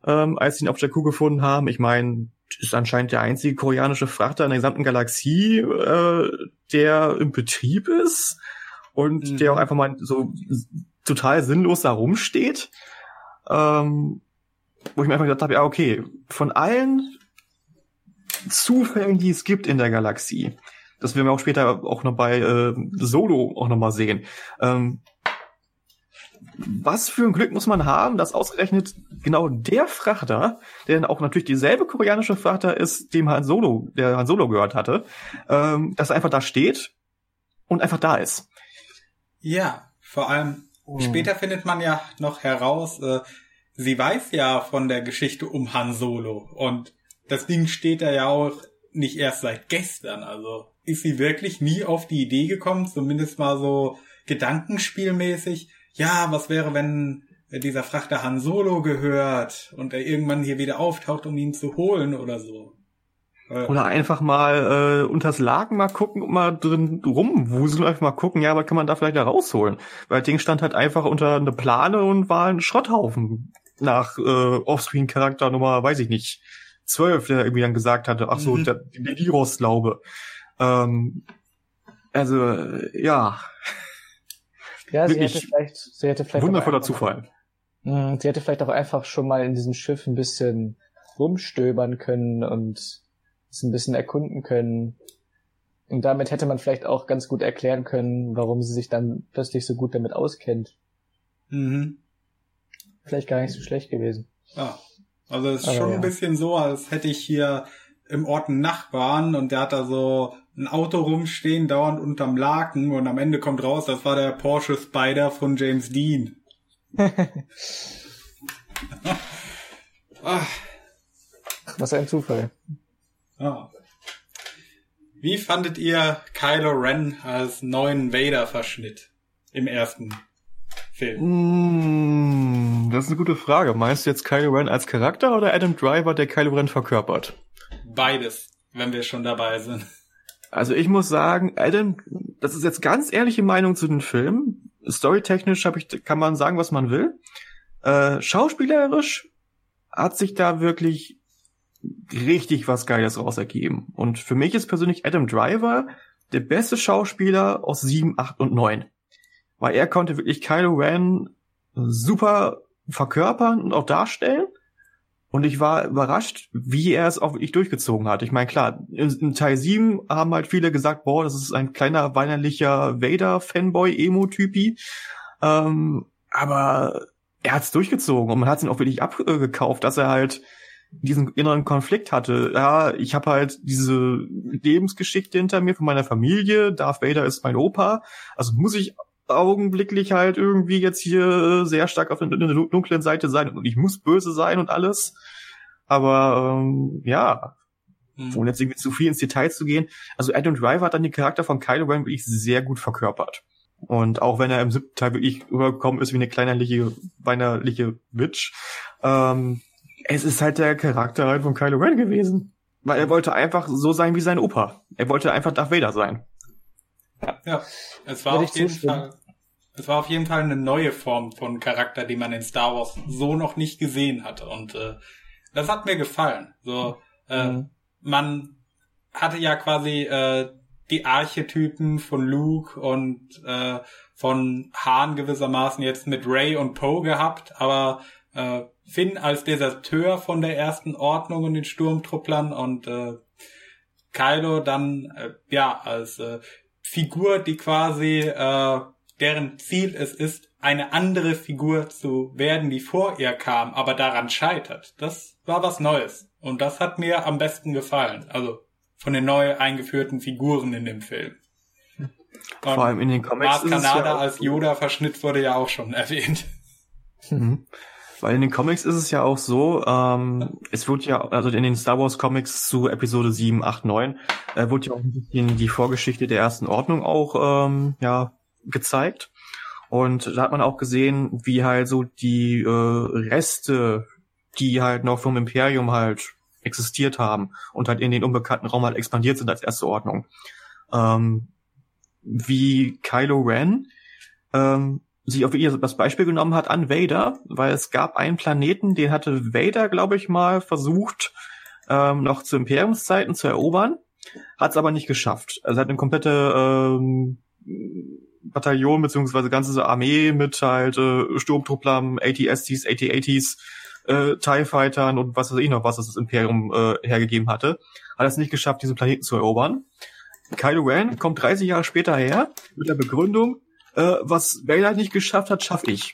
ähm, als sie ihn auf Jakku gefunden haben. Ich meine, ist anscheinend der einzige koreanische Frachter in der gesamten Galaxie, äh, der im Betrieb ist und mhm. der auch einfach mal so total sinnlos da rumsteht. Ähm, wo ich mir einfach gedacht habe, ja, okay, von allen Zufällen, die es gibt in der Galaxie, das werden wir auch später auch noch bei äh, Solo auch noch mal sehen. Ähm, was für ein Glück muss man haben, dass ausgerechnet genau der Frachter, der dann auch natürlich dieselbe koreanische Frachter ist, dem Han Solo, der Han Solo gehört hatte, ähm, dass er einfach da steht und einfach da ist. Ja, vor allem oh. später findet man ja noch heraus, äh, sie weiß ja von der Geschichte um Han Solo und das Ding steht da ja auch nicht erst seit gestern. Also ist sie wirklich nie auf die Idee gekommen, zumindest mal so gedankenspielmäßig. Ja, was wäre, wenn dieser Frachter Han Solo gehört und er irgendwann hier wieder auftaucht, um ihn zu holen oder so. Oder einfach mal äh, unters Laken mal gucken und mal drin rumwuseln, einfach mal gucken, ja, was kann man da vielleicht da rausholen? Weil das Ding stand halt einfach unter eine Plane und war ein Schrotthaufen nach äh, Offscreen-Charakter Nummer, weiß ich nicht, zwölf, der irgendwie dann gesagt hatte, ach so, mhm. der, der Liros glaube. Ähm, also, äh, ja. Ja, sie hätte vielleicht, sie hätte vielleicht wundervoller Zufall. Mh, sie hätte vielleicht auch einfach schon mal in diesem Schiff ein bisschen rumstöbern können und es ein bisschen erkunden können. Und damit hätte man vielleicht auch ganz gut erklären können, warum sie sich dann plötzlich so gut damit auskennt. Mhm. Vielleicht gar nicht so schlecht gewesen. Ja. Also es ist Aber schon ja. ein bisschen so, als hätte ich hier im Ort einen Nachbarn und der hat da so ein Auto rumstehen, dauernd unterm Laken und am Ende kommt raus, das war der Porsche Spider von James Dean. Ach. *laughs* Was ein Zufall. Ja. Wie fandet ihr Kylo Ren als neuen Vader-Verschnitt im ersten Film? Mm, das ist eine gute Frage. Meinst du jetzt Kylo Ren als Charakter oder Adam Driver, der Kylo Ren verkörpert? Beides, wenn wir schon dabei sind. Also ich muss sagen, Adam, das ist jetzt ganz ehrliche Meinung zu den Filmen. Storytechnisch habe ich, kann man sagen, was man will. Äh, schauspielerisch hat sich da wirklich richtig was Geiles raus ergeben. Und für mich ist persönlich Adam Driver der beste Schauspieler aus 7, 8 und 9. Weil er konnte wirklich Kylo Ren super verkörpern und auch darstellen. Und ich war überrascht, wie er es auch wirklich durchgezogen hat. Ich meine, klar, in, Teil 7 haben halt viele gesagt, boah, das ist ein kleiner weinerlicher Vader-Fanboy-Emo-Typi. Ähm, aber er hat es durchgezogen und man hat es ihn auch wirklich abgekauft, dass er halt diesen inneren Konflikt hatte. Ja, ich habe halt diese Lebensgeschichte hinter mir von meiner Familie. Darth Vader ist mein Opa. Also muss ich augenblicklich halt irgendwie jetzt hier sehr stark auf der, dunklen Seite sein und ich muss böse sein und alles. Aber ähm, ja, hm. ohne jetzt irgendwie zu viel ins Detail zu gehen. Also Adam Driver hat dann den Charakter von Kylo Ren wirklich sehr gut verkörpert. Und auch wenn er im siebten Teil wirklich übergekommen ist wie eine kleinerliche, weinerliche Bitch, ähm, es ist halt der Charakter halt von Kylo Ren gewesen. Weil er wollte einfach so sein wie sein Opa. Er wollte einfach Darth Vader sein. Ja, ja. es war auf jeden Fall, es war auf jeden Fall eine neue Form von Charakter, die man in Star Wars so noch nicht gesehen hatte. Und äh, das hat mir gefallen. So, äh, mhm. man hatte ja quasi äh, die Archetypen von Luke und äh, von Han gewissermaßen jetzt mit Ray und Poe gehabt, aber äh, Finn als Deserteur von der ersten Ordnung und den Sturmtrupplern und äh, Kylo dann äh, ja als äh, Figur, die quasi äh, deren Ziel es ist, eine andere Figur zu werden, die vor ihr kam, aber daran scheitert. Das war was Neues und das hat mir am besten gefallen. Also von den neu eingeführten Figuren in dem Film. Und *laughs* Vor allem in den Comics. Mars Kanada ja als Yoda-Verschnitt wurde ja auch schon erwähnt. Mhm. Weil in den Comics ist es ja auch so, ähm, es wird ja, also in den Star Wars Comics zu Episode 7, 8, 9, äh, wurde ja auch ein bisschen die Vorgeschichte der ersten Ordnung auch ähm, ja, gezeigt. Und da hat man auch gesehen, wie halt so die äh, Reste, die halt noch vom Imperium halt existiert haben und halt in den unbekannten Raum halt expandiert sind als erste Ordnung. Ähm, wie Kylo Ren ähm, sich auf ihr das Beispiel genommen hat an Vader, weil es gab einen Planeten, den hatte Vader, glaube ich mal, versucht, ähm, noch zu Imperiumszeiten zu erobern, hat es aber nicht geschafft. Also hat eine komplette ähm, Bataillon beziehungsweise ganze Armee mit halt äh, Sturmtrupplern, ATSTs, AT-80s, äh, TIE Fightern und was weiß ich noch, was das Imperium äh, hergegeben hatte, hat es nicht geschafft, diesen Planeten zu erobern. Kylo Ren kommt 30 Jahre später her mit der Begründung, äh, was Vader nicht geschafft hat, schaffe ich.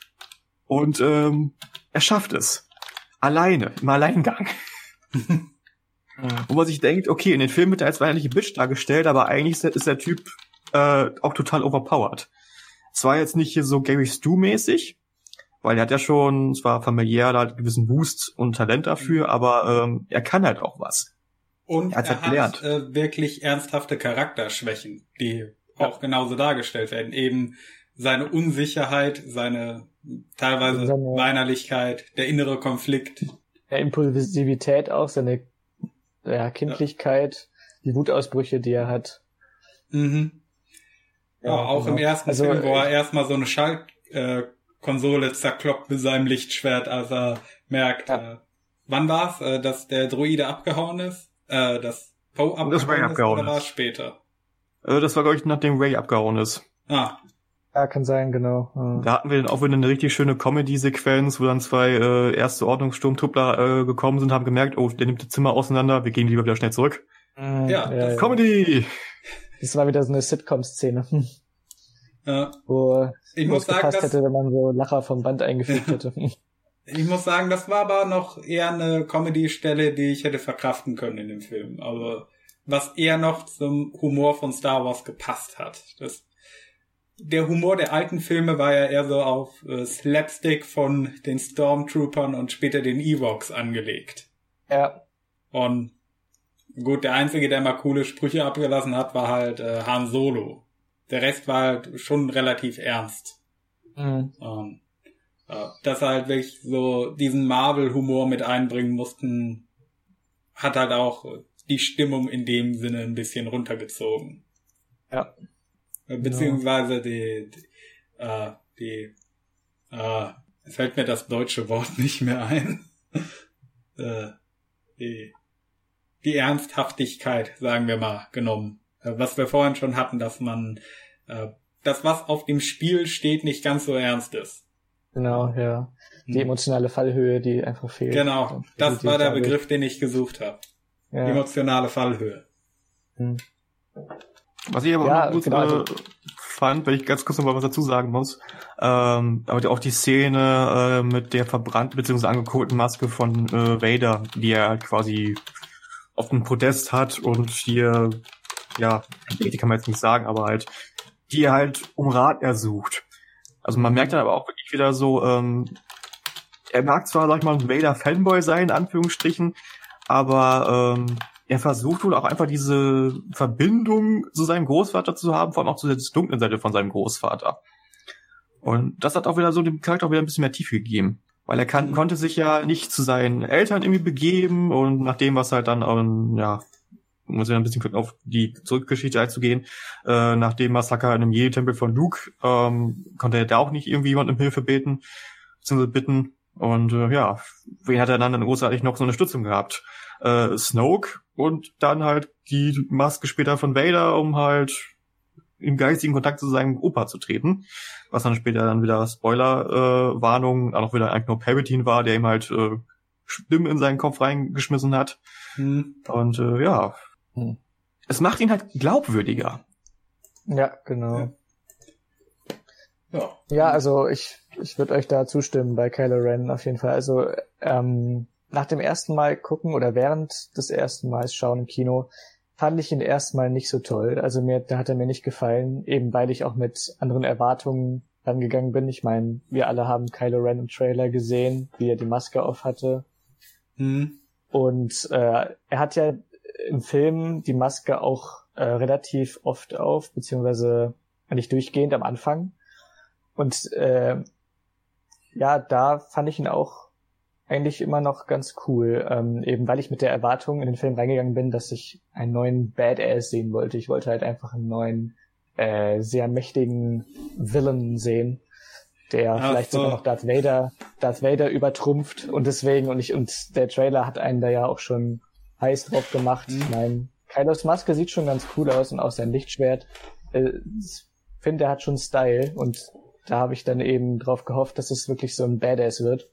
Und ähm, er schafft es. Alleine, im Alleingang. *laughs* Wo man sich denkt, okay, in den Filmen wird er als weinerliche Bitch dargestellt, aber eigentlich ist der, Typ äh, auch total overpowered. Zwar jetzt nicht hier so Gary Stu-mäßig, weil er hat ja schon, zwar familiär halt einen gewissen Boost und Talent dafür, aber ähm, er kann halt auch was. Und er, er hat äh, wirklich ernsthafte Charakterschwächen, die auch genauso dargestellt werden. Eben seine Unsicherheit, seine teilweise seine, Weinerlichkeit, der innere Konflikt. Ja, Impulsivität auch, seine ja, Kindlichkeit, ja. die Wutausbrüche, die er hat. Mhm. Ja, ja auch genau. im ersten also, Film, wo er erstmal so eine Schaltkonsole äh, zerkloppt mit seinem Lichtschwert, als er merkt, ja. äh, wann war's, äh, dass der Droide abgehauen ist? Äh, das Poe abgehauen, das abgehauen ist, oder war es später? Äh, das war, glaube ich, nachdem Ray abgehauen ist. Ah. Ja, kann sein, genau. Ja. Da hatten wir dann auch wieder eine richtig schöne Comedy-Sequenz, wo dann zwei äh, erste Ordnungssturmtruppler äh, gekommen sind, haben gemerkt, oh, der nimmt das Zimmer auseinander, wir gehen lieber wieder schnell zurück. Mhm, ja, ja, Comedy! Das war wieder so eine Sitcom-Szene. Ja. Wo ich muss sagen, gepasst hätte, wenn man so Lacher vom Band eingefügt hätte. Ich muss sagen, das war aber noch eher eine Comedy-Stelle, die ich hätte verkraften können in dem Film. Also was eher noch zum Humor von Star Wars gepasst hat. Das, der Humor der alten Filme war ja eher so auf äh, Slapstick von den Stormtroopern und später den Ewoks angelegt. Ja. Und gut, der einzige, der mal coole Sprüche abgelassen hat, war halt äh, Han Solo. Der Rest war halt schon relativ ernst. Mhm. Und, äh, dass halt wirklich so diesen Marvel-Humor mit einbringen mussten, hat halt auch die Stimmung in dem Sinne ein bisschen runtergezogen. Ja. Beziehungsweise die, die, äh, die äh, es fällt mir das deutsche Wort *laughs* nicht mehr ein. *laughs* äh, die, die Ernsthaftigkeit, sagen wir mal, genommen. Äh, was wir vorhin schon hatten, dass man äh, das, was auf dem Spiel steht, nicht ganz so ernst ist. Genau, ja. Die hm. emotionale Fallhöhe, die einfach fehlt. Genau, das war der Begriff, den ich gesucht habe. Ja. Emotionale Fallhöhe. Hm. Was ich aber ja, auch gut genau, also äh, fand, wenn ich ganz kurz noch mal was dazu sagen muss, ähm, aber auch die Szene äh, mit der verbrannten bzw. angekohlten Maske von äh, Vader, die er halt quasi auf dem Podest hat und hier, ja, die kann man jetzt nicht sagen, aber halt, die er halt um Rat ersucht. Also man merkt dann aber auch wirklich wieder so, ähm, er mag zwar, sag ich mal, ein Vader-Fanboy sein, in Anführungsstrichen, aber ähm, er versucht wohl auch einfach diese Verbindung zu seinem Großvater zu haben, vor allem auch zu der dunklen Seite von seinem Großvater. Und das hat auch wieder so dem Charakter auch wieder ein bisschen mehr Tiefe gegeben. Weil er kann, konnte sich ja nicht zu seinen Eltern irgendwie begeben und nach dem, was halt dann, ähm, ja, muss ich ein bisschen auf die Zurückgeschichte einzugehen, äh, nach dem Massaker in dem Jedi-Tempel von Luke, ähm, konnte er da auch nicht irgendwie jemand um Hilfe beten, beziehungsweise bitten. Und äh, ja, wen hat er dann, dann großartig noch so eine Stützung gehabt? Äh, Snoke und dann halt die Maske später von Vader, um halt im geistigen Kontakt zu seinem Opa zu treten. Was dann später dann wieder Spoiler-Warnung, äh, auch wieder eigentlich nur Palpatine war, der ihm halt äh, Stimmen in seinen Kopf reingeschmissen hat. Hm. Und äh, ja, hm. es macht ihn halt glaubwürdiger. Ja, genau. Ja, ja also ich ich würde euch da zustimmen bei Kylo Ren auf jeden Fall. Also ähm, nach dem ersten Mal gucken oder während des ersten Mals schauen im Kino fand ich ihn erstmal nicht so toll. Also mir, da hat er mir nicht gefallen, eben weil ich auch mit anderen Erwartungen rangegangen bin. Ich meine, wir alle haben Kylo Ren im Trailer gesehen, wie er die Maske auf hatte. Mhm. Und äh, er hat ja im Film die Maske auch äh, relativ oft auf, beziehungsweise nicht durchgehend am Anfang. Und äh, ja, da fand ich ihn auch eigentlich immer noch ganz cool, ähm, eben weil ich mit der Erwartung in den Film reingegangen bin, dass ich einen neuen Badass sehen wollte. Ich wollte halt einfach einen neuen, äh, sehr mächtigen Villain sehen, der Ach vielleicht so. sogar noch Darth Vader, Darth Vader übertrumpft und deswegen und ich und der Trailer hat einen da ja auch schon heiß drauf gemacht. Mhm. Mein, Kylos Maske sieht schon ganz cool aus und auch sein Lichtschwert. Äh, ich finde, er hat schon Style und da habe ich dann eben drauf gehofft, dass es wirklich so ein Badass wird.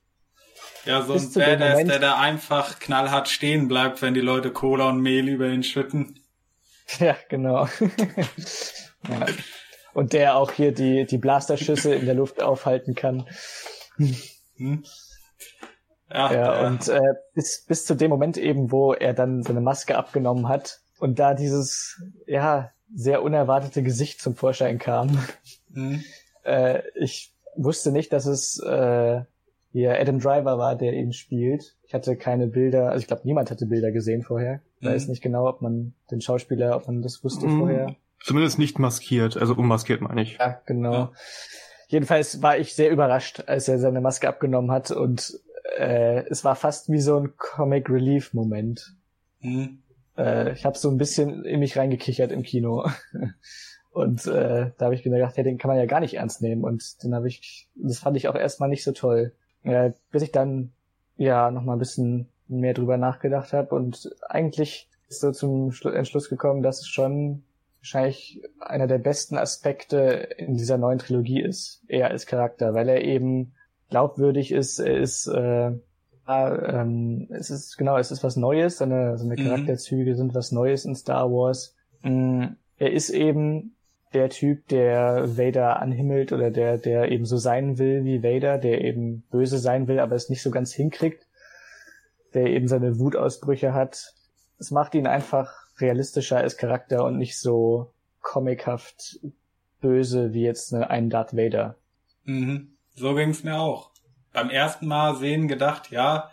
Ja, so ein Badass, Moment- der da einfach knallhart stehen bleibt, wenn die Leute Cola und Mehl über ihn schütten. *laughs* Ja, genau. *laughs* ja. Und der auch hier die, die Blasterschüsse in der Luft aufhalten kann. Hm? Ja, Ja, und äh, bis, bis zu dem Moment eben, wo er dann seine Maske abgenommen hat und da dieses, ja, sehr unerwartete Gesicht zum Vorschein kam. hm? Äh, ich wusste nicht, dass es äh, hier Adam Driver war, der ihn spielt. Ich hatte keine Bilder, also ich glaube, niemand hatte Bilder gesehen vorher. Ich Mhm. weiß nicht genau, ob man den Schauspieler, ob man das wusste Mhm. vorher. Zumindest nicht maskiert, also unmaskiert meine ich. Ja, genau. Ja. Jedenfalls war ich sehr überrascht, als er seine Maske abgenommen hat und äh, es war fast wie so ein Comic Relief Moment. Hm? Äh, ich habe so ein bisschen in mich reingekichert im Kino. *laughs* Und äh, da habe ich mir gedacht, ja, den kann man ja gar nicht ernst nehmen. Und dann habe ich, das fand ich auch erstmal nicht so toll. Äh, bis ich dann ja noch mal ein bisschen mehr drüber nachgedacht habe und eigentlich ist so zum Schlu Entschluss gekommen, dass es schon wahrscheinlich einer der besten Aspekte in dieser neuen Trilogie ist, er als Charakter, weil er eben glaubwürdig ist, er ist äh, ja, ähm, es ist genau, es ist was Neues, seine, seine Mhm. Charakterzüge sind was Neues in Star Wars. Mm, Er ist eben der Typ, der Vader anhimmelt oder der, der eben so sein will wie Vader, der eben böse sein will, aber es nicht so ganz hinkriegt, der eben seine Wutausbrüche hat. Es macht ihn einfach realistischer als Charakter und nicht so comichaft böse wie jetzt ne, ein Darth Vader. Mhm. So ging's mir auch. Beim ersten Mal sehen gedacht, ja,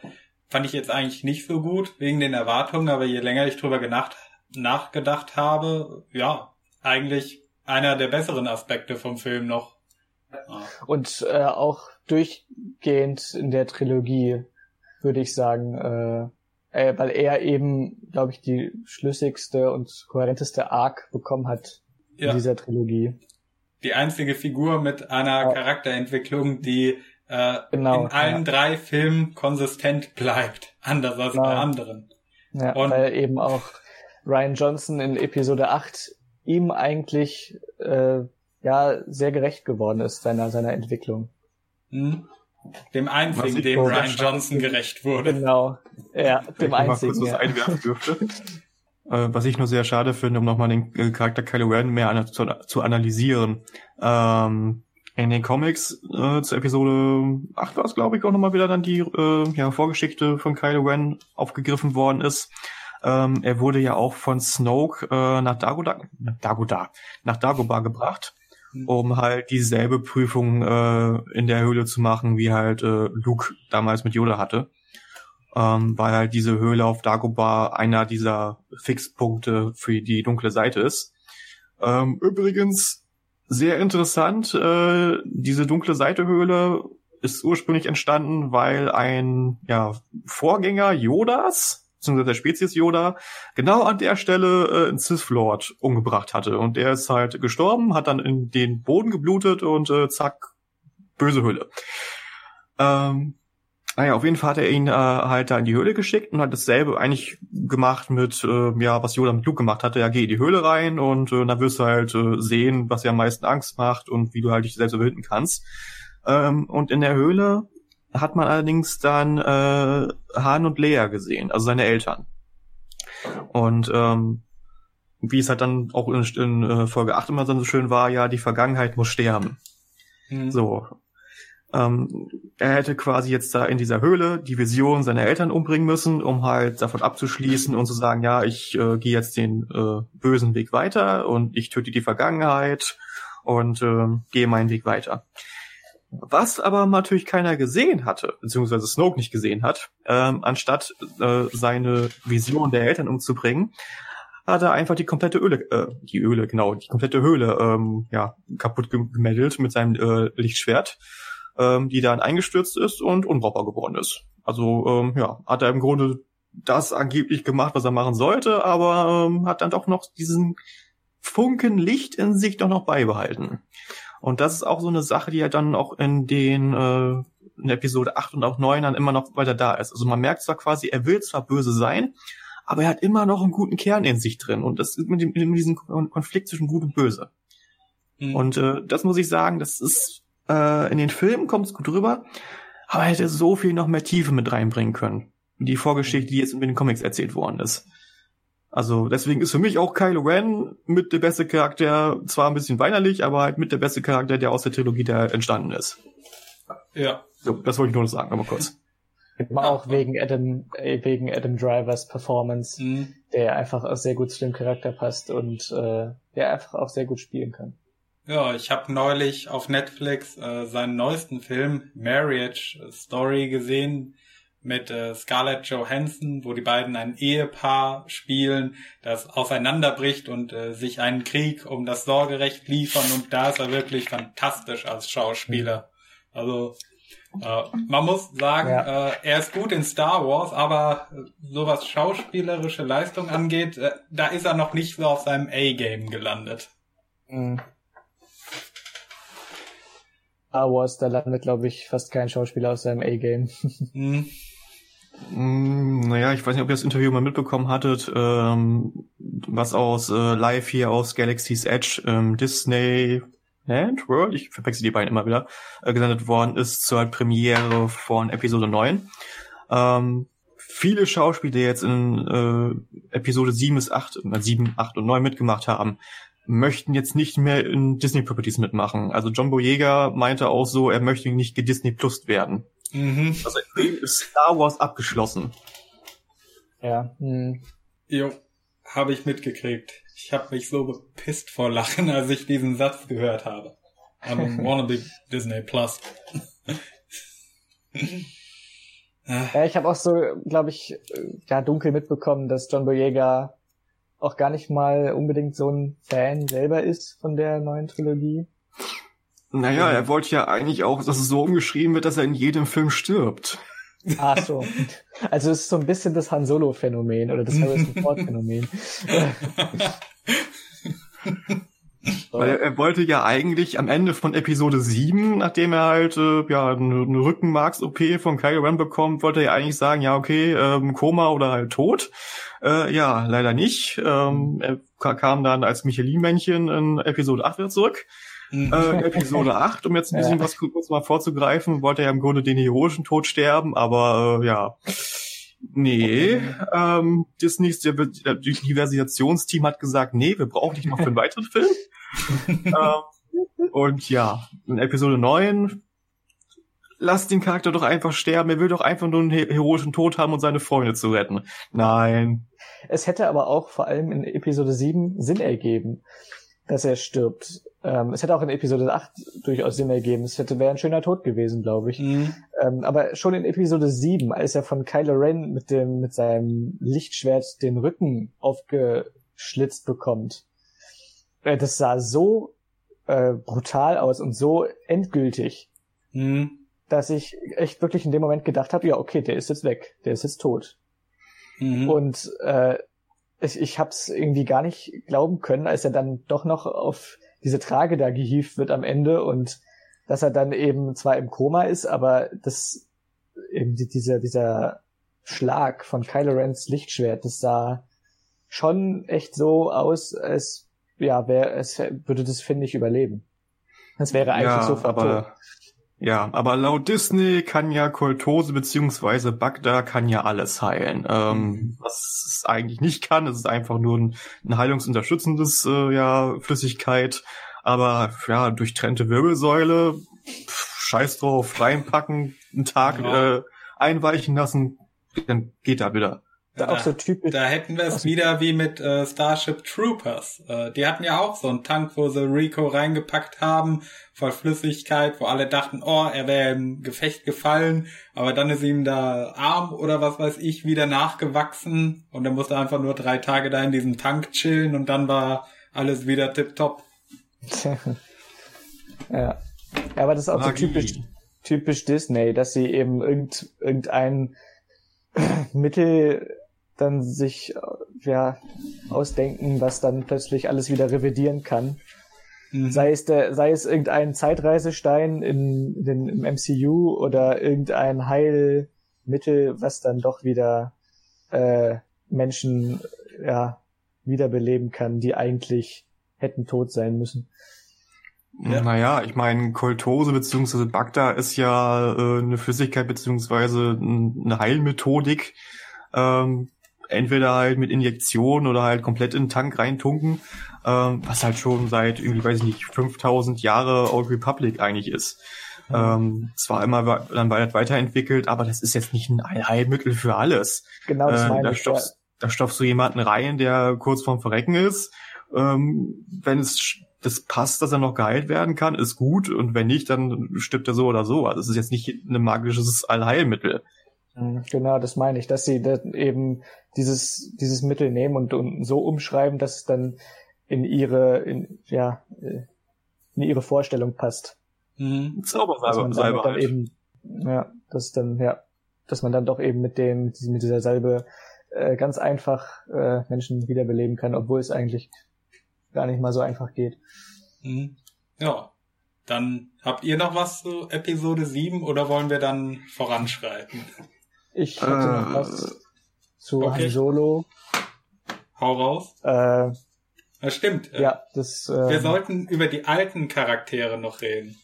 fand ich jetzt eigentlich nicht so gut wegen den Erwartungen, aber je länger ich drüber nachgedacht habe, ja, eigentlich einer der besseren Aspekte vom Film noch. Ja. Und äh, auch durchgehend in der Trilogie, würde ich sagen, äh, äh, weil er eben, glaube ich, die schlüssigste und kohärenteste Arc bekommen hat in Ja. dieser Trilogie. Die einzige Figur mit einer Ja. Charakterentwicklung, die äh, Genau, in allen drei Filmen konsistent bleibt, anders als Genau. bei anderen. Ja, Und- weil eben auch Ryan Johnson in Episode 8 ihm eigentlich äh, ja sehr gerecht geworden ist seiner seiner Entwicklung. Hm? Dem Was einzigen, ich dem so Ryan Johnson gerecht wurde. Genau. Ja, dem ich noch mal kurz einzigen. was Ja. einwerfen dürfte. *laughs* Äh, was ich nur sehr schade finde, um nochmal den äh, Charakter Kylo Ren mehr ana zu, zu analysieren. Ähm, in den Comics äh, zur Episode 8 war es, glaube ich, auch nochmal wieder dann die äh, ja, Vorgeschichte von Kylo Ren aufgegriffen worden ist. Ähm, er wurde ja auch von Snoke äh, nach Dagobah, Dagobah, nach Dagobah gebracht, Hm. um halt dieselbe Prüfung äh, in der Höhle zu machen, wie halt äh, Luke damals mit Yoda hatte ähm, weil halt diese Höhle auf Dagobah einer dieser Fixpunkte für die dunkle Seite ist. Ähm, übrigens sehr interessant, äh, diese dunkle Seite Höhle ist ursprünglich entstanden, weil ein ja, Vorgänger Yodas, beziehungsweise der Spezies Yoda, genau an der Stelle äh, einen Sith Lord umgebracht hatte. Und der ist halt gestorben, hat dann in den Boden geblutet und äh, zack, böse Höhle. Ähm, naja, auf jeden Fall hat er ihn äh, halt da in die Höhle geschickt und hat dasselbe eigentlich gemacht mit, äh, ja, was Yoda mit Luke gemacht hatte. Ja, geh in die Höhle rein und äh, dann wirst du halt äh, sehen, was dir am meisten Angst macht und wie du halt dich selbst überwinden kannst. Ähm, und in der Höhle hat man allerdings dann äh, Han und Leia gesehen, also seine Eltern. Und ähm, wie es halt dann auch in, in äh, Folge 8 immer so schön war, ja, die Vergangenheit muss sterben. Hm. So. Ähm, er hätte quasi jetzt da in dieser Höhle die Vision seiner Eltern umbringen müssen, um halt davon abzuschließen und zu sagen, ja, ich äh, gehe jetzt den äh, bösen Weg weiter und ich töte die Vergangenheit und äh, gehe meinen Weg weiter. Was aber natürlich keiner gesehen hatte, beziehungsweise Snoke nicht gesehen hat, ähm, anstatt äh, seine Vision der Eltern umzubringen, hat er einfach die komplette Öle, äh, die Öle, genau, die komplette Höhle ähm, ja, kaputt gemeldet mit seinem äh, Lichtschwert, ähm, die dann eingestürzt ist und unbrauchbar geworden ist. Also ähm, ja, hat er im Grunde das angeblich gemacht, was er machen sollte, aber ähm, hat dann doch noch diesen Funken Licht in sich doch noch beibehalten. Und das ist auch so eine Sache, die ja dann auch in den äh, in Episode 8 und auch 9 dann immer noch weiter da ist. Also man merkt zwar quasi, er will zwar böse sein, aber er hat immer noch einen guten Kern in sich drin. Und das ist mit, dem, mit diesem Konflikt zwischen Gut und Böse. Mhm. Und äh, das muss ich sagen, das ist äh, in den Filmen kommt es gut rüber, aber er hätte so viel noch mehr Tiefe mit reinbringen können. Die Vorgeschichte, die jetzt in den Comics erzählt worden ist. Also deswegen ist für mich auch Kylo Ren mit der beste Charakter, zwar ein bisschen weinerlich, aber halt mit der beste Charakter, der aus der Trilogie der entstanden ist. Ja. So, das wollte ich nur noch sagen, aber kurz. Auch wegen Adam, äh, wegen Adam Drivers Performance, mhm. der einfach auch sehr gut zu dem Charakter passt und äh, der einfach auch sehr gut spielen kann. Ja, ich habe neulich auf Netflix äh, seinen neuesten Film Marriage Story gesehen mit äh, Scarlett Johansson, wo die beiden ein Ehepaar spielen, das auseinanderbricht und äh, sich einen Krieg um das Sorgerecht liefern und da ist er wirklich fantastisch als Schauspieler. Also äh, man muss sagen, ja. äh, er ist gut in Star Wars, aber äh, so was schauspielerische Leistung angeht, äh, da ist er noch nicht so auf seinem A-Game gelandet. Mhm. Star Wars, da landet, glaube ich, fast kein Schauspieler aus seinem A-Game. mhm. Mm, naja, ich weiß nicht, ob ihr das Interview mal mitbekommen hattet, ähm, was aus äh, live hier aus Galaxy's Edge ähm, Disney World, ich verwechsel die beiden immer wieder, äh, gesendet worden ist zur Premiere von Episode 9. Ähm, viele Schauspieler, die jetzt in äh, Episode 7 bis 8, äh, 7, 8 und 9 mitgemacht haben, möchten jetzt nicht mehr in Disney Properties mitmachen. Also John Boyega meinte auch so, er möchte nicht gedisney Plus werden. Mhm. Also ist Star Wars abgeschlossen. Ja. Hm. Jo, habe ich mitgekriegt. Ich habe mich so bepisst vor Lachen, *laughs* als ich diesen Satz gehört habe. I'm wannabe *laughs* Disney Plus. ja, ich habe auch so, glaube ich, ja dunkel mitbekommen, dass John Boyega auch gar nicht mal unbedingt so ein Fan selber ist von der neuen Trilogie. Naja, er wollte ja eigentlich auch, dass es so umgeschrieben wird, dass er in jedem Film stirbt. Ach so. Also es ist so ein bisschen das Han Solo-Phänomen oder das Harrison Ford-Phänomen. *laughs* Weil er, er, wollte ja eigentlich am Ende von Episode 7, nachdem er halt äh, ja eine, eine Rückenmarks-OP von Kylo Ren bekommt, wollte er ja eigentlich sagen, ja okay, ähm, Koma oder halt tot. Äh, ja, leider nicht. Ähm, er kam dann als Michelin-Männchen in Episode 8 wieder zurück. Mhm. äh, Episode 8, um jetzt ein *laughs* bisschen ja. was kurz mal vorzugreifen, wollte er im Grunde den heroischen Tod sterben, aber äh, ja. Nee, ähm, Disneys Diversitätsteam hat gesagt, nee, wir brauchen dich noch für einen *laughs* weiteren Film. *laughs* ähm, und ja, in Episode 9 lass den Charakter doch einfach sterben. Er will doch einfach nur einen heroischen Tod haben und seine Freunde zu retten. Nein. Es hätte aber auch vor allem in Episode 7 Sinn ergeben, dass er stirbt. Ähm, es hätte auch in Episode 8 durchaus Sinn ergeben. Es hätte wäre ein schöner Tod gewesen, glaube ich. Mhm. Ähm, aber schon in Episode 7, als er von Kylo Ren mit dem mit seinem Lichtschwert den Rücken aufgeschlitzt bekommt, äh, das sah so äh, brutal aus und so endgültig, mhm. Dass ich echt wirklich in dem Moment gedacht habe, ja okay, der ist jetzt weg, der ist jetzt tot. Mhm. Und äh, ich, ich habe es irgendwie gar nicht glauben können, als er dann doch noch auf diese Trage da gehievt wird am Ende und dass er dann eben zwar im Koma ist, aber das eben dieser dieser Schlag von Kylo Rens Lichtschwert, das sah schon echt so aus, als ja, wer es würde das finde ich überleben. Das wäre eigentlich ja, so aber ja, aber laut Disney kann ja Koltose beziehungsweise Bagda kann ja alles heilen. Ähm, mhm. Was es eigentlich nicht kann, es ist einfach nur ein, ein heilungsunterstützendes äh, ja, Flüssigkeit. Aber ja, durchtrennte Wirbelsäule, pff, scheiß drauf, reinpacken, einen Tag ja. äh, einweichen lassen, dann geht da wieder. Ja, auch so typisch. Da hätten wir es wieder wie mit äh, Starship Troopers. Äh, die hatten ja auch so einen Tank, wo sie Rico reingepackt haben, voll Flüssigkeit, wo alle dachten, oh, er wäre im Gefecht gefallen, aber dann ist ihm da Arm oder was weiß ich wieder nachgewachsen und er musste einfach nur drei Tage da in diesem Tank chillen und dann war alles wieder tipptopp. *laughs* ja. ja, aber das ist auch Magie. so typisch, typisch Disney, dass sie eben irgend, irgendein *clears throat* Mittel dann sich ja ausdenken, was dann plötzlich alles wieder revidieren kann. Mhm. Sei es der, sei es irgendein Zeitreisestein in, in den, im MCU oder irgendein Heilmittel, was dann doch wieder äh, Menschen ja wiederbeleben kann, die eigentlich hätten tot sein müssen. Ja. Naja, ich meine, Koltose bzw. Bagda ist ja äh, eine Flüssigkeit bzw. eine Heilmethodik, ähm, entweder halt mit Injektion oder halt komplett in den Tank reintunken, ähm, was halt schon seit irgendwie, weiß ich nicht, 5000 Jahre Old Republic eigentlich ist. Mhm. Ähm, zwar immer dann weiterentwickelt, aber das ist jetzt nicht ein Heilmittel für alles. Genau, das äh, meine da ich, stopfst, ja. Da stopfst du jemanden rein, der kurz vorm Verrecken ist. Ähm, wenn es das passt, dass er noch geheilt werden kann, ist gut. Und wenn nicht, dann stirbt er so oder so. Also es ist jetzt nicht ein magisches Allheilmittel. Mhm, genau, das meine ich, dass sie eben dieses, dieses Mittel nehmen und, und so umschreiben, dass es dann in ihre, in, ja, in ihre Vorstellung passt. Mhm. Zaubersalbe dann, dann eben, ja, das dann, ja, dass man dann doch eben mit dem, mit dieser Salbe äh, ganz einfach äh, Menschen wiederbeleben kann, obwohl es eigentlich gar nicht mal so einfach geht. Mhm. Ja. Dann habt ihr noch was zu Episode 7 oder wollen wir dann voranschreiten? Ich hätte äh, noch was zu okay. Han Solo. Hau raus. Äh, das stimmt. Ja, das. Äh, wir sollten über die alten Charaktere noch reden.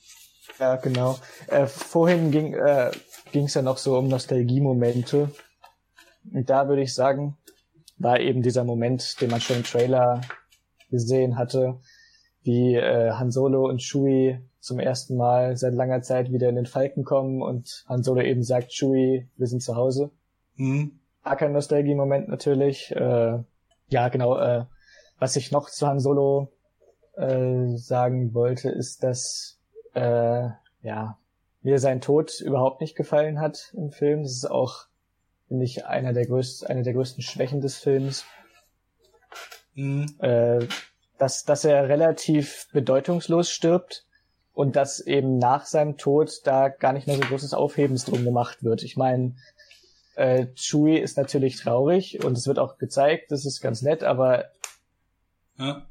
Ja, genau. Äh, vorhin ging äh, ging es ja noch so um Nostalgie-Momente. Und da würde ich sagen, war eben dieser Moment, den man schon im Trailer gesehen hatte, wie äh, Han Solo und Chewie zum ersten Mal seit langer Zeit wieder in den Falken kommen und Han Solo eben sagt, Chewie, wir sind zu Hause. Mhm. Kein Nostalgie-Moment natürlich. Äh, ja, genau. Äh, was ich noch zu Han Solo äh, sagen wollte, ist, dass äh, ja mir sein Tod überhaupt nicht gefallen hat im Film. Das ist auch, finde ich, einer der größten, eine der größten Schwächen des Films. Mhm. Äh, dass, dass er relativ bedeutungslos stirbt und dass eben nach seinem Tod da gar nicht mehr so großes Aufhebens drum gemacht wird. Ich meine, äh, Chewie ist natürlich traurig und es wird auch gezeigt, das ist ganz nett, aber ja.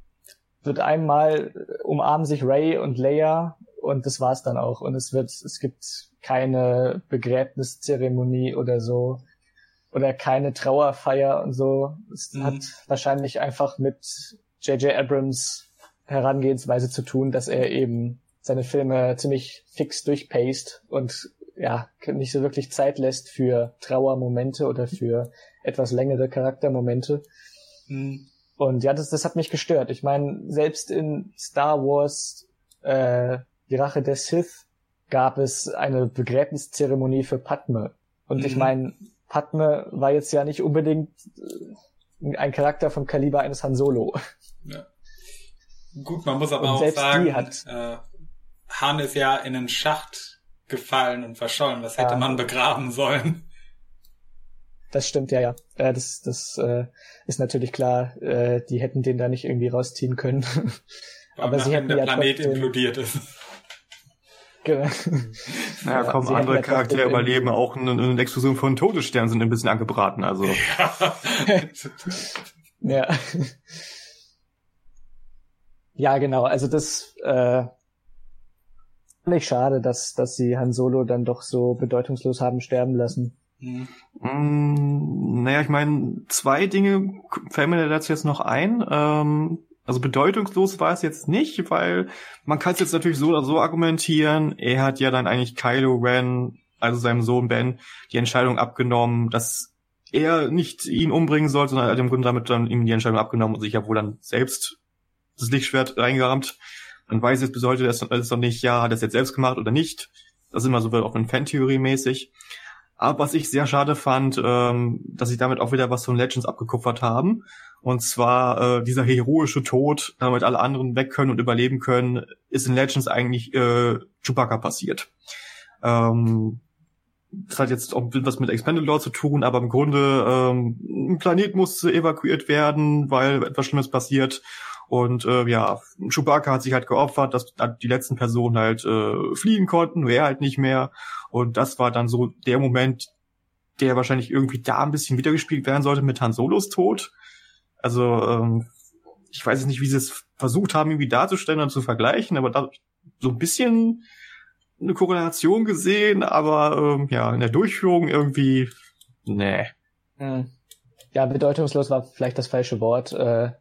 wird einmal äh, umarmen sich Ray und Leia und das war's dann auch. Und es wird, es gibt keine Begräbniszeremonie oder so oder keine Trauerfeier und so. Es mhm. hat wahrscheinlich einfach mit J.J. Abrams Herangehensweise zu tun, dass er eben seine Filme ziemlich fix durchpaced und ja, nicht so wirklich Zeit lässt für Trauermomente oder für etwas längere Charaktermomente. Mhm. Und ja, das, das hat mich gestört. Ich meine, selbst in Star Wars äh, Die Rache der Sith gab es eine Begräbniszeremonie für Padme. Und mhm. ich meine, Padme war jetzt ja nicht unbedingt äh, ein Charakter vom Kaliber eines Han Solo. Ja. Gut, man muss aber und auch sagen, hat, äh, Han ist ja in einen Schacht gefallen und verschollen. Das hätte ja. man begraben sollen. Das stimmt, ja, ja. Äh, das das äh, ist natürlich klar. Äh, die hätten den da nicht irgendwie rausziehen können. aber sie hätten der ja Planet trotzdem, implodiert ist. Genau. Naja, komm, ja, andere Charaktere überleben. Auch eine, eine Explosion von Todessternen sind ein bisschen angebraten, also. Ja. *laughs* ja. Ja, genau. Also das äh, ich schade, dass, dass sie Han Solo dann doch so bedeutungslos haben sterben lassen. Mhm. Mm, naja, ich meine, zwei Dinge fällen mir dazu jetzt noch ein. Ähm, also bedeutungslos war es jetzt nicht, weil man kann es jetzt natürlich so oder so argumentieren. Er hat ja dann eigentlich Kylo Ren, also seinem Sohn Ben, die Entscheidung abgenommen, dass er nicht ihn umbringen soll, sondern er hat im Grunde damit dann ihm die Entscheidung abgenommen und sich ja wohl dann selbst das Lichtschwert reingerammt. Man weiß jetzt bis heute das ist noch nicht, ja, hat er es jetzt selbst gemacht oder nicht. Das ist immer so auch ein Fantheorie mäßig. Aber was ich sehr schade fand, ähm, dass sie damit auch wieder was von Legends abgekupfert haben. Und zwar äh, dieser heroische Tod, damit alle anderen weg können und überleben können, ist in Legends eigentlich äh, Chewbacca passiert. Ähm, das hat jetzt auch was mit Expanded Lore zu tun, aber im Grunde ähm, ein Planet musste evakuiert werden, weil etwas Schlimmes passiert. Und äh, ja, Chewbacca hat sich halt geopfert, dass die letzten Personen halt äh, fliehen konnten, nur er halt nicht mehr. Und das war dann so der Moment, der wahrscheinlich irgendwie da ein bisschen wiedergespielt werden sollte mit Han Solos Tod. Also ähm, ich weiß nicht, wie sie es versucht haben, irgendwie darzustellen und zu vergleichen, aber da so ein bisschen eine Korrelation gesehen, aber ähm, ja, in der Durchführung irgendwie, nee. Hm. Ja, bedeutungslos war vielleicht das falsche Wort. Äh,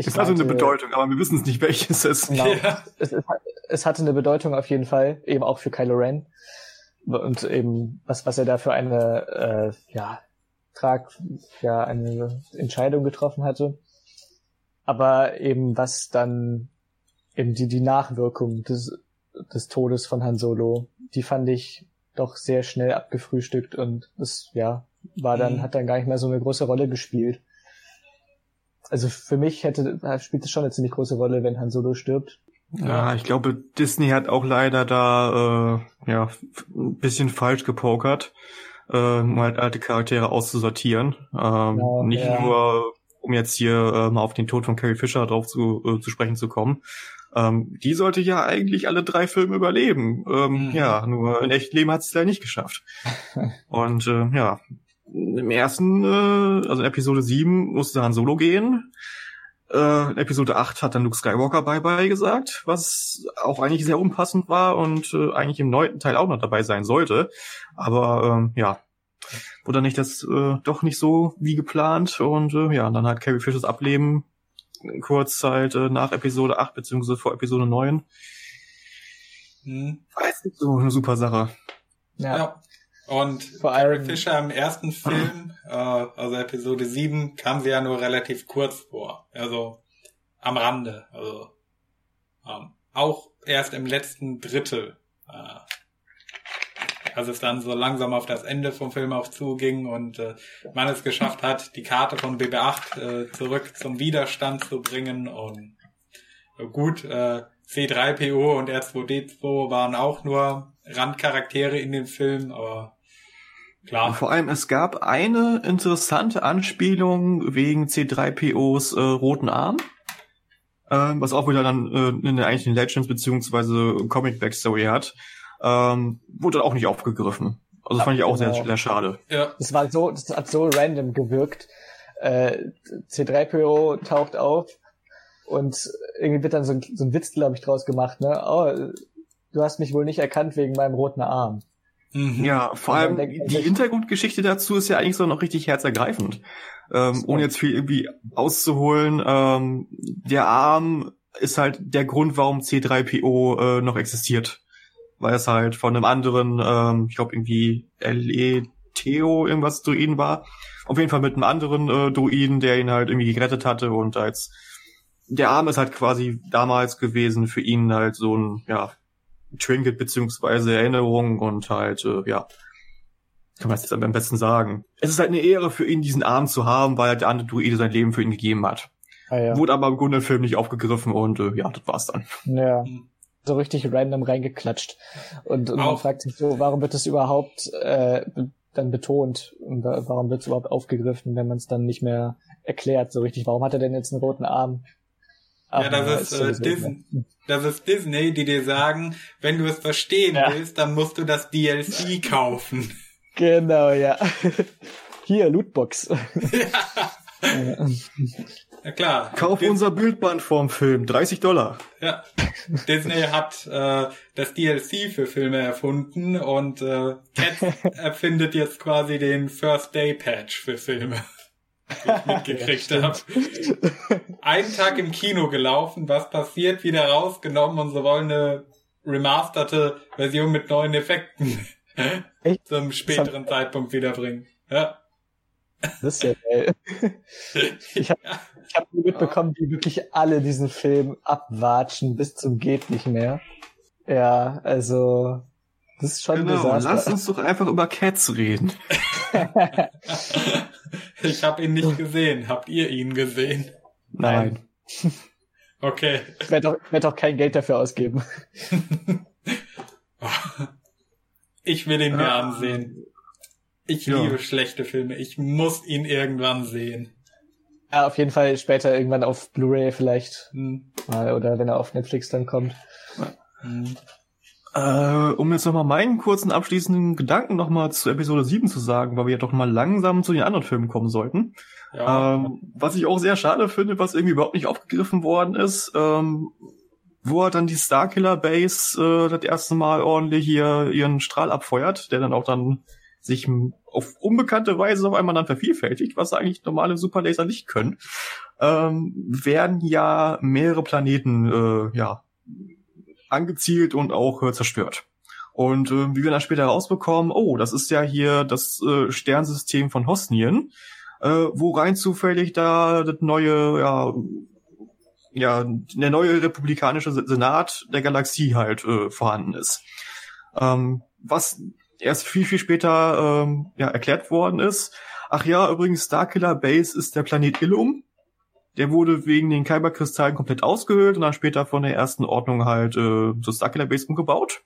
ich es hatte eine Bedeutung, aber wir wissen es nicht, welches es genau. Ja. Es, es, es, hatte eine Bedeutung auf jeden Fall, eben auch für Kylo Ren. Und eben, was, was er da für eine, äh, ja, Trag, ja, eine Entscheidung getroffen hatte. Aber eben, was dann eben die, die Nachwirkung des, des Todes von Han Solo, die fand ich doch sehr schnell abgefrühstückt und das, ja, war dann, mhm. hat dann gar nicht mehr so eine große Rolle gespielt. Also für mich hätte, spielt es schon eine ziemlich große Rolle, wenn Han Solo stirbt. Ja, ich glaube, Disney hat auch leider da äh, ja ein bisschen falsch gepokert, äh, um halt alte Charaktere auszusortieren. Ähm, ja, nicht ja. nur, um jetzt hier äh, mal auf den Tod von Carrie Fisher drauf zu, äh, zu sprechen zu kommen, ähm, die sollte ja eigentlich alle drei Filme überleben. Ähm, mhm. Ja, nur in echtem Leben hat sie es ja nicht geschafft. *laughs* Und äh, ja, im ersten, äh, also in Episode 7 musste Han Solo gehen. Äh, in Episode 8 hat dann Luke Skywalker Bye-Bye gesagt, was auch eigentlich sehr unpassend war und äh, eigentlich im neunten Teil auch noch dabei sein sollte. Aber ähm, ja, wurde nicht das äh, doch nicht so wie geplant und äh, ja, dann hat Carrie Fishers Ableben kurz halt äh, nach Episode 8 beziehungsweise vor Episode 9. Hm. Weiß nicht, so eine super Sache. Ja. ja. Und Vor Carrie Fisher im ersten Film, äh, also Episode 7, kam sie ja nur relativ kurz vor. Also am Rande. Also ähm, auch erst im letzten Drittel. Äh, als es dann so langsam auf das Ende vom Film auch zuging und äh, man es geschafft hat, die Karte von BB8 äh, zurück zum Widerstand zu bringen und äh, gut, äh, C3PO und R2D2 waren auch nur Randcharaktere in dem Film, aber klar. Und vor allem, es gab eine interessante Anspielung wegen C3POs äh, roten Arm äh, was auch wieder dann äh, in der eigentlichen Legends beziehungsweise Comic Backstory hat ähm, wurde auch nicht aufgegriffen. Also das fand ich auch genau. sehr, sehr schade. Ja. Das war so, das hat so random gewirkt. Äh, C3PO taucht auf und irgendwie wird dann so ein, so ein Witz, glaube ich, draus gemacht, ne? Oh, du hast mich wohl nicht erkannt wegen meinem roten Arm. Mhm. Ja, vor allem die Hintergrundgeschichte dazu ist ja eigentlich so noch richtig herzergreifend. Ähm. Ohne jetzt viel irgendwie auszuholen, ähm, der Arm ist halt der Grund, warum C3PO äh, noch existiert weil es halt von einem anderen, ähm, ich glaube irgendwie L.E. Theo irgendwas Druiden war. Auf jeden Fall mit einem anderen äh, Druiden, der ihn halt irgendwie gerettet hatte und als der Arm ist halt quasi damals gewesen für ihn halt so ein, ja, Trinket beziehungsweise Erinnerung und halt, äh, ja, kann man jetzt am besten sagen. Es ist halt eine Ehre für ihn, diesen Arm zu haben, weil der andere Druide sein Leben für ihn gegeben hat. Ah, ja. Wurde aber im Grunde im Film nicht aufgegriffen und äh, ja, das war's dann. Ja. Mhm so richtig random reingeklatscht. Und, und man fragt sich so, warum wird das überhaupt äh, dann betont und warum wird es überhaupt aufgegriffen, wenn man es dann nicht mehr erklärt so richtig. Warum hat er denn jetzt einen roten Arm? Ach, ja, das ist, äh, Disney, das ist Disney, die dir sagen, wenn du es verstehen ja. willst, dann musst du das DLC *laughs* kaufen. Genau, ja. *laughs* Hier, Lootbox. *laughs* Ja. Ja klar. Kauf Dis unser Bildband vorm Film, 30 Dollar. Ja. Disney hat äh, das DLC für Filme erfunden und äh, Cat erfindet jetzt quasi den First Day Patch für Filme. Ich mitgekriegt ja, habe. Einen Tag im Kino gelaufen, was passiert, wieder rausgenommen und so wollen eine remasterte Version mit neuen Effekten *laughs* Echt? zum späteren Zeitpunkt wiederbringen. Ja. Das ist ja geil. Ich *laughs* habe ich hab mitbekommen, wie wirklich alle diesen Film abwatschen bis zum geht nicht mehr. Ja, also Das ist schon Genau, Desaster. lass uns doch einfach über Cats reden. *laughs* *laughs* ich habe ihn nicht gesehen. Habt ihr ihn gesehen? Nein. *laughs* Okay. Ich werde auch, werd auch kein Geld dafür ausgeben. *laughs* Ich will ihn mir Ah. ansehen. Ich Ja. liebe schlechte Filme. Ich muss ihn irgendwann sehen. Ja, auf jeden Fall später irgendwann auf Blu-ray vielleicht Hm. mal oder wenn er auf Netflix dann kommt. Hm. Äh, um jetzt nochmal meinen kurzen abschließenden Gedanken nochmal zu Episode 7 zu sagen, weil wir ja doch mal langsam zu den anderen Filmen kommen sollten. Ja. Ähm, was ich auch sehr schade finde, was irgendwie überhaupt nicht aufgegriffen worden ist, ähm, wo er dann die Starkiller Base äh, das erste Mal ordentlich hier ihren Strahl abfeuert, der dann auch dann sich auf unbekannte Weise auf einmal dann vervielfältigt, was eigentlich normale Superlaser nicht können, ähm, werden ja mehrere Planeten äh, ja angezielt und auch äh, zerstört. Und äh, wie wir dann später rausbekommen, oh, das ist ja hier das äh, Sternsystem von Hosnien, äh, wo rein zufällig da das neue, ja, ja, der neue republikanische Se- Senat der Galaxie halt äh, vorhanden ist. Ähm, was erst viel, viel später ähm, ja, erklärt worden ist. Ach ja, übrigens, Starkiller Base ist der Planet Illum. Der wurde wegen den Kyberkristallen komplett ausgehöhlt und dann später von der ersten Ordnung halt äh, zur Starkiller Base umgebaut.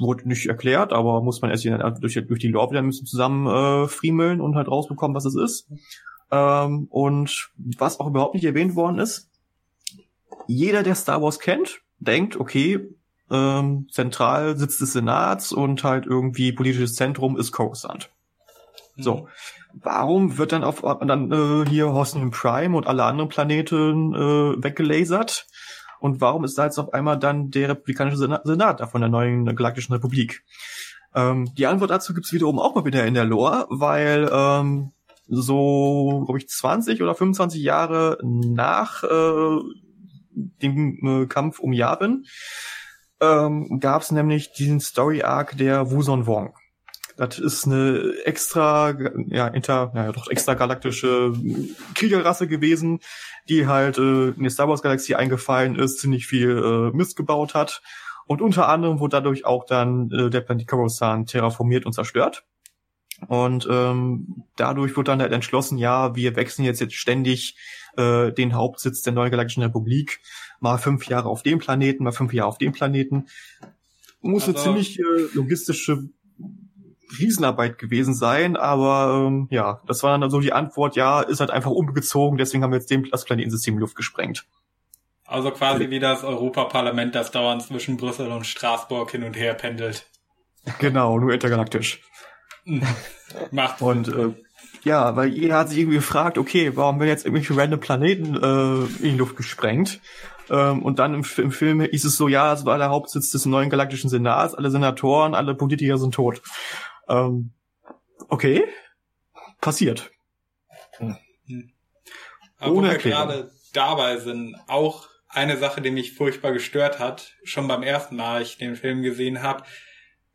Wurde nicht erklärt, aber muss man erst durch, durch die Lore wieder bisschen zusammen äh, friemeln und halt rausbekommen, was es ist. Ähm, und was auch überhaupt nicht erwähnt worden ist, jeder, der Star Wars kennt, denkt, okay, ähm, Zentralsitz des Senats und halt irgendwie politisches Zentrum ist Coruscant. So. Warum wird dann auf dann äh, hier Hosnian Prime und alle anderen Planeten äh, weggelasert? Und warum ist da jetzt auf einmal dann der republikanische Senat, Senat von der neuen Galaktischen Republik? Ähm, die Antwort dazu gibt's wiederum auch mal wieder in der Lore, weil ähm, so, glaube ich, 20 oder 25 Jahre nach äh, dem äh, Kampf um Yavin ähm, gab es nämlich diesen Story Arc der Wuzon Wong. Das ist eine extra, ja, inter, ja, doch extra galaktische Kriegerrasse gewesen, die halt äh, in die Star Wars Galaxie eingefallen ist, ziemlich viel äh, Mist gebaut hat. Und unter anderem wurde dadurch auch dann äh, der Planet Coruscant terraformiert und zerstört. Und ähm, dadurch wurde dann halt entschlossen, ja, wir wechseln jetzt jetzt ständig äh, den Hauptsitz der neuen Galaktischen Republik, mal fünf Jahre auf dem Planeten, mal fünf Jahre auf dem Planeten. Muss eine Also- ziemlich äh, logistische Riesenarbeit gewesen sein, aber ähm, ja, das war dann so die Antwort, ja, ist halt einfach umgezogen, deswegen haben wir jetzt dem, das Planetensystem in Luft gesprengt. Also quasi wie das Europaparlament, das dauernd zwischen Brüssel und Straßburg hin und her pendelt. Genau, nur intergalaktisch. Macht Und äh, ja, weil jeder hat sich irgendwie gefragt, okay, warum werden jetzt irgendwelche random Planeten äh, in die Luft gesprengt? Ähm, und dann im, im Film hieß es so, ja, es war der Hauptsitz des neuen galaktischen Senats, alle Senatoren, alle Politiker sind tot. Ähm, okay, passiert. Aber Ohne wo wir gerade dabei sind, auch eine Sache, die mich furchtbar gestört hat, schon beim ersten Mal, ich den Film gesehen habe,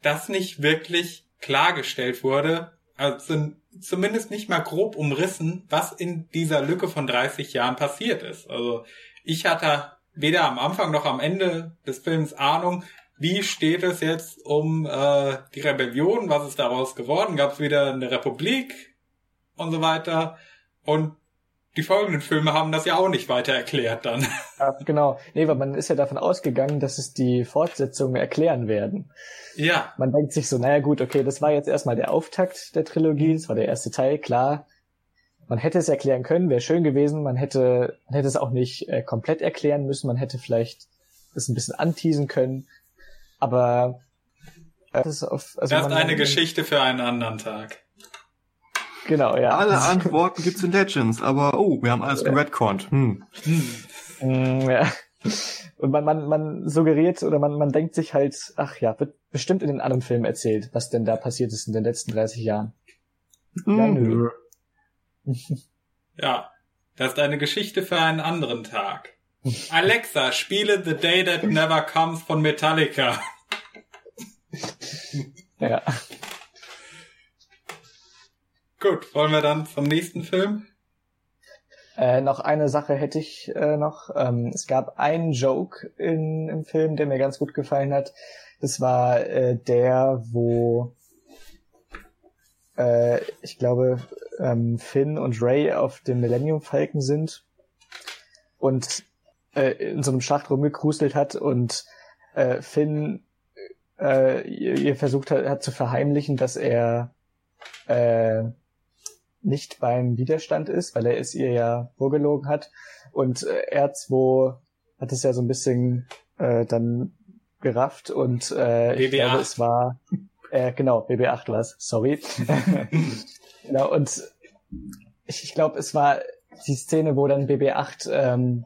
dass nicht wirklich klargestellt wurde, also zumindest nicht mal grob umrissen, was in dieser Lücke von 30 Jahren passiert ist. Also ich hatte weder am Anfang noch am Ende des Films Ahnung, wie steht es jetzt um äh, die Rebellion, was ist daraus geworden, gab es wieder eine Republik und so weiter. Und die folgenden Filme haben das ja auch nicht weiter erklärt dann. *laughs* Ja, genau. Nee, weil man ist ja davon ausgegangen, dass es die Fortsetzungen erklären werden. ja, Man denkt sich so, naja gut, okay, das war jetzt erstmal der Auftakt der Trilogie, das war der erste Teil, klar. Man hätte es erklären können, wäre schön gewesen. Man hätte, man hätte es auch nicht äh, komplett erklären müssen. Man hätte vielleicht es ein bisschen anteasen können. Aber äh, das ist auf, also das ist man- eine Geschichte für einen anderen Tag. Genau, ja. Alle Antworten gibt's in Legends, aber oh, wir haben alles geredconnt. Hm. Hm. Mm, ja. Und man, man, man suggeriert oder man, man denkt sich halt, ach ja, wird bestimmt in den anderen Filmen erzählt, was denn da passiert ist in den letzten 30 Jahren. Ja, Hm. nö. Ja, das ist eine Geschichte für einen anderen Tag. Alexa, spiele The Day That Never Comes von Metallica. Ja. Gut, wollen wir dann zum nächsten Film? Äh, noch eine Sache hätte ich äh, noch. Ähm, es gab einen Joke in, im Film, der mir ganz gut gefallen hat. Das war äh, der, wo äh, ich glaube ähm, Finn und Ray auf dem Millennium Falcon sind und äh, in so einem Schacht rumgekruselt hat und äh, Finn äh, ihr versucht hat, hat zu verheimlichen, dass er äh, nicht beim Widerstand ist, weil er es ihr ja vorgelogen hat. Und äh, R2 hat es ja so ein bisschen äh, dann gerafft und äh, ich glaube, es war äh, genau, BB8 war es, sorry. *laughs* genau, und ich, ich glaube, es war die Szene, wo dann BB8 ähm,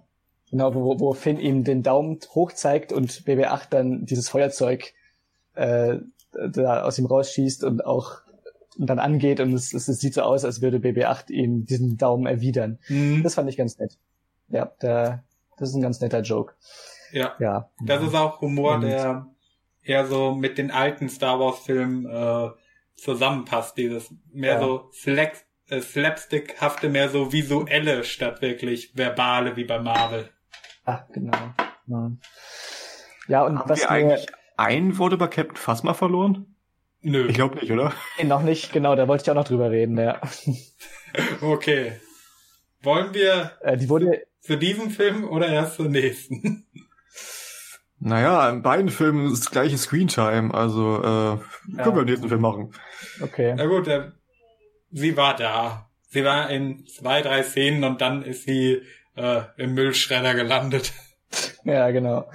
genau, wo, wo Finn ihm den Daumen hoch zeigt und BB8 dann dieses Feuerzeug äh, da aus ihm rausschießt und auch dann angeht und es, es, es sieht so aus, als würde BB8 ihm diesen Daumen erwidern. Mhm. Das fand ich ganz nett. Ja, der, das ist ein ganz netter Joke. Ja. ja. Das ist auch Humor, und, der eher so mit den alten Star Wars Filmen äh, zusammenpasst. Dieses mehr ja. so Slack, äh, Slapstick-hafte, mehr so visuelle statt wirklich verbale wie bei Marvel. Ah, genau. Ja, ja und Haben was wir eigentlich ein Wort über Captain Phasma verloren? Nö. Ich glaube nicht, oder? Nee, noch nicht, genau, da wollte ich auch noch drüber reden, ja. *laughs* okay. Wollen wir äh, die wurde für diesen Film oder erst den nächsten? *laughs* Naja, in beiden Filmen ist das gleiche Screentime, also äh, ja. können wir den nächsten Film machen. Okay. Na gut, äh, sie war da. Sie war in zwei, drei Szenen und dann ist sie äh, im Müllschredder gelandet. *laughs* Ja, genau.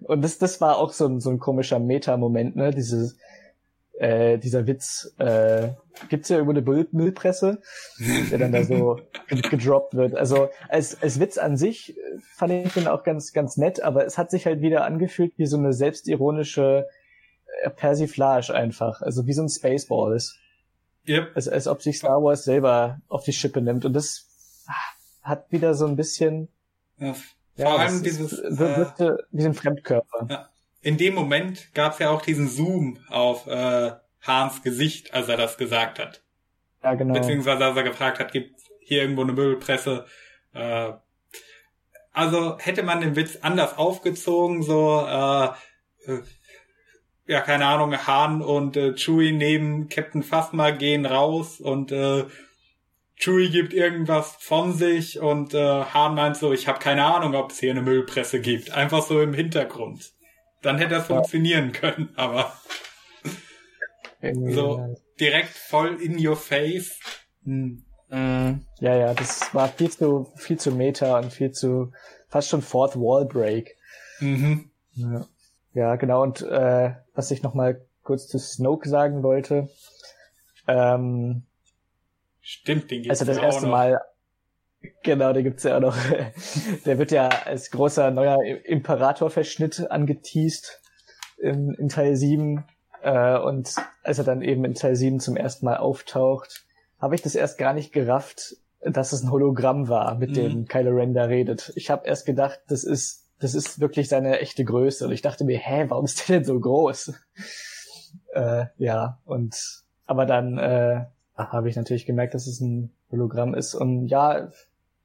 Und das, das war auch so ein, so ein komischer Meta-Moment, ne? Dieses, äh, dieser Witz, äh, gibt's ja irgendwo eine Müll Müllpresse, der dann da so gedroppt wird. Also als, als Witz an sich äh, fand ich den auch ganz, ganz nett, aber es hat sich halt wieder angefühlt wie so eine selbstironische äh, Persiflage einfach. Also wie so ein Spaceballs. Yep. Als, als ob sich Star Wars selber auf die Schippe nimmt. Und das hat wieder so ein bisschen. Ja, vor ja, allem dieses. Wirkte äh, wie ein Fremdkörper. Ja. In dem Moment gab es ja auch diesen Zoom auf äh, Hans Gesicht, als er das gesagt hat. Ja, genau. Beziehungsweise als er gefragt hat, gibt hier irgendwo eine Möbelpresse. Äh, also hätte man den Witz anders aufgezogen, so äh, äh, ja, keine Ahnung, Hahn und äh, Chewie neben Captain Phasma gehen raus und äh, Chewie gibt irgendwas von sich und äh, Hahn meint so, ich habe keine Ahnung, ob es hier eine Müllpresse gibt. Einfach so im Hintergrund. Dann hätte das ja. funktionieren können, aber so direkt voll in your face. Hm. Mm, ja, ja, das war viel zu, viel zu meta und viel zu, fast schon Fourth Wall Break. Mhm. Ja. ja, genau. Und äh, was ich noch mal kurz zu Snoke sagen wollte. Ähm, Stimmt, den gibt's Also das ja erste Mal, genau, den gibt's ja auch noch. *laughs* Der wird ja als großer neuer Imperator-Verschnitt angeteased in, in Teil 7. Äh, und als er dann eben in Teil 7 zum ersten Mal auftaucht, habe ich das erst gar nicht gerafft, dass es ein Hologramm war, mit mhm. dem Kylo Ren da redet. Ich habe erst gedacht, das ist, das ist wirklich seine echte Größe. Und ich dachte mir, hä, warum ist der denn so groß? *laughs* äh, ja, und aber dann äh, habe ich natürlich gemerkt, dass es ein Hologramm ist. Und ja,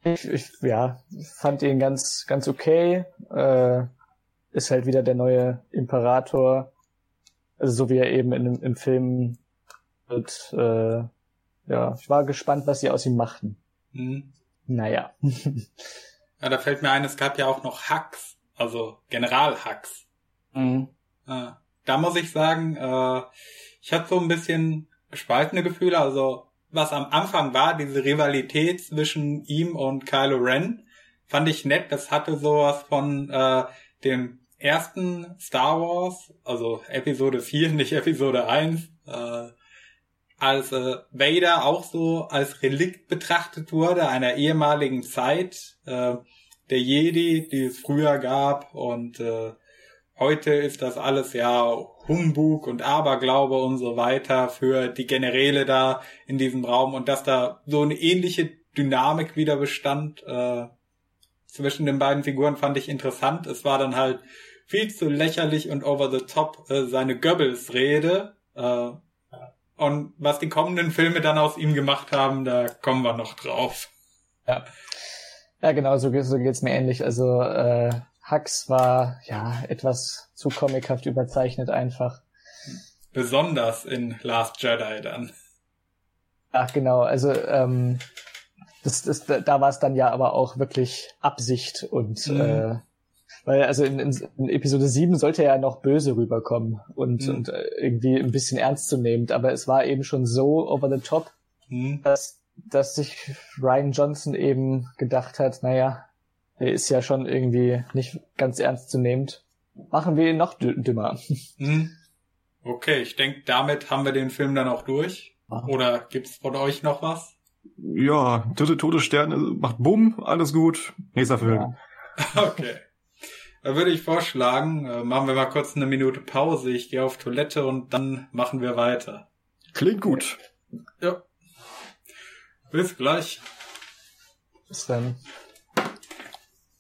ich, ich ja, fand ihn ganz, ganz okay. Äh, ist halt wieder der neue Imperator. Also so wie er eben in, im Film wird. Äh, ja, ich war gespannt, was sie aus ihm machten. Mhm. Naja. *laughs* ja, da fällt mir ein, es gab ja auch noch Hux, also General Hux. Mhm. Äh, da muss ich sagen, äh, ich hatte so ein bisschen gespaltene Gefühle. Also was am Anfang war, diese Rivalität zwischen ihm und Kylo Ren, fand ich nett. Das hatte sowas von äh, dem ersten Star Wars, also Episode 4, *laughs* nicht Episode 1, äh, als äh, Vader auch so als Relikt betrachtet wurde einer ehemaligen Zeit äh, der Jedi, die es früher gab und äh, heute ist das alles ja Humbug und Aberglaube und so weiter für die Generäle da in diesem Raum und dass da so eine ähnliche Dynamik wieder bestand äh, zwischen den beiden Figuren fand ich interessant. Es war dann halt viel zu lächerlich und over the top äh, seine Goebbels-Rede. Äh, und was die kommenden Filme dann aus ihm gemacht haben, da kommen wir noch drauf. Ja. Ja, genau, so, so geht's mir ähnlich. Also äh, Hux war ja etwas zu comichaft überzeichnet einfach. Besonders in Last Jedi dann. Ach genau, also ähm, das, das, da war es dann ja aber auch wirklich Absicht und mhm. äh, weil also in, in, Episode 7 sollte er ja noch böse rüberkommen und, mhm. und äh, irgendwie ein bisschen ernstzunehmend, aber es war eben schon so over the top, mhm. dass, dass sich Ryan Johnson eben gedacht hat, naja, ist ja schon irgendwie nicht ganz ernstzunehmend. Machen wir ihn noch dümmer. Mhm. *laughs* Okay, ich denke, damit haben wir den Film dann auch durch. Oder gibt's von euch noch was? Ja, dritte Todessterne macht Bumm, alles gut. Nächster Film. Ja. *laughs* Okay. Da würde ich vorschlagen, äh, machen wir mal kurz eine Minute Pause. Ich gehe auf Toilette und dann machen wir weiter. Klingt gut. Ja. Bis gleich. Bis dann.